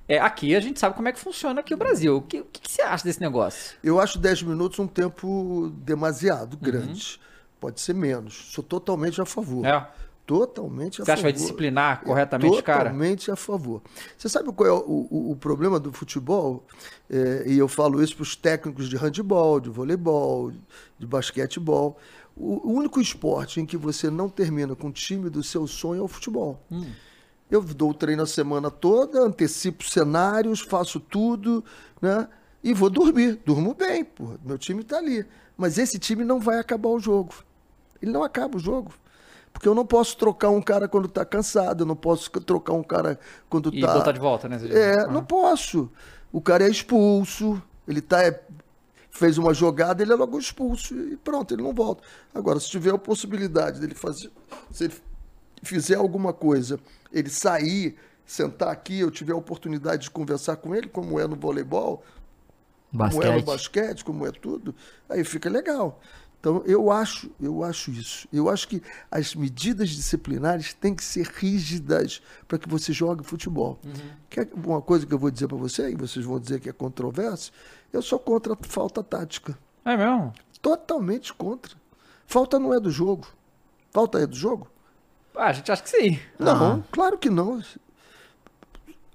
É, aqui a gente sabe como é que funciona aqui o Brasil. O que, o que você acha desse negócio? Eu acho 10 minutos um tempo demasiado Uhum. grande. Pode ser menos. Sou totalmente a favor. É. Totalmente a Você acha que vai favor. disciplinar corretamente, cara? Totalmente a favor. Você sabe qual é o, o- o problema do futebol? É, e eu falo isso para os técnicos de handebol, de voleibol, de basquetebol. O, o único esporte em que você não termina com o time do seu sonho é o futebol. Hum. Eu dou o treino a semana toda, antecipo cenários, faço tudo, né? E vou dormir. Durmo bem, porra. Meu time está ali. Mas esse time não vai acabar o jogo. Ele não acaba o jogo. Porque eu não posso trocar um cara quando está cansado, eu não posso trocar um cara quando E está. botar de volta, né? É, Ah. não posso. O cara é expulso, ele tá, é, fez uma jogada, ele é logo expulso e pronto, ele não volta. Agora, se tiver a possibilidade dele fazer, se ele fizer alguma coisa, ele sair, sentar aqui, eu tiver a oportunidade de conversar com ele, como é no voleibol, como é no Basquete. basquete, como é tudo, aí fica legal. Então, eu acho, eu acho isso. Eu acho que as medidas disciplinares têm que ser rígidas para que você jogue futebol. Quer uma coisa que eu vou dizer para você, e vocês vão dizer que é controverso, eu sou contra a falta tática. É mesmo? Totalmente contra. Falta não é do jogo. Falta é do jogo? Ah, a gente acha que sim. Não, claro que não.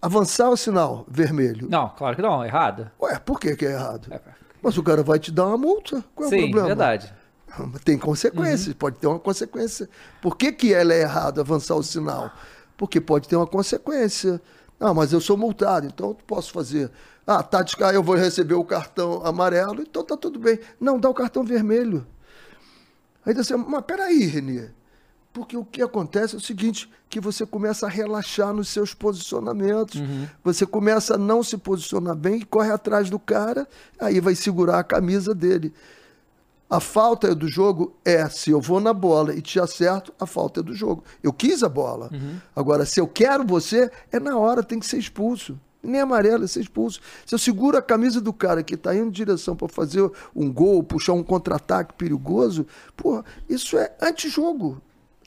Avançar o sinal vermelho. Não, claro que não, errado. Ué, por que, que é errado? É. Mas o cara vai te dar uma multa. Qual é o sim, problema? verdade. Tem consequências, pode ter uma consequência. Por que, que ela é errado avançar o sinal? Porque pode ter uma consequência. Ah, mas eu sou multado, então eu posso fazer. Ah, ah, eu vou receber o cartão amarelo, então tá tudo bem. Não, dá o cartão vermelho. Aí você, mas peraí, Renê. Porque o que acontece é o seguinte, que você começa a relaxar nos seus posicionamentos. Você começa a não se posicionar bem e corre atrás do cara, aí vai segurar a camisa dele. A falta é do jogo é se eu vou na bola e te acerto, a falta é do jogo. Eu quis a bola. Agora, se eu quero você, é na hora, tem que ser expulso. Nem amarelo, é ser expulso. Se eu seguro a camisa do cara que está indo em direção para fazer um gol, puxar um contra-ataque perigoso, porra, isso é antijogo.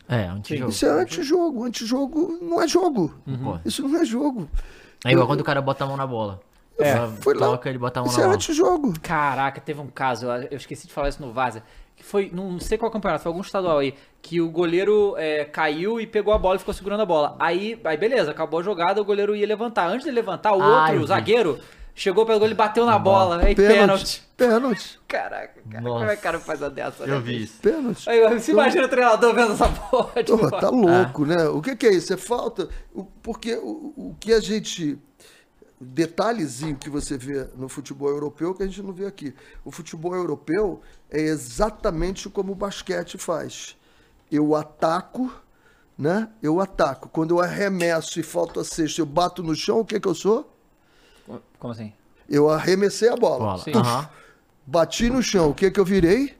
É, antijogo. Isso é antijogo. Antijogo não é jogo. Concordo. Isso não é jogo. É igual quando o cara bota a mão na bola. É, fui lá. Toca ele botar mão Isso na é antijogo. Caraca, teve um caso, eu esqueci de falar isso no Vaza, que foi, não sei qual campeonato, foi algum estadual aí, que o goleiro é, caiu e pegou a bola e ficou segurando a bola. Aí, aí beleza, acabou a jogada, o goleiro ia levantar. Antes de levantar, o Ah, eu outro, o zagueiro, chegou pelo gol e bateu na bola. Aí Pênalti. pênalti. Pênalti. Caraca, cara, Nossa. como é que o cara faz a dessa? né? Eu vi isso. Pênalti. Aí, você imagina o treinador vendo essa porra. tipo, Porra, tá louco, né? O que, que é isso? É falta. o- Porque o, o que a gente. Detalhezinho que você vê no futebol europeu que a gente não vê aqui. O futebol europeu é exatamente como o basquete faz. Eu ataco, né? Eu ataco. Quando eu arremesso e falta a cesta, eu bato no chão, o que, que eu sou? Como assim? Eu arremessei a bola. Bola. Sim. Aham. Bati no chão, o que, que eu virei?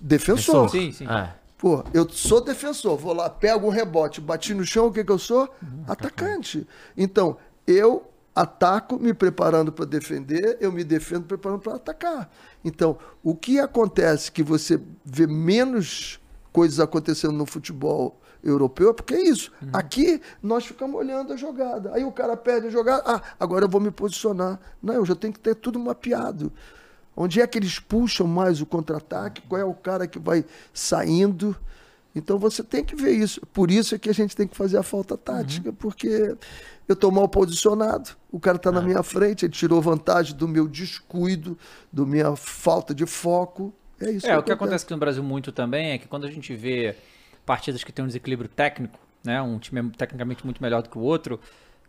Defensor. Sim, sim. É. Pô, eu sou defensor, vou lá, pego um rebote, bati no chão, o que, que eu sou? Atacante. Então, eu ataco me preparando para defender, eu me defendo preparando para atacar. Então, o que acontece que você vê menos coisas acontecendo no futebol europeu é porque é isso. Aqui nós ficamos olhando a jogada. Aí o cara perde a jogada, ah, agora eu vou me posicionar. Não, eu já tenho que ter tudo mapeado. Onde é que eles puxam mais o contra-ataque? Qual é o cara que vai saindo? Então você tem que ver isso. Por isso é que a gente tem que fazer a falta tática, porque eu estou mal posicionado, o cara está na minha frente, ele tirou vantagem do meu descuido, da minha falta de foco. É isso É, o que acontece aqui no Brasil muito também é que quando a gente vê partidas que tem um desequilíbrio técnico, né, um time é tecnicamente muito melhor do que o outro,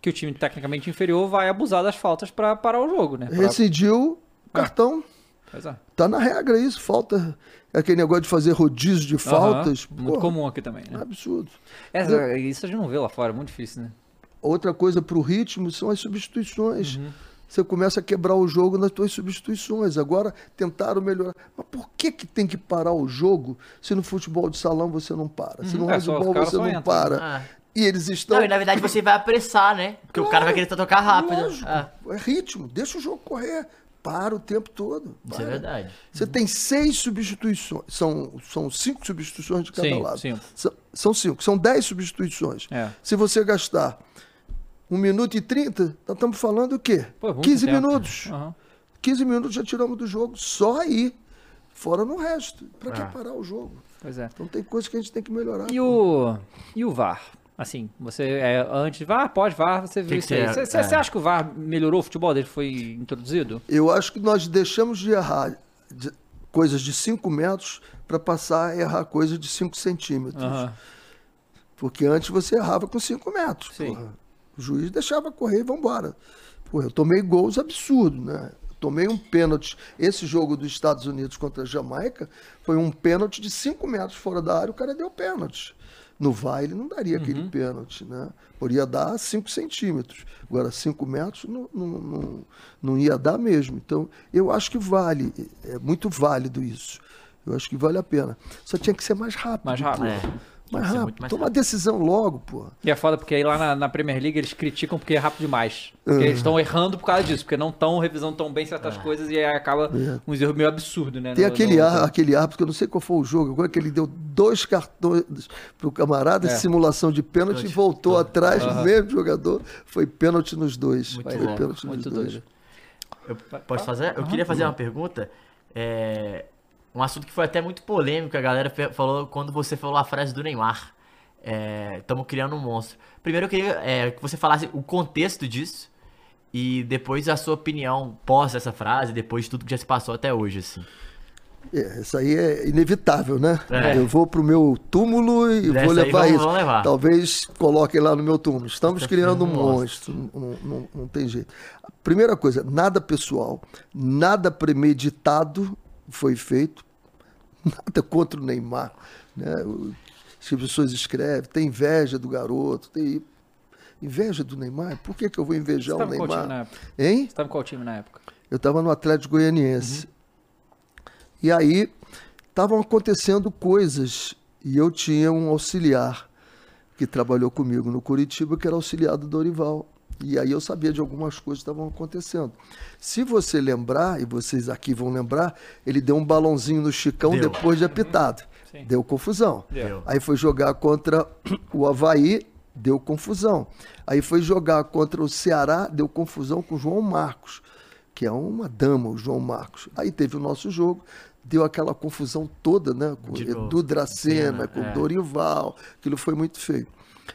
que o time tecnicamente inferior vai abusar das faltas para parar o jogo, né? Pra- Rescindiu o cartão. É. Tá na regra isso, falta. Aquele negócio de fazer rodízio de faltas. Aham, Muito porra, comum aqui também, né? Absurdo. É, isso a gente não vê lá fora, é muito difícil, né? Outra coisa para o ritmo são as substituições. Uhum. Você começa a quebrar o jogo nas suas substituições. Agora tentaram melhorar. Mas por que, que tem que parar o jogo se no futebol de salão você não para? Se no é, só- handball você não entram. para. Ah. E eles estão. Não, e na verdade você vai apressar, né? Porque o cara vai querer tocar rápido. Lógico, Ah, É ritmo. Deixa o jogo correr. Para o tempo todo. isso é Para. verdade. Você tem seis substituições. São, são cinco substituições de cada Sim, lado. cinco. São, são cinco. São dez substituições. É. Se você gastar um minuto e trinta, nós estamos falando o quê? Pô, é muito 15 tempo. minutos. Aham. 15 minutos já tiramos do jogo. Só aí. Fora no resto. Para que Ah. parar o jogo? Pois é. Então tem coisa que a gente tem que melhorar. E o, e o VAR? Assim, você é antes, VAR, pode VAR, você viu Que isso que aí. você- Você é. você acha que o VAR melhorou o futebol desde que foi introduzido? Eu acho que nós deixamos de errar de- coisas de 5 metros para passar a errar coisas de 5 centímetros. Aham. Porque antes você errava com 5 metros. Sim. porra. O juiz deixava correr e vambora. Porra, eu tomei gols absurdos, né? Tomei um pênalti. Esse jogo dos Estados Unidos contra a Jamaica foi um pênalti de 5 metros fora da área, o cara deu pênalti. No VAR ele não daria Uhum. aquele pênalti, né? Poderia dar 5 centímetros. Agora, 5 metros não, não, não, não ia dar mesmo. Então, eu acho que vale. É muito válido isso. Eu acho que vale a pena. Só tinha que ser mais rápido. Mais rápido. É. Que ser rápido. muito mais Toma rápido. decisão logo, pô. E é foda porque aí lá na, na Premier League eles criticam porque é rápido demais. Porque eles estão errando por causa disso, porque não estão revisando tão bem certas coisas e aí acaba uns erros meio absurdos, né? Tem no- aquele, no- ar, aquele árbitro, que eu não sei qual foi o jogo, agora que ele deu dois cartões pro camarada, É. simulação de pênalti, e Pênalti. voltou atrás, o mesmo jogador, foi pênalti nos dois. Muito foi louco, pênalti muito nos dois. doido. Eu posso fazer? Eu queria fazer uma pergunta. É, um assunto que foi até muito polêmico, a galera falou quando você falou a frase do Neymar. Estamos criando um monstro. Primeiro eu queria é, que você falasse o contexto disso e depois a sua opinião pós essa frase, depois de tudo que já se passou até hoje, assim. É, isso aí é inevitável, né? É. Eu vou pro meu túmulo e Dessa vou levar vamos- isso. vamos levar. Talvez coloquem lá no meu túmulo. Estamos criando criando um monstro. Não, não- não tem jeito. Primeira coisa, nada pessoal, nada premeditado foi feito. Nada contra o Neymar. Né? O- As pessoas escrevem, tem inveja do garoto, tem inveja do Neymar. Por que, que eu vou Você invejar o tava em qual time na Neymar? época? Hein? Você tava em qual time na época? Eu estava no Atlético Goianiense. E aí estavam acontecendo coisas e eu tinha um auxiliar que trabalhou comigo no Curitiba, que era auxiliar do Dorival. E aí eu sabia de algumas coisas que estavam acontecendo. Se você lembrar, e vocês aqui vão lembrar, ele deu um balãozinho no Chicão Deu. depois de apitado. Sim. Deu confusão. Deu. Aí foi jogar contra o Havaí, deu confusão. Aí foi jogar contra o Ceará, deu confusão com o João Marcos. que é uma dama, o João Marcos. Aí teve o nosso jogo, deu aquela confusão toda, né? Com De o. Edu Dracena, Cena, com é. o Dorival, aquilo foi muito feio.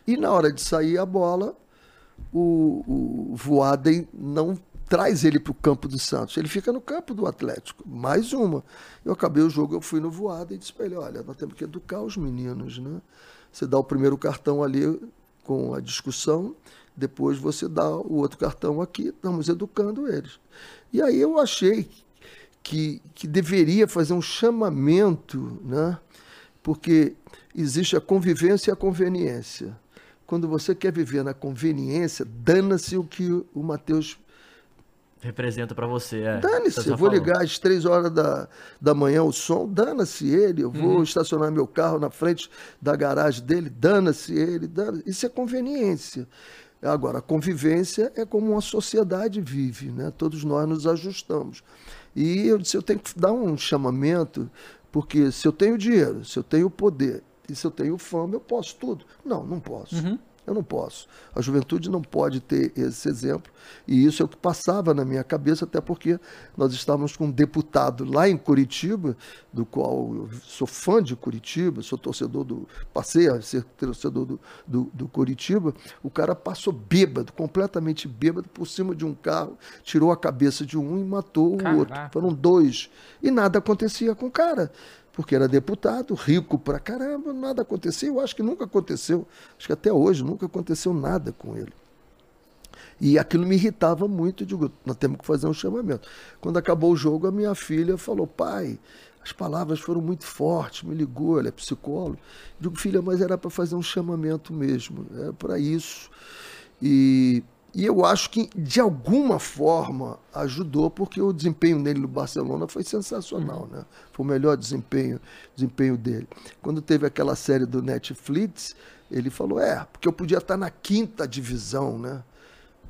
E na hora de sair a bola, o, o Voaden não traz ele para o campo do Santos. Ele fica no campo do Atlético. Mais uma. Eu acabei o jogo, eu fui no Voaden e disse para ele, olha, nós temos que educar os meninos, né? Você dá o primeiro cartão ali com a discussão, depois você dá o outro cartão aqui, estamos educando eles. E aí eu achei que, que deveria fazer um chamamento, né? porque existe a convivência e a conveniência. Quando você quer viver na conveniência, dana-se o que o Matheus. Representa pra você, é. Dane-se, eu vou falou. ligar às três horas da, da manhã o som, dana-se ele, eu Uhum. vou estacionar meu carro na frente da garagem dele, dana-se ele, dana isso é conveniência. Agora, a convivência é como uma sociedade vive, né? todos nós nos ajustamos. E eu disse, eu tenho que dar um chamamento, porque se eu tenho dinheiro, se eu tenho poder e se eu tenho fama, eu posso tudo. Não, não posso. Eu não posso. A juventude não pode ter esse exemplo. E isso é o que passava na minha cabeça, até porque nós estávamos com um deputado lá em Curitiba, do qual eu sou fã de Curitiba, sou torcedor do. Passei a ser torcedor do, do, do Curitiba. O cara passou bêbado, completamente bêbado, por cima de um carro, tirou a cabeça de um e matou o Caraca. outro. Foram dois. E nada acontecia com o cara. Porque era deputado, rico pra caramba, nada acontecia. Eu acho que nunca aconteceu. Acho que até hoje nunca aconteceu nada com ele. E aquilo me irritava muito. Eu digo, nós temos que fazer um chamamento. Quando acabou o jogo, a minha filha falou: pai, as palavras foram muito fortes. Me ligou, ela é psicóloga. Eu digo, filha, mas era para fazer um chamamento mesmo. Era para isso. E, e eu acho que, de alguma forma, ajudou, porque o desempenho dele no Barcelona foi sensacional. Né? Foi o melhor desempenho, desempenho dele. Quando teve aquela série do Netflix, ele falou: é, porque eu podia estar na quinta divisão, né?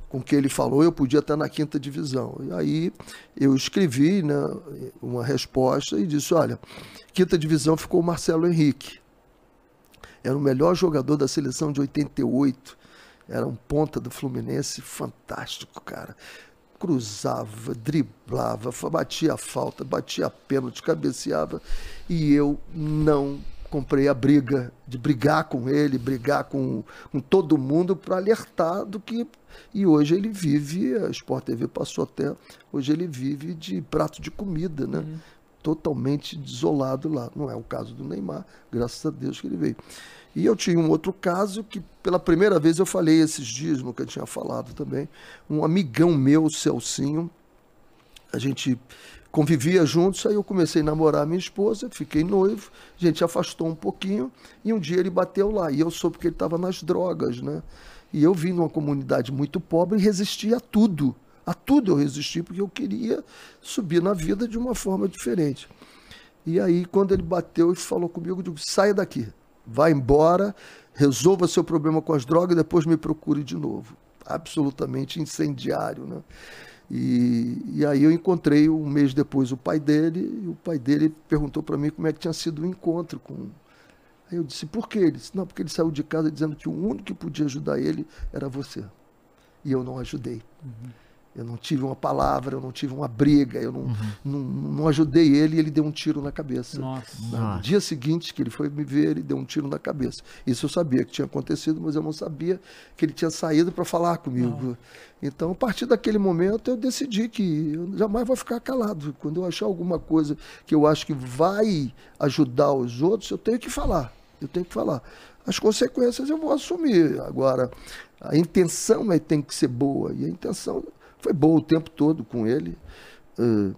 com que ele falou, eu podia estar na quinta divisão. E aí eu escrevi né, uma resposta e disse: olha, quinta divisão ficou o Marcelo Henrique. Era o melhor jogador da seleção de 88. Era um ponta do Fluminense fantástico, cara. Cruzava, driblava, batia a falta, batia a pênalti, cabeceava. E eu não comprei a briga de brigar com ele, brigar com, com todo mundo para alertar do que. E hoje ele vive, a Sport TV passou até. Hoje ele vive de prato de comida, né? Totalmente desolado lá. Não é o caso do Neymar, graças a Deus que ele veio. E eu tinha um outro caso que, pela primeira vez, eu falei esses dias, nunca tinha falado também. Um amigão meu, Celcinho, a gente convivia juntos, aí eu comecei a namorar minha esposa, fiquei noivo, a gente afastou um pouquinho, e um dia ele bateu lá, e eu soube que ele estava nas drogas, né? E eu vim numa comunidade muito pobre e resisti a tudo. A tudo eu resisti, porque eu queria subir na vida de uma forma diferente. E aí, quando ele bateu e falou comigo, eu digo, saia daqui, vá embora, resolva seu problema com as drogas e depois me procure de novo. Absolutamente incendiário, né? E, e aí eu encontrei um mês depois o pai dele, e o pai dele perguntou para mim como é que tinha sido o encontro com. Aí eu disse, por quê? Ele disse, não, porque ele saiu de casa dizendo que o único que podia ajudar ele era você. E eu não ajudei. Eu não tive uma palavra, eu não tive uma briga, eu não, não, não ajudei ele e ele deu um tiro na cabeça. Nossa. No dia seguinte que ele foi me ver, ele deu um tiro na cabeça. Isso eu sabia que tinha acontecido, mas eu não sabia que ele tinha saído para falar comigo. Então, a partir daquele momento, eu decidi que eu jamais vou ficar calado. Quando eu achar alguma coisa que eu acho que vai ajudar os outros, eu tenho que falar. Eu tenho que falar. As consequências eu vou assumir. Agora, a intenção é, tem que ser boa. E a intenção foi boa o tempo todo com ele. Eh,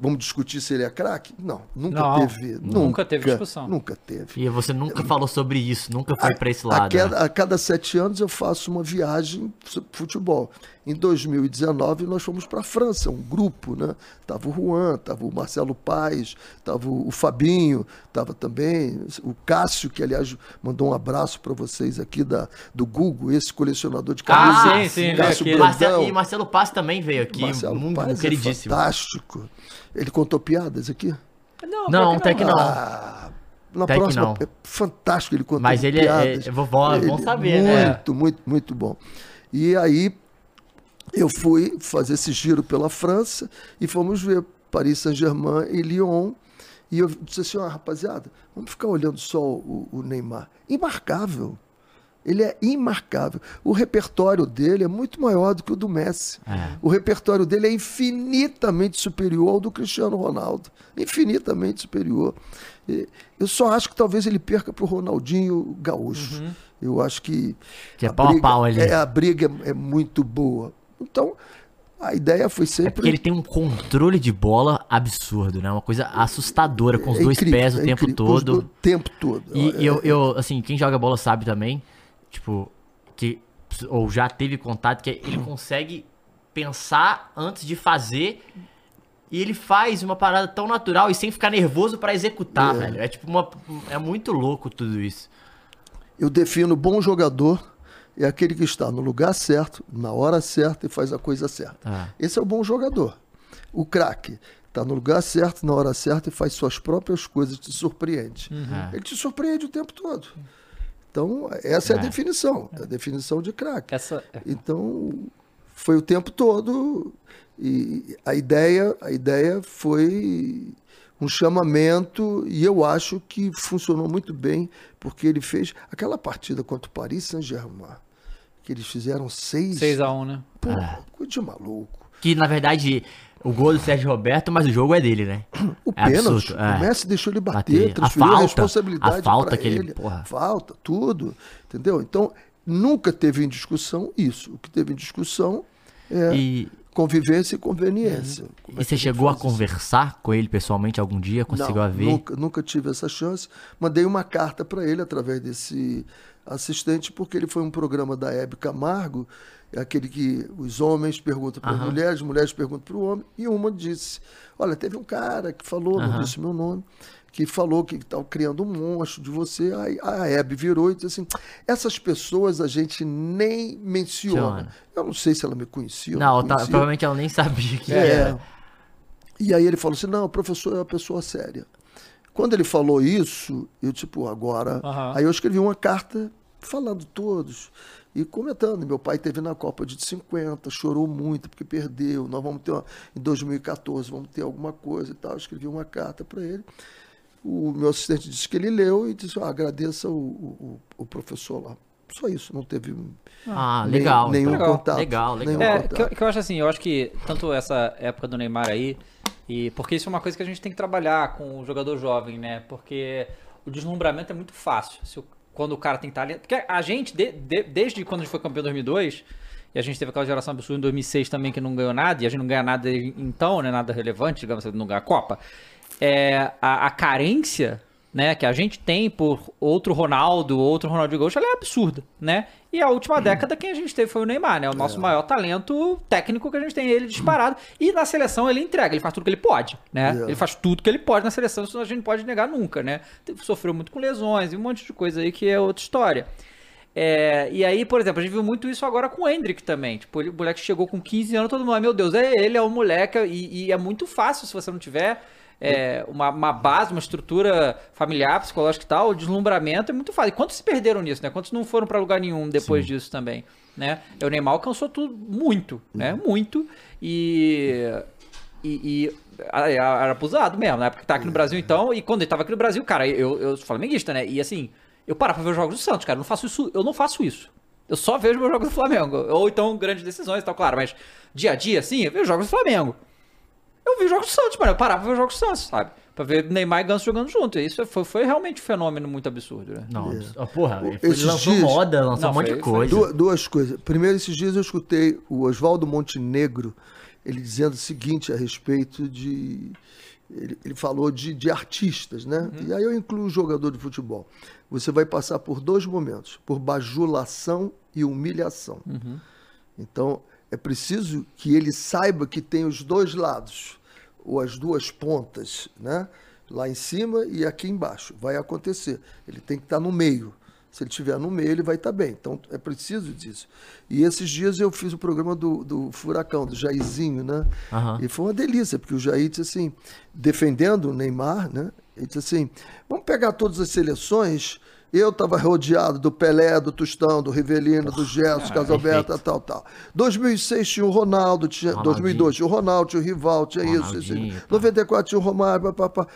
vamos discutir se ele é craque? Não, nunca Não, teve. nunca teve discussão. Nunca teve. E você nunca falou sobre isso, nunca foi pra esse A lado. cada, né? a cada sete anos eu faço uma viagem sobre futebol. Em 2019 nós fomos para a França, um grupo, né? Tava o Juan, tava o Marcelo Paes, tava o o Fabinho, tava também o Cássio, que aliás mandou um abraço para vocês aqui da, do Google, esse colecionador de Ah, camisas. sim, sim, ele Cássio veio aqui. Brandão. Marcelo, e Marcelo Paz também veio aqui, Marcelo muito Paes é queridíssimo. fantástico. Ele contou piadas aqui? Não, Não, até que não. Ah, na Até que próxima, não. é fantástico ele contando Mas ele é- piadas. é- vovó, Ele- vão saber, né? Muito, muito, muito bom. E aí, eu fui fazer esse giro pela França e fomos ver Paris Saint-Germain e Lyon. E eu disse assim, ó, rapaziada, vamos ficar olhando só o, o Neymar. Imarcável. Ele é imarcável. O repertório dele é muito maior do que o do Messi. É. O repertório dele é infinitamente superior ao do Cristiano Ronaldo. Infinitamente superior. Eu só acho que talvez ele perca para o Ronaldinho Gaúcho. Eu acho que. Que é pau a pau ali. É, a briga é, é muito boa. Então, a ideia foi É sempre. porque ele tem um controle de bola absurdo, né? Uma coisa assustadora, com os é dois incrível, pés o é tempo incrível, com os todo. do- tempo todo. E É, eu, eu, assim, quem joga bola sabe também, tipo, que. Ou já teve contato, que ele consegue pensar antes de fazer. E ele faz uma parada tão natural e sem ficar nervoso pra executar, velho. É tipo uma. É muito louco tudo isso. Eu defino bom jogador é aquele que está no lugar certo, na hora certa e faz a coisa certa. Ah. Esse é o bom jogador. O craque está no lugar certo, na hora certa e faz suas próprias coisas, te surpreende. É. Ele te surpreende o tempo todo. Então, essa é, a É. definição, é a definição de craque. Essa, é. Então, foi o tempo todo e a ideia, a ideia foi um chamamento e eu acho que funcionou muito bem porque ele fez aquela partida contra o Paris Saint-Germain que eles fizeram seis, 6x1, né? pô, É. coisa de maluco. Que na verdade o gol do Sérgio Roberto, mas o jogo é dele, né? O É pênalti, absurdo, é. o Messi deixou ele bater, Bater. A transferiu a, falta, responsabilidade a falta que ele- ele. porra. Falta, tudo, entendeu? Então, nunca teve em discussão isso. O que teve em discussão é E, convivência e conveniência. Como é e você a chegou a faz isso? conversar com ele pessoalmente algum dia? Conseguiu Não, a ver? Nunca, nunca tive essa chance. Mandei uma carta para ele através desse assistente, porque ele foi um programa da Hebe Camargo, aquele que os homens perguntam para as mulheres, as mulheres perguntam para o homem, e uma disse: Olha, teve um cara que falou, não disse meu nome, que falou que estava criando um monstro de você. Aí a Hebe virou e disse assim: Essas pessoas a gente nem menciona. Eu não sei se ela me conhecia. ou Não, tá- conhecia. provavelmente ela nem sabia que É. era. E aí ele falou assim: não, o professor é uma pessoa séria. Quando ele falou isso, eu, tipo, agora. Aí eu escrevi uma carta falando todos e comentando. Meu pai teve na Copa de 50, chorou muito porque perdeu. Nós vamos ter uma, em 2014, vamos ter alguma coisa e tal. Eu escrevi uma carta para ele. O meu assistente disse que ele leu e disse: ah, agradeça o, o, o professor lá. Só isso, não teve Ah, nem- legal. nenhum então. Legal. contato. Legal, legal. nenhum É, contato. que eu, que eu acho assim, eu acho que tanto essa época do Neymar aí, e porque isso é uma coisa que a gente tem que trabalhar com o jogador jovem, né? Porque o deslumbramento é muito fácil. Se o- quando o cara tem talento. Porque a gente, de- de- desde quando a gente foi campeão em 2002, e a gente teve aquela geração absurda em 2006 também que não ganhou nada, e a gente não ganha nada então, né? Nada relevante, digamos assim, não ganha a Copa. É, a, a carência. Né, que a gente tem por outro Ronaldo, outro Ronaldinho Gaúcho, ela é absurda, né? E a última década quem a gente teve foi o Neymar, né? O nosso maior talento técnico que a gente tem, ele disparado. E na seleção ele entrega, ele faz tudo que ele pode, né? Yeah. Ele faz tudo que ele pode na seleção, isso a gente não pode negar nunca, né? Sofreu muito com lesões e um monte de coisa aí que é outra história. É, e aí, por exemplo, a gente viu muito isso agora com o Hendrick também. Tipo, o moleque chegou com 15 anos, todo mundo, "Ah, meu Deus, é ele, é o moleque. E, e é muito fácil se você não tiver é, uma, uma base, uma estrutura familiar, psicológica e tal, o deslumbramento é muito fácil. E quantos se perderam nisso, né? Quantos não foram pra lugar nenhum depois disso também, né? E O Neymar alcançou tudo muito, né? Muito. E... E, e era abusado mesmo, na época que tá aqui no Brasil, então. E quando ele tava aqui no Brasil, cara, eu, eu sou flamenguista, né? E assim, eu paro pra ver os jogos do Santos, cara. Eu não faço isso, eu não faço isso. Eu só vejo meus jogos do Flamengo. Ou então grandes decisões e tal, claro. Mas dia a dia, assim, eu vejo jogos do Flamengo. Eu vi os jogos do Santos, mano. Eu parava pra ver os jogos do Santos, sabe? Pra ver Neymar e Ganso jogando junto. E Isso foi, foi realmente um fenômeno muito absurdo, né? Não, ó, porra, ele, É. Ele lançou dias- moda, lançou Não, um monte foi- de foi coisa. Du- duas coisas. Primeiro, esses dias eu escutei o Oswaldo Montenegro, ele dizendo o seguinte a respeito de. Ele, ele falou de, de artistas, né? E aí eu incluo o jogador de futebol. Você vai passar por dois momentos: por bajulação e humilhação. Então, é preciso que ele saiba que tem os dois lados, ou as duas pontas, né? Lá em cima e aqui embaixo. Vai acontecer. Ele tem que estar no meio. Se ele estiver no meio, ele vai estar bem. Então, é preciso disso. E esses dias eu fiz o programa do, do Furacão, do Jairzinho, né? Aham. E foi uma delícia, porque o Jair disse assim, defendendo o Neymar, né? Ele disse assim, vamos pegar todas as seleções Eu estava rodeado do Pelé, do Tostão, do Rivelino, do Gerson, Casalberto, perfeito. tal, tal. 2006 tinha o Ronaldo, tinha, Ronaldinho. 2002 tinha o Ronaldo, tinha o Rival, tinha isso, isso. Isso. tá. 94 tinha o Romário, papapá.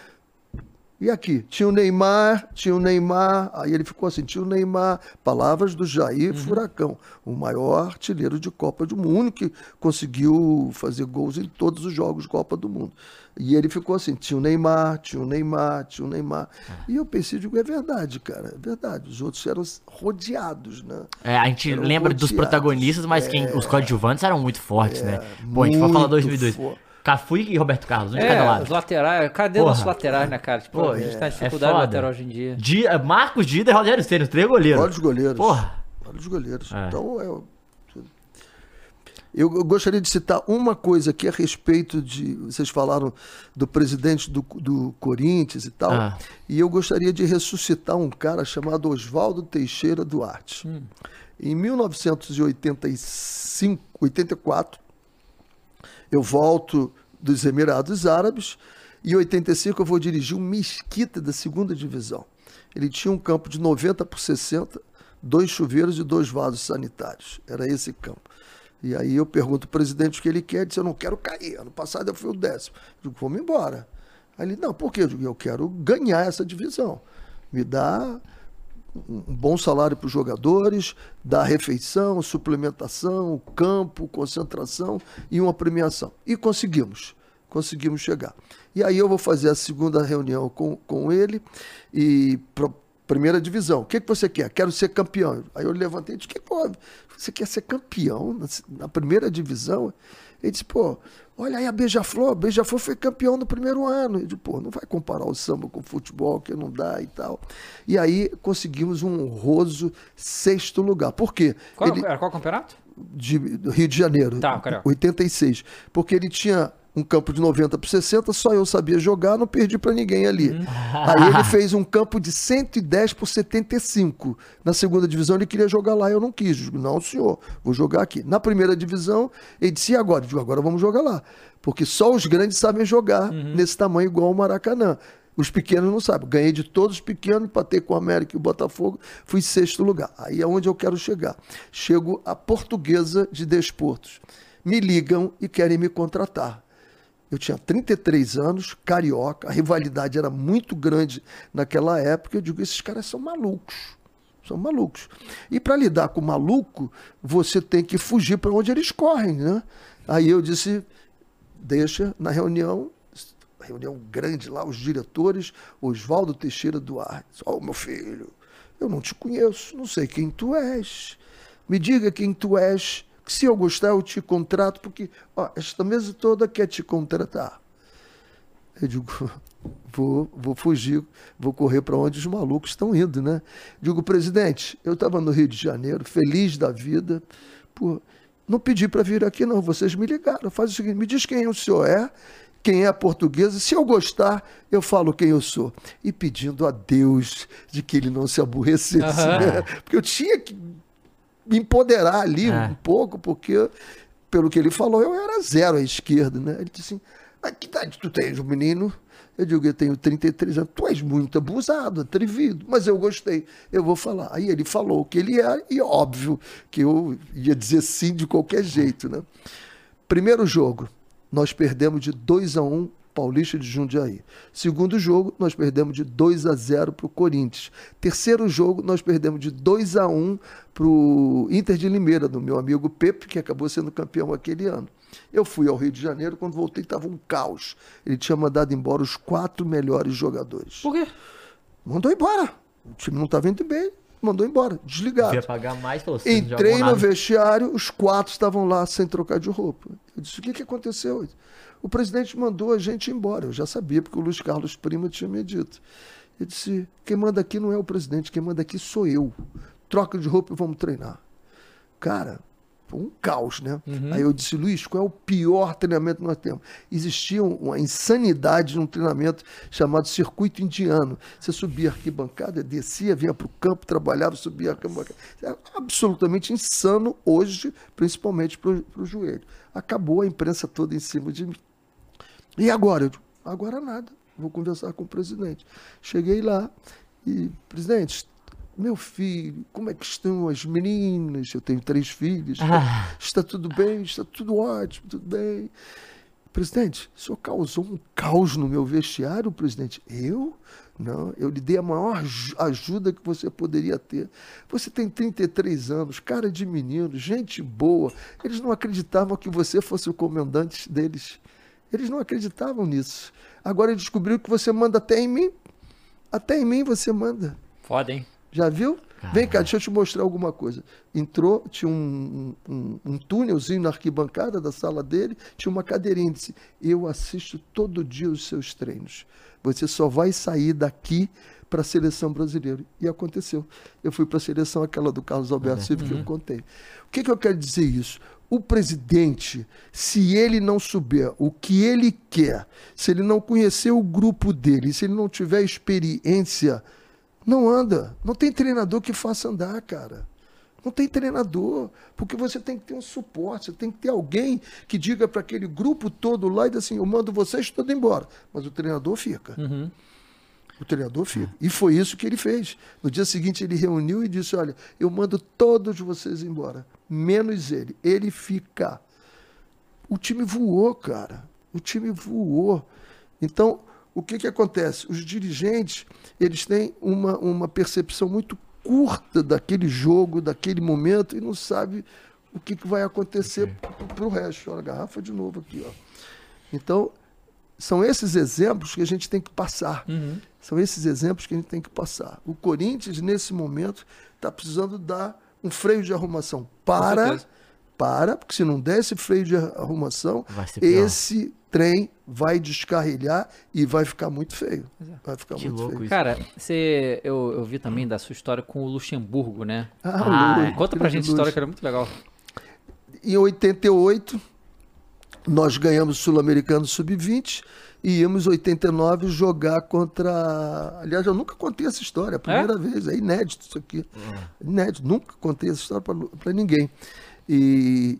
E aqui, tinha o Neymar, tinha o Neymar, aí ele ficou assim, tinha o Neymar, palavras do Jair Uhum. Furacão, o maior artilheiro de Copa do Mundo, que conseguiu fazer gols em todos os jogos de Copa do Mundo. E ele ficou assim, tinha o Neymar, tinha o Neymar, tinha o Neymar. E eu pensei, digo, é verdade, cara, é verdade. Os outros eram rodeados, né? É, a gente Eram lembra dos rodeados. protagonistas, mas quem, os coadjuvantes eram muito fortes, né? Pô, a gente vai falar muito 2002. fo- Cafu e Roberto Carlos, um de cada É, lado. os laterais. Cadê Porra. nossos laterais, né, cara? Tipo, Pô, a gente tá é- em dificuldade é lateral hoje em dia. Di- Marcos Dida e Rogério Ceni, os três goleiros. Olha os goleiros. Porra. Olha os goleiros. É. Então, eu, eu gostaria de citar uma coisa aqui a respeito de. Vocês falaram do presidente do, do Corinthians e tal. Ah. E eu gostaria de ressuscitar um cara chamado Oswaldo Teixeira Duarte. Em 1985, 84, eu volto dos Emirados Árabes e em 85 eu vou dirigir um Mesquita da segunda divisão. Ele tinha um campo de 90 por 60, dois chuveiros e dois vasos sanitários. Era esse campo. E aí eu pergunto ao presidente o que ele quer, ele disse, eu não quero cair. Ano passado eu fui o décimo. Eu digo, vamos embora. Aí ele, não, por quê? Eu digo, eu quero ganhar essa divisão. Me dá um bom salário para os jogadores, dar refeição, suplementação, campo, concentração e uma premiação. E conseguimos, conseguimos chegar. E aí eu vou fazer a segunda reunião com, com ele e primeira divisão. O que, que você quer? Quero ser campeão. Aí eu levantei e disse, que pô, você quer ser campeão na, primeira divisão? Ele disse, pô, olha aí a Beija-Flor, a Beija-Flor foi campeão no primeiro ano. Eu disse, pô, não vai comparar o samba com o futebol, que não dá e tal. E aí conseguimos um honroso sexto lugar. Por quê? Qual, Ele- era qual campeopenato? de, do Rio de Janeiro, Tá, carioca. 86. Porque ele tinha um campo de 90 por 60, só eu sabia jogar, não perdi para ninguém ali. Uhum. Aí ele fez um campo de 110 por 75. Na segunda divisão ele queria jogar lá, eu não quis. Não, senhor, vou jogar aqui. Na primeira divisão, ele disse, e agora? Eu digo, agora vamos jogar lá. Porque só os grandes sabem jogar Uhum. nesse tamanho igual o Maracanã. Os pequenos não sabem. Ganhei de todos os pequenos, empatei com o América e o Botafogo, fui sexto lugar. Aí é onde eu quero chegar. Chego à portuguesa de desportos. Me ligam e querem me contratar. Eu tinha 33 anos, carioca, a rivalidade era muito grande naquela época. Eu digo, esses caras são malucos. São malucos. E para lidar com maluco, você tem que fugir para onde eles correm, né? Aí eu disse, deixa na reunião, reunião grande lá, os diretores, Oswaldo Teixeira Duarte. Ó, meu filho, eu não te conheço, não sei quem tu és. Me diga quem tu és, que se eu gostar eu te contrato, porque ó, esta mesa toda quer te contratar. Eu digo, vou, vou fugir, vou correr para onde os malucos estão indo, né? Digo, presidente, eu estava no Rio de Janeiro, feliz da vida, pô, não pedi para vir aqui não, vocês me ligaram. Faz o seguinte, me diz quem o senhor é, quem é a portuguesa, se eu gostar, eu falo quem eu sou. E pedindo a Deus de que ele não se aborrecesse, Aham. né? Porque eu tinha que me empoderar ali É. um pouco, porque, pelo que ele falou, eu era zero à esquerda, né? Ele disse assim, que idade tu tens, menino? Eu digo, eu tenho 33 anos. Tu és muito abusado, atrevido. Mas eu gostei, eu vou falar. Aí ele falou o que ele era, e óbvio que eu ia dizer sim de qualquer jeito, né? Primeiro jogo, nós perdemos de 2 a 1 Paulista de Jundiaí. Segundo jogo, nós perdemos de 2 a 0 para o Corinthians. Terceiro jogo, nós perdemos de 2 a 1 para o Inter de Limeira, do meu amigo Pepe, que acabou sendo campeão aquele ano. Eu fui ao Rio de Janeiro, quando voltei estava um caos. Ele tinha mandado embora os quatro melhores jogadores. Por quê? Mandou embora. O time não estava indo bem, mandou embora, desligado. Devia pagar mais não Entrei no vestiário, os quatro estavam lá sem trocar de roupa. Eu disse: o que, que aconteceu? O presidente mandou a gente embora. Eu já sabia, porque o Luiz Carlos Prima tinha me dito. Eu disse: quem manda aqui não é o presidente, quem manda aqui sou eu. Troca de roupa e vamos treinar. Cara, foi um caos, né? Aí eu disse, Luiz, qual é o pior treinamento que nós temos? Existia um- uma insanidade num treinamento chamado circuito indiano. Você subia a arquibancada, descia, vinha para o campo, trabalhava, subia a arquibancada. É absolutamente insano hoje, principalmente para o joelho. Acabou a imprensa toda em cima de mim. E agora? Eu digo, agora nada. Vou conversar com o presidente. Cheguei lá e, presidente, meu filho, como é que estão as meninas? Eu tenho três filhos. Ah. Está tudo bem? Está tudo ótimo, tudo bem. Presidente, o senhor causou um caos no meu vestiário, presidente? Eu? Não, eu lhe dei a maior aju- ajuda que você poderia ter. Você tem 33 anos, cara de menino, gente boa. Eles não acreditavam que você fosse o comandante deles. Eles não acreditavam nisso. Agora eles descobriram que você manda até em mim. Até em mim você manda. Foda, hein? Já viu? Vem cá, deixa eu te mostrar alguma coisa. Entrou, tinha um, um, um túnelzinho na arquibancada da sala dele, tinha uma cadeirinha. Ele Disse: Eu assisto todo dia os seus treinos. Você só vai sair daqui para a seleção brasileira. E aconteceu. Eu fui para a seleção, aquela do Carlos Alberto Silva, que eu contei. O que, que eu quero dizer isso? O presidente, se ele não souber o que ele quer, se ele não conhecer o grupo dele, se ele não tiver experiência, não anda. Não tem treinador que faça andar, cara. Não tem treinador, porque você tem que ter um suporte, você tem que ter alguém que diga para aquele grupo todo lá e diz assim: eu mando vocês todos embora, mas o treinador fica. O treinador fica. E foi isso que ele fez. No dia seguinte ele reuniu e disse: olha, eu mando todos vocês embora, menos ele. Ele fica. O time voou, cara. O time voou. Então, o que, que acontece? Os dirigentes, eles têm uma, uma percepção muito curta daquele jogo, daquele momento, e não sabe o que, que vai acontecer para o resto. Olha a garrafa de novo aqui. Ó. Então, são esses exemplos que a gente tem que passar. São esses exemplos que a gente tem que passar. O Corinthians, nesse momento, está precisando dar um freio de arrumação. Para, para, porque se não der esse freio de arrumação, esse trem vai descarrilhar e vai ficar muito feio. Vai ficar Que muito louco feio. isso. Cara, você, eu, eu vi também da sua história com o Luxemburgo, né? Ah, Ah, Lu- é. Conta pra gente a história que era muito legal. Em 88, nós ganhamos o Sul-Americano Sub-20 e íamos em 89 jogar contra. Aliás, eu nunca contei essa história, é a primeira vez, é inédito isso aqui. Inédito, nunca contei essa história para ninguém. E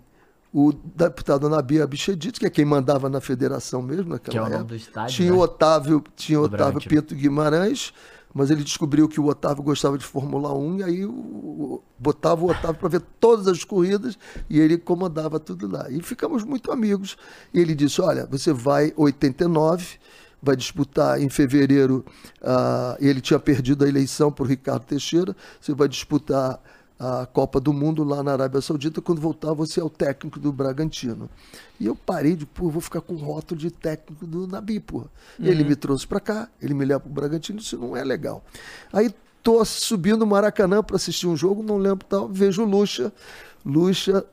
o deputado Nabi Abichedid, que é quem mandava na federação mesmo naquela Que é o nome época, do estádio, tinha né? Otávio, tinha Otávio. Pinto Guimarães, mas ele descobriu que o Otávio gostava de Fórmula 1 e aí o- botava o Otávio para ver todas as corridas e ele comandava tudo lá. E ficamos muito amigos. E ele disse: Olha, você vai 89, vai disputar em fevereiro. ah, ele tinha perdido a eleição para o Ricardo Teixeira. Você vai disputar a Copa do Mundo lá na Arábia Saudita. Quando voltar, você é o técnico do Bragantino. E eu parei de, pô, vou ficar com o rótulo de técnico do Nabi, porra. Ele me trouxe para cá, ele me leva para o Bragantino, isso não é legal. Aí tô subindo o Maracanã para assistir um jogo, não lembro tal, vejo o Lucha. Lucha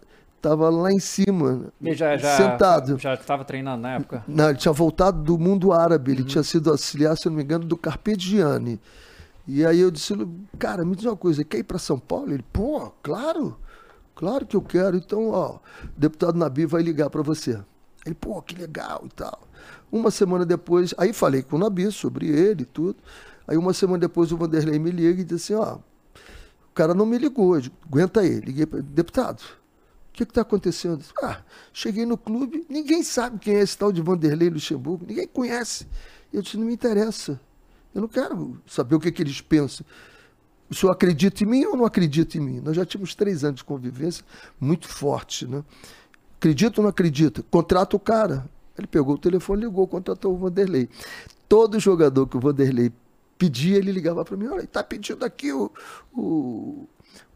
tava lá em cima, já, já, sentado. Já estava treinando na época. Não, ele tinha voltado do mundo árabe, ele tinha sido auxiliar, se não me engano, do Carpegiani. E aí eu disse, cara, me diz uma coisa, quer ir para São Paulo? Ele, pô, claro, claro que eu quero. Então, ó, deputado Nabi vai ligar para você. Ele, pô, que legal e tal. Uma semana depois, aí falei com o Nabi sobre ele e tudo. Aí uma semana depois o Vanderlei me liga e disse assim, ó, o cara não me ligou, digo, aguenta aí. Liguei para deputado, o que está acontecendo? Ah, cheguei no clube, ninguém sabe quem é esse tal de Vanderlei Luxemburgo, ninguém conhece. Eu disse, não me interessa. Eu não quero saber o que, que eles pensam. O senhor acredita em mim ou não acredita em mim? Nós já tínhamos três anos de convivência muito forte, né? Acredita ou não acredita? Contrata o cara. Ele pegou o telefone, ligou, contratou o Vanderlei. Todo jogador que o Vanderlei pedia, ele ligava para mim, olha, está pedindo aqui o, o,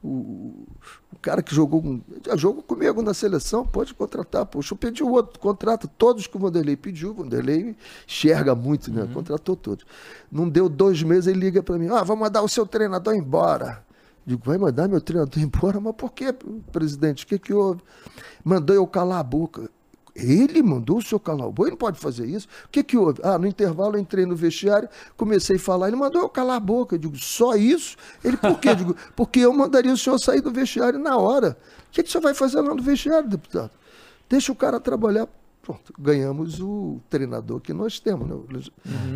o, o cara que jogou, jogou comigo na seleção, pode contratar. Poxa, eu pedi o outro, contrata todos que o Vanderlei pediu. O Vanderlei enxerga muito, né? Contratou todos. Não deu dois meses, ele liga para mim, ah, vamos mandar o seu treinador embora. Digo, vai mandar meu treinador embora? Mas por quê, presidente? O que, que houve? Mandou eu calar a boca. Ele mandou o senhor calar boca? Ele não pode fazer isso. O que, que houve? Ah, no intervalo eu entrei no vestiário, comecei a falar. Ele mandou eu calar a boca. Eu digo, só isso? Ele, por quê? Eu digo, porque eu mandaria o senhor sair do vestiário na hora. O que, que o senhor vai fazer lá no vestiário, deputado? Deixa o cara trabalhar. Pronto, ganhamos o treinador que nós temos, né? Lu-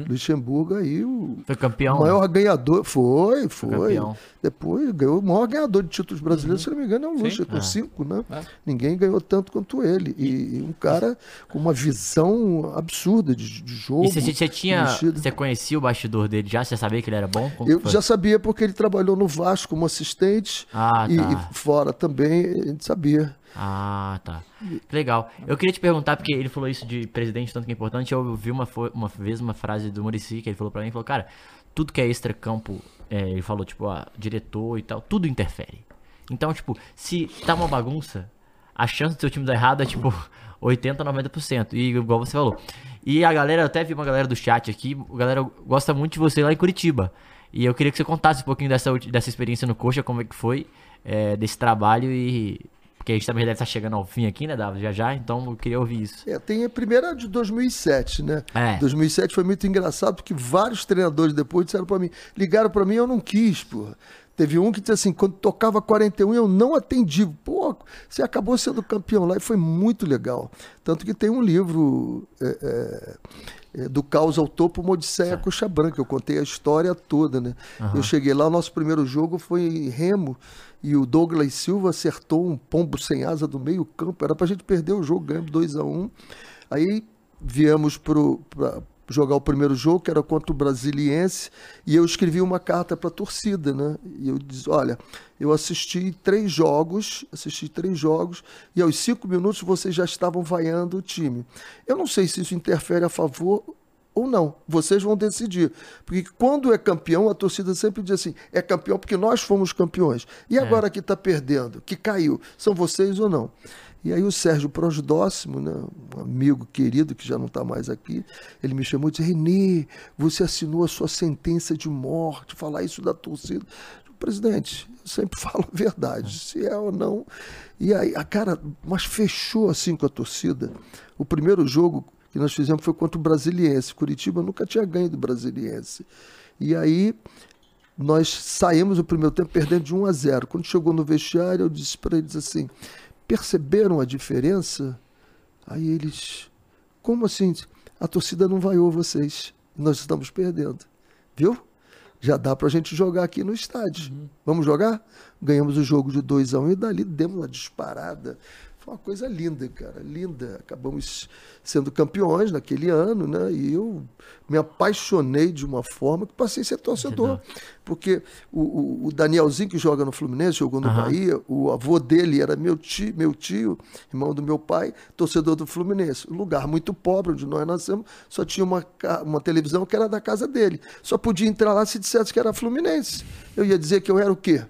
Luxemburgo aí, o Foi campeão. o maior ganhador. Foi, foi. campeão. Depois ganhou o maior ganhador de títulos brasileiros, se não me engano, é o Luxa, com cinco, né? É. Ninguém ganhou tanto quanto ele. E, e um cara com uma visão absurda de, de jogo. E você, você tinha. mexido. Você conhecia o bastidor dele já? Você sabia que ele era bom? Como Eu foi? já sabia porque ele trabalhou no Vasco como assistente. Ah, e, tá. e fora também, a gente sabia. Ah, tá. Legal. Eu queria te perguntar, porque ele falou isso de presidente, tanto que é importante. Eu ouvi uma, uma vez uma frase do Murici que ele falou pra mim: falou, cara, tudo que é extra-campo, é, ele falou, tipo, ah, diretor e tal, tudo interfere. Então, tipo, se tá uma bagunça, a chance do seu time dar errado é tipo 80, 90%. E igual você falou. E a galera, eu até vi uma galera do chat aqui, a galera gosta muito de você lá em Curitiba. E eu queria que você contasse um pouquinho dessa, dessa experiência no Coxa, como é que foi, é, desse trabalho e. Porque a gente também deve estar chegando ao fim aqui, né, Davi? Já já, então eu queria ouvir isso. É, tem a primeira de 2007, né? É. 2007 foi muito engraçado porque vários treinadores depois disseram pra mim, ligaram pra mim, eu não quis, porra. Teve um que disse assim, quando tocava 41 eu não atendi. Pô, você acabou sendo campeão lá e foi muito legal. Tanto que tem um livro é, é, é, do caos ao topo, uma Odisseia Coxa Branca. Eu contei a história toda, né? Eu cheguei lá, o nosso primeiro jogo foi em Remo e o Douglas Silva acertou um pombo sem asa do meio campo. Era pra gente perder o jogo, ganhamos 2 a 1 Aí viemos para jogar o primeiro jogo, que era contra o Brasiliense, e eu escrevi uma carta para a torcida, né? E eu disse, olha, eu assisti três jogos, assisti três jogos, e aos cinco minutos vocês já estavam vaiando o time. Eu não sei se isso interfere a favor ou não. Vocês vão decidir. Porque quando é campeão, a torcida sempre diz assim: é campeão porque nós fomos campeões. E agora que está perdendo, que caiu, são vocês ou não? E aí o Sérgio Prosdóximo, né, um amigo querido que já não está mais aqui, ele me chamou e disse, Renê, você assinou a sua sentença de morte, falar isso da torcida. Presidente, eu sempre falo a verdade, se é ou não. E aí, a cara, mas fechou assim com a torcida. O primeiro jogo que nós fizemos foi contra o Brasiliense. Curitiba nunca tinha ganho do Brasiliense. E aí nós saímos o primeiro tempo perdendo de 1 a 0. Quando chegou no vestiário, eu disse para eles assim: perceberam a diferença? Aí eles, como assim? A torcida não vaiou vocês. Nós estamos perdendo. Viu? Já dá pra gente jogar aqui no estádio. Vamos jogar? Ganhamos o jogo de 2 a 1 um, e dali demos uma disparada. Foi uma coisa linda, cara, linda. Acabamos sendo campeões naquele ano, né? E eu me apaixonei de uma forma que passei a ser torcedor. Porque o, o- Danielzinho, que joga no Fluminense, jogou no Aham. Bahia, o avô dele era meu tio, meu tio, irmão do meu pai, torcedor do Fluminense. Um lugar muito pobre, onde nós nascemos, só tinha uma, uma televisão que era da casa dele. Só podia entrar lá se dissesse que era Fluminense. Eu ia dizer que eu era o quê?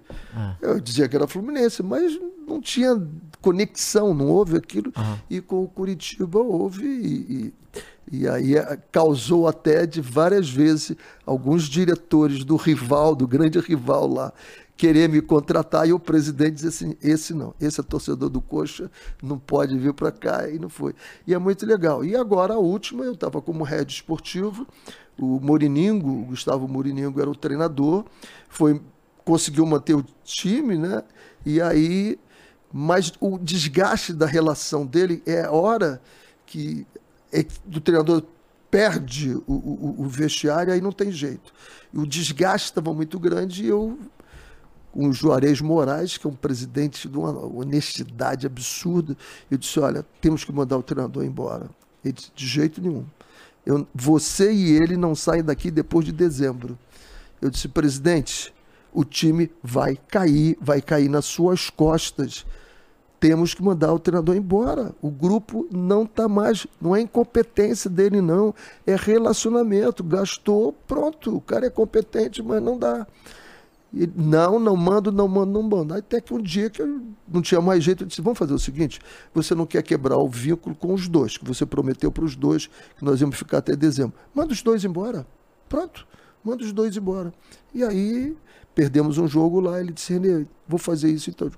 Eu dizia que era Fluminense, mas não tinha conexão, não houve aquilo. E com o Curitiba houve. E, e- e aí eh, causou até de várias vezes alguns diretores do rival, do grande rival lá, querer me contratar e o presidente dizer assim: esse não, esse é torcedor do Coxa, não pode vir para cá, e não foi. E é muito legal. E agora a última, eu estava como head esportivo, o Moriningo, o Gustavo Moriningo era o treinador, foi conseguiu manter o time, né? E aí, mas o desgaste da relação dele é a hora que é, do treinador perde o, o, o vestiário, aí não tem jeito. E o desgaste estava muito grande e eu, com o Juarez Moraes, que é um presidente de uma honestidade absurda, eu disse, olha, temos que mandar o treinador embora. Ele disse, de jeito nenhum. Eu, você e ele não saem daqui depois de dezembro. Eu disse, presidente, o time vai cair, vai cair nas suas costas. Temos que mandar o treinador embora. O grupo não está mais. Não é incompetência dele, não. É relacionamento. Gastou, pronto. O cara é competente, mas não dá. Não, não mando, não mando, não mando. Aí até que um dia que eu não tinha mais jeito, eu disse: vamos fazer o seguinte: você não quer quebrar o vínculo com os dois, que você prometeu para os dois que nós íamos ficar até dezembro. Manda os dois embora. Pronto, manda os dois embora. E aí perdemos um jogo lá. Ele disse: vou fazer isso então.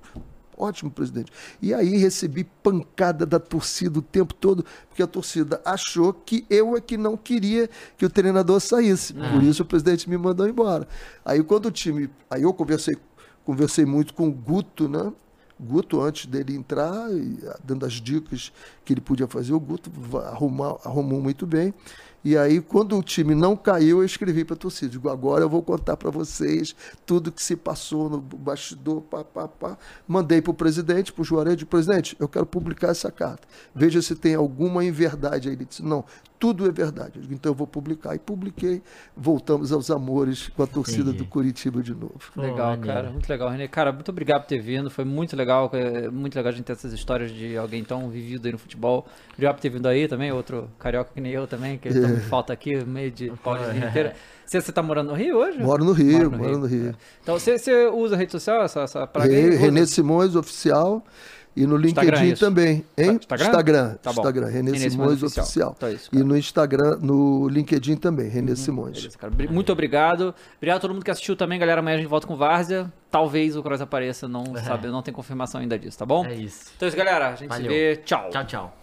Ótimo, presidente. E aí recebi pancada da torcida o tempo todo, porque a torcida achou que eu é que não queria que o treinador saísse. Por isso o presidente me mandou embora. Aí quando o time. Aí eu conversei, conversei muito com o Guto, né? Guto, antes dele entrar, ah, dando as dicas que ele podia fazer, o Guto arrumar, arrumou muito bem. E aí, quando o time não caiu, eu escrevi para a torcida. Digo, agora eu vou contar para vocês tudo que se passou no bastidor, pá, pá, pá. Mandei para o presidente, para o Juarez, presidente, eu quero publicar essa carta. Veja se tem alguma inverdade aí. Ele disse, não, tudo é verdade. Eu digo, então eu vou publicar. E publiquei. Voltamos aos amores com a torcida Entendi. do Curitiba de novo. Legal, maneiro. cara. Muito legal, Renê. Cara, muito obrigado por ter vindo. Foi muito legal. é muito legal a gente ter essas histórias de alguém tão vivido aí no futebol. Obrigado por ter vindo aí também. Outro carioca que nem eu também, que falta aqui, meio de paulizinho inteiro. Você, você tá morando no Rio hoje? Moro no Rio, Mora moro no Rio. é. Então, você, você usa rede social, essa, essa? Re-? Renê Simões Oficial e no Instagram, LinkedIn isso. também, hein? Instagram? Instagram, Tá. Instagram, Renê, Renê Simões, Simões Oficial. Então é isso, e no Instagram, no LinkedIn também, Renê Simões. Beleza, Muito obrigado. Obrigado a todo mundo que assistiu também, galera. Amanhã a gente volta com Várzea. Talvez o Cross apareça, não sabe, não tem confirmação ainda disso, tá bom? É isso. Então é isso, galera. A gente Valeu. se vê. Tchau. Tchau, tchau.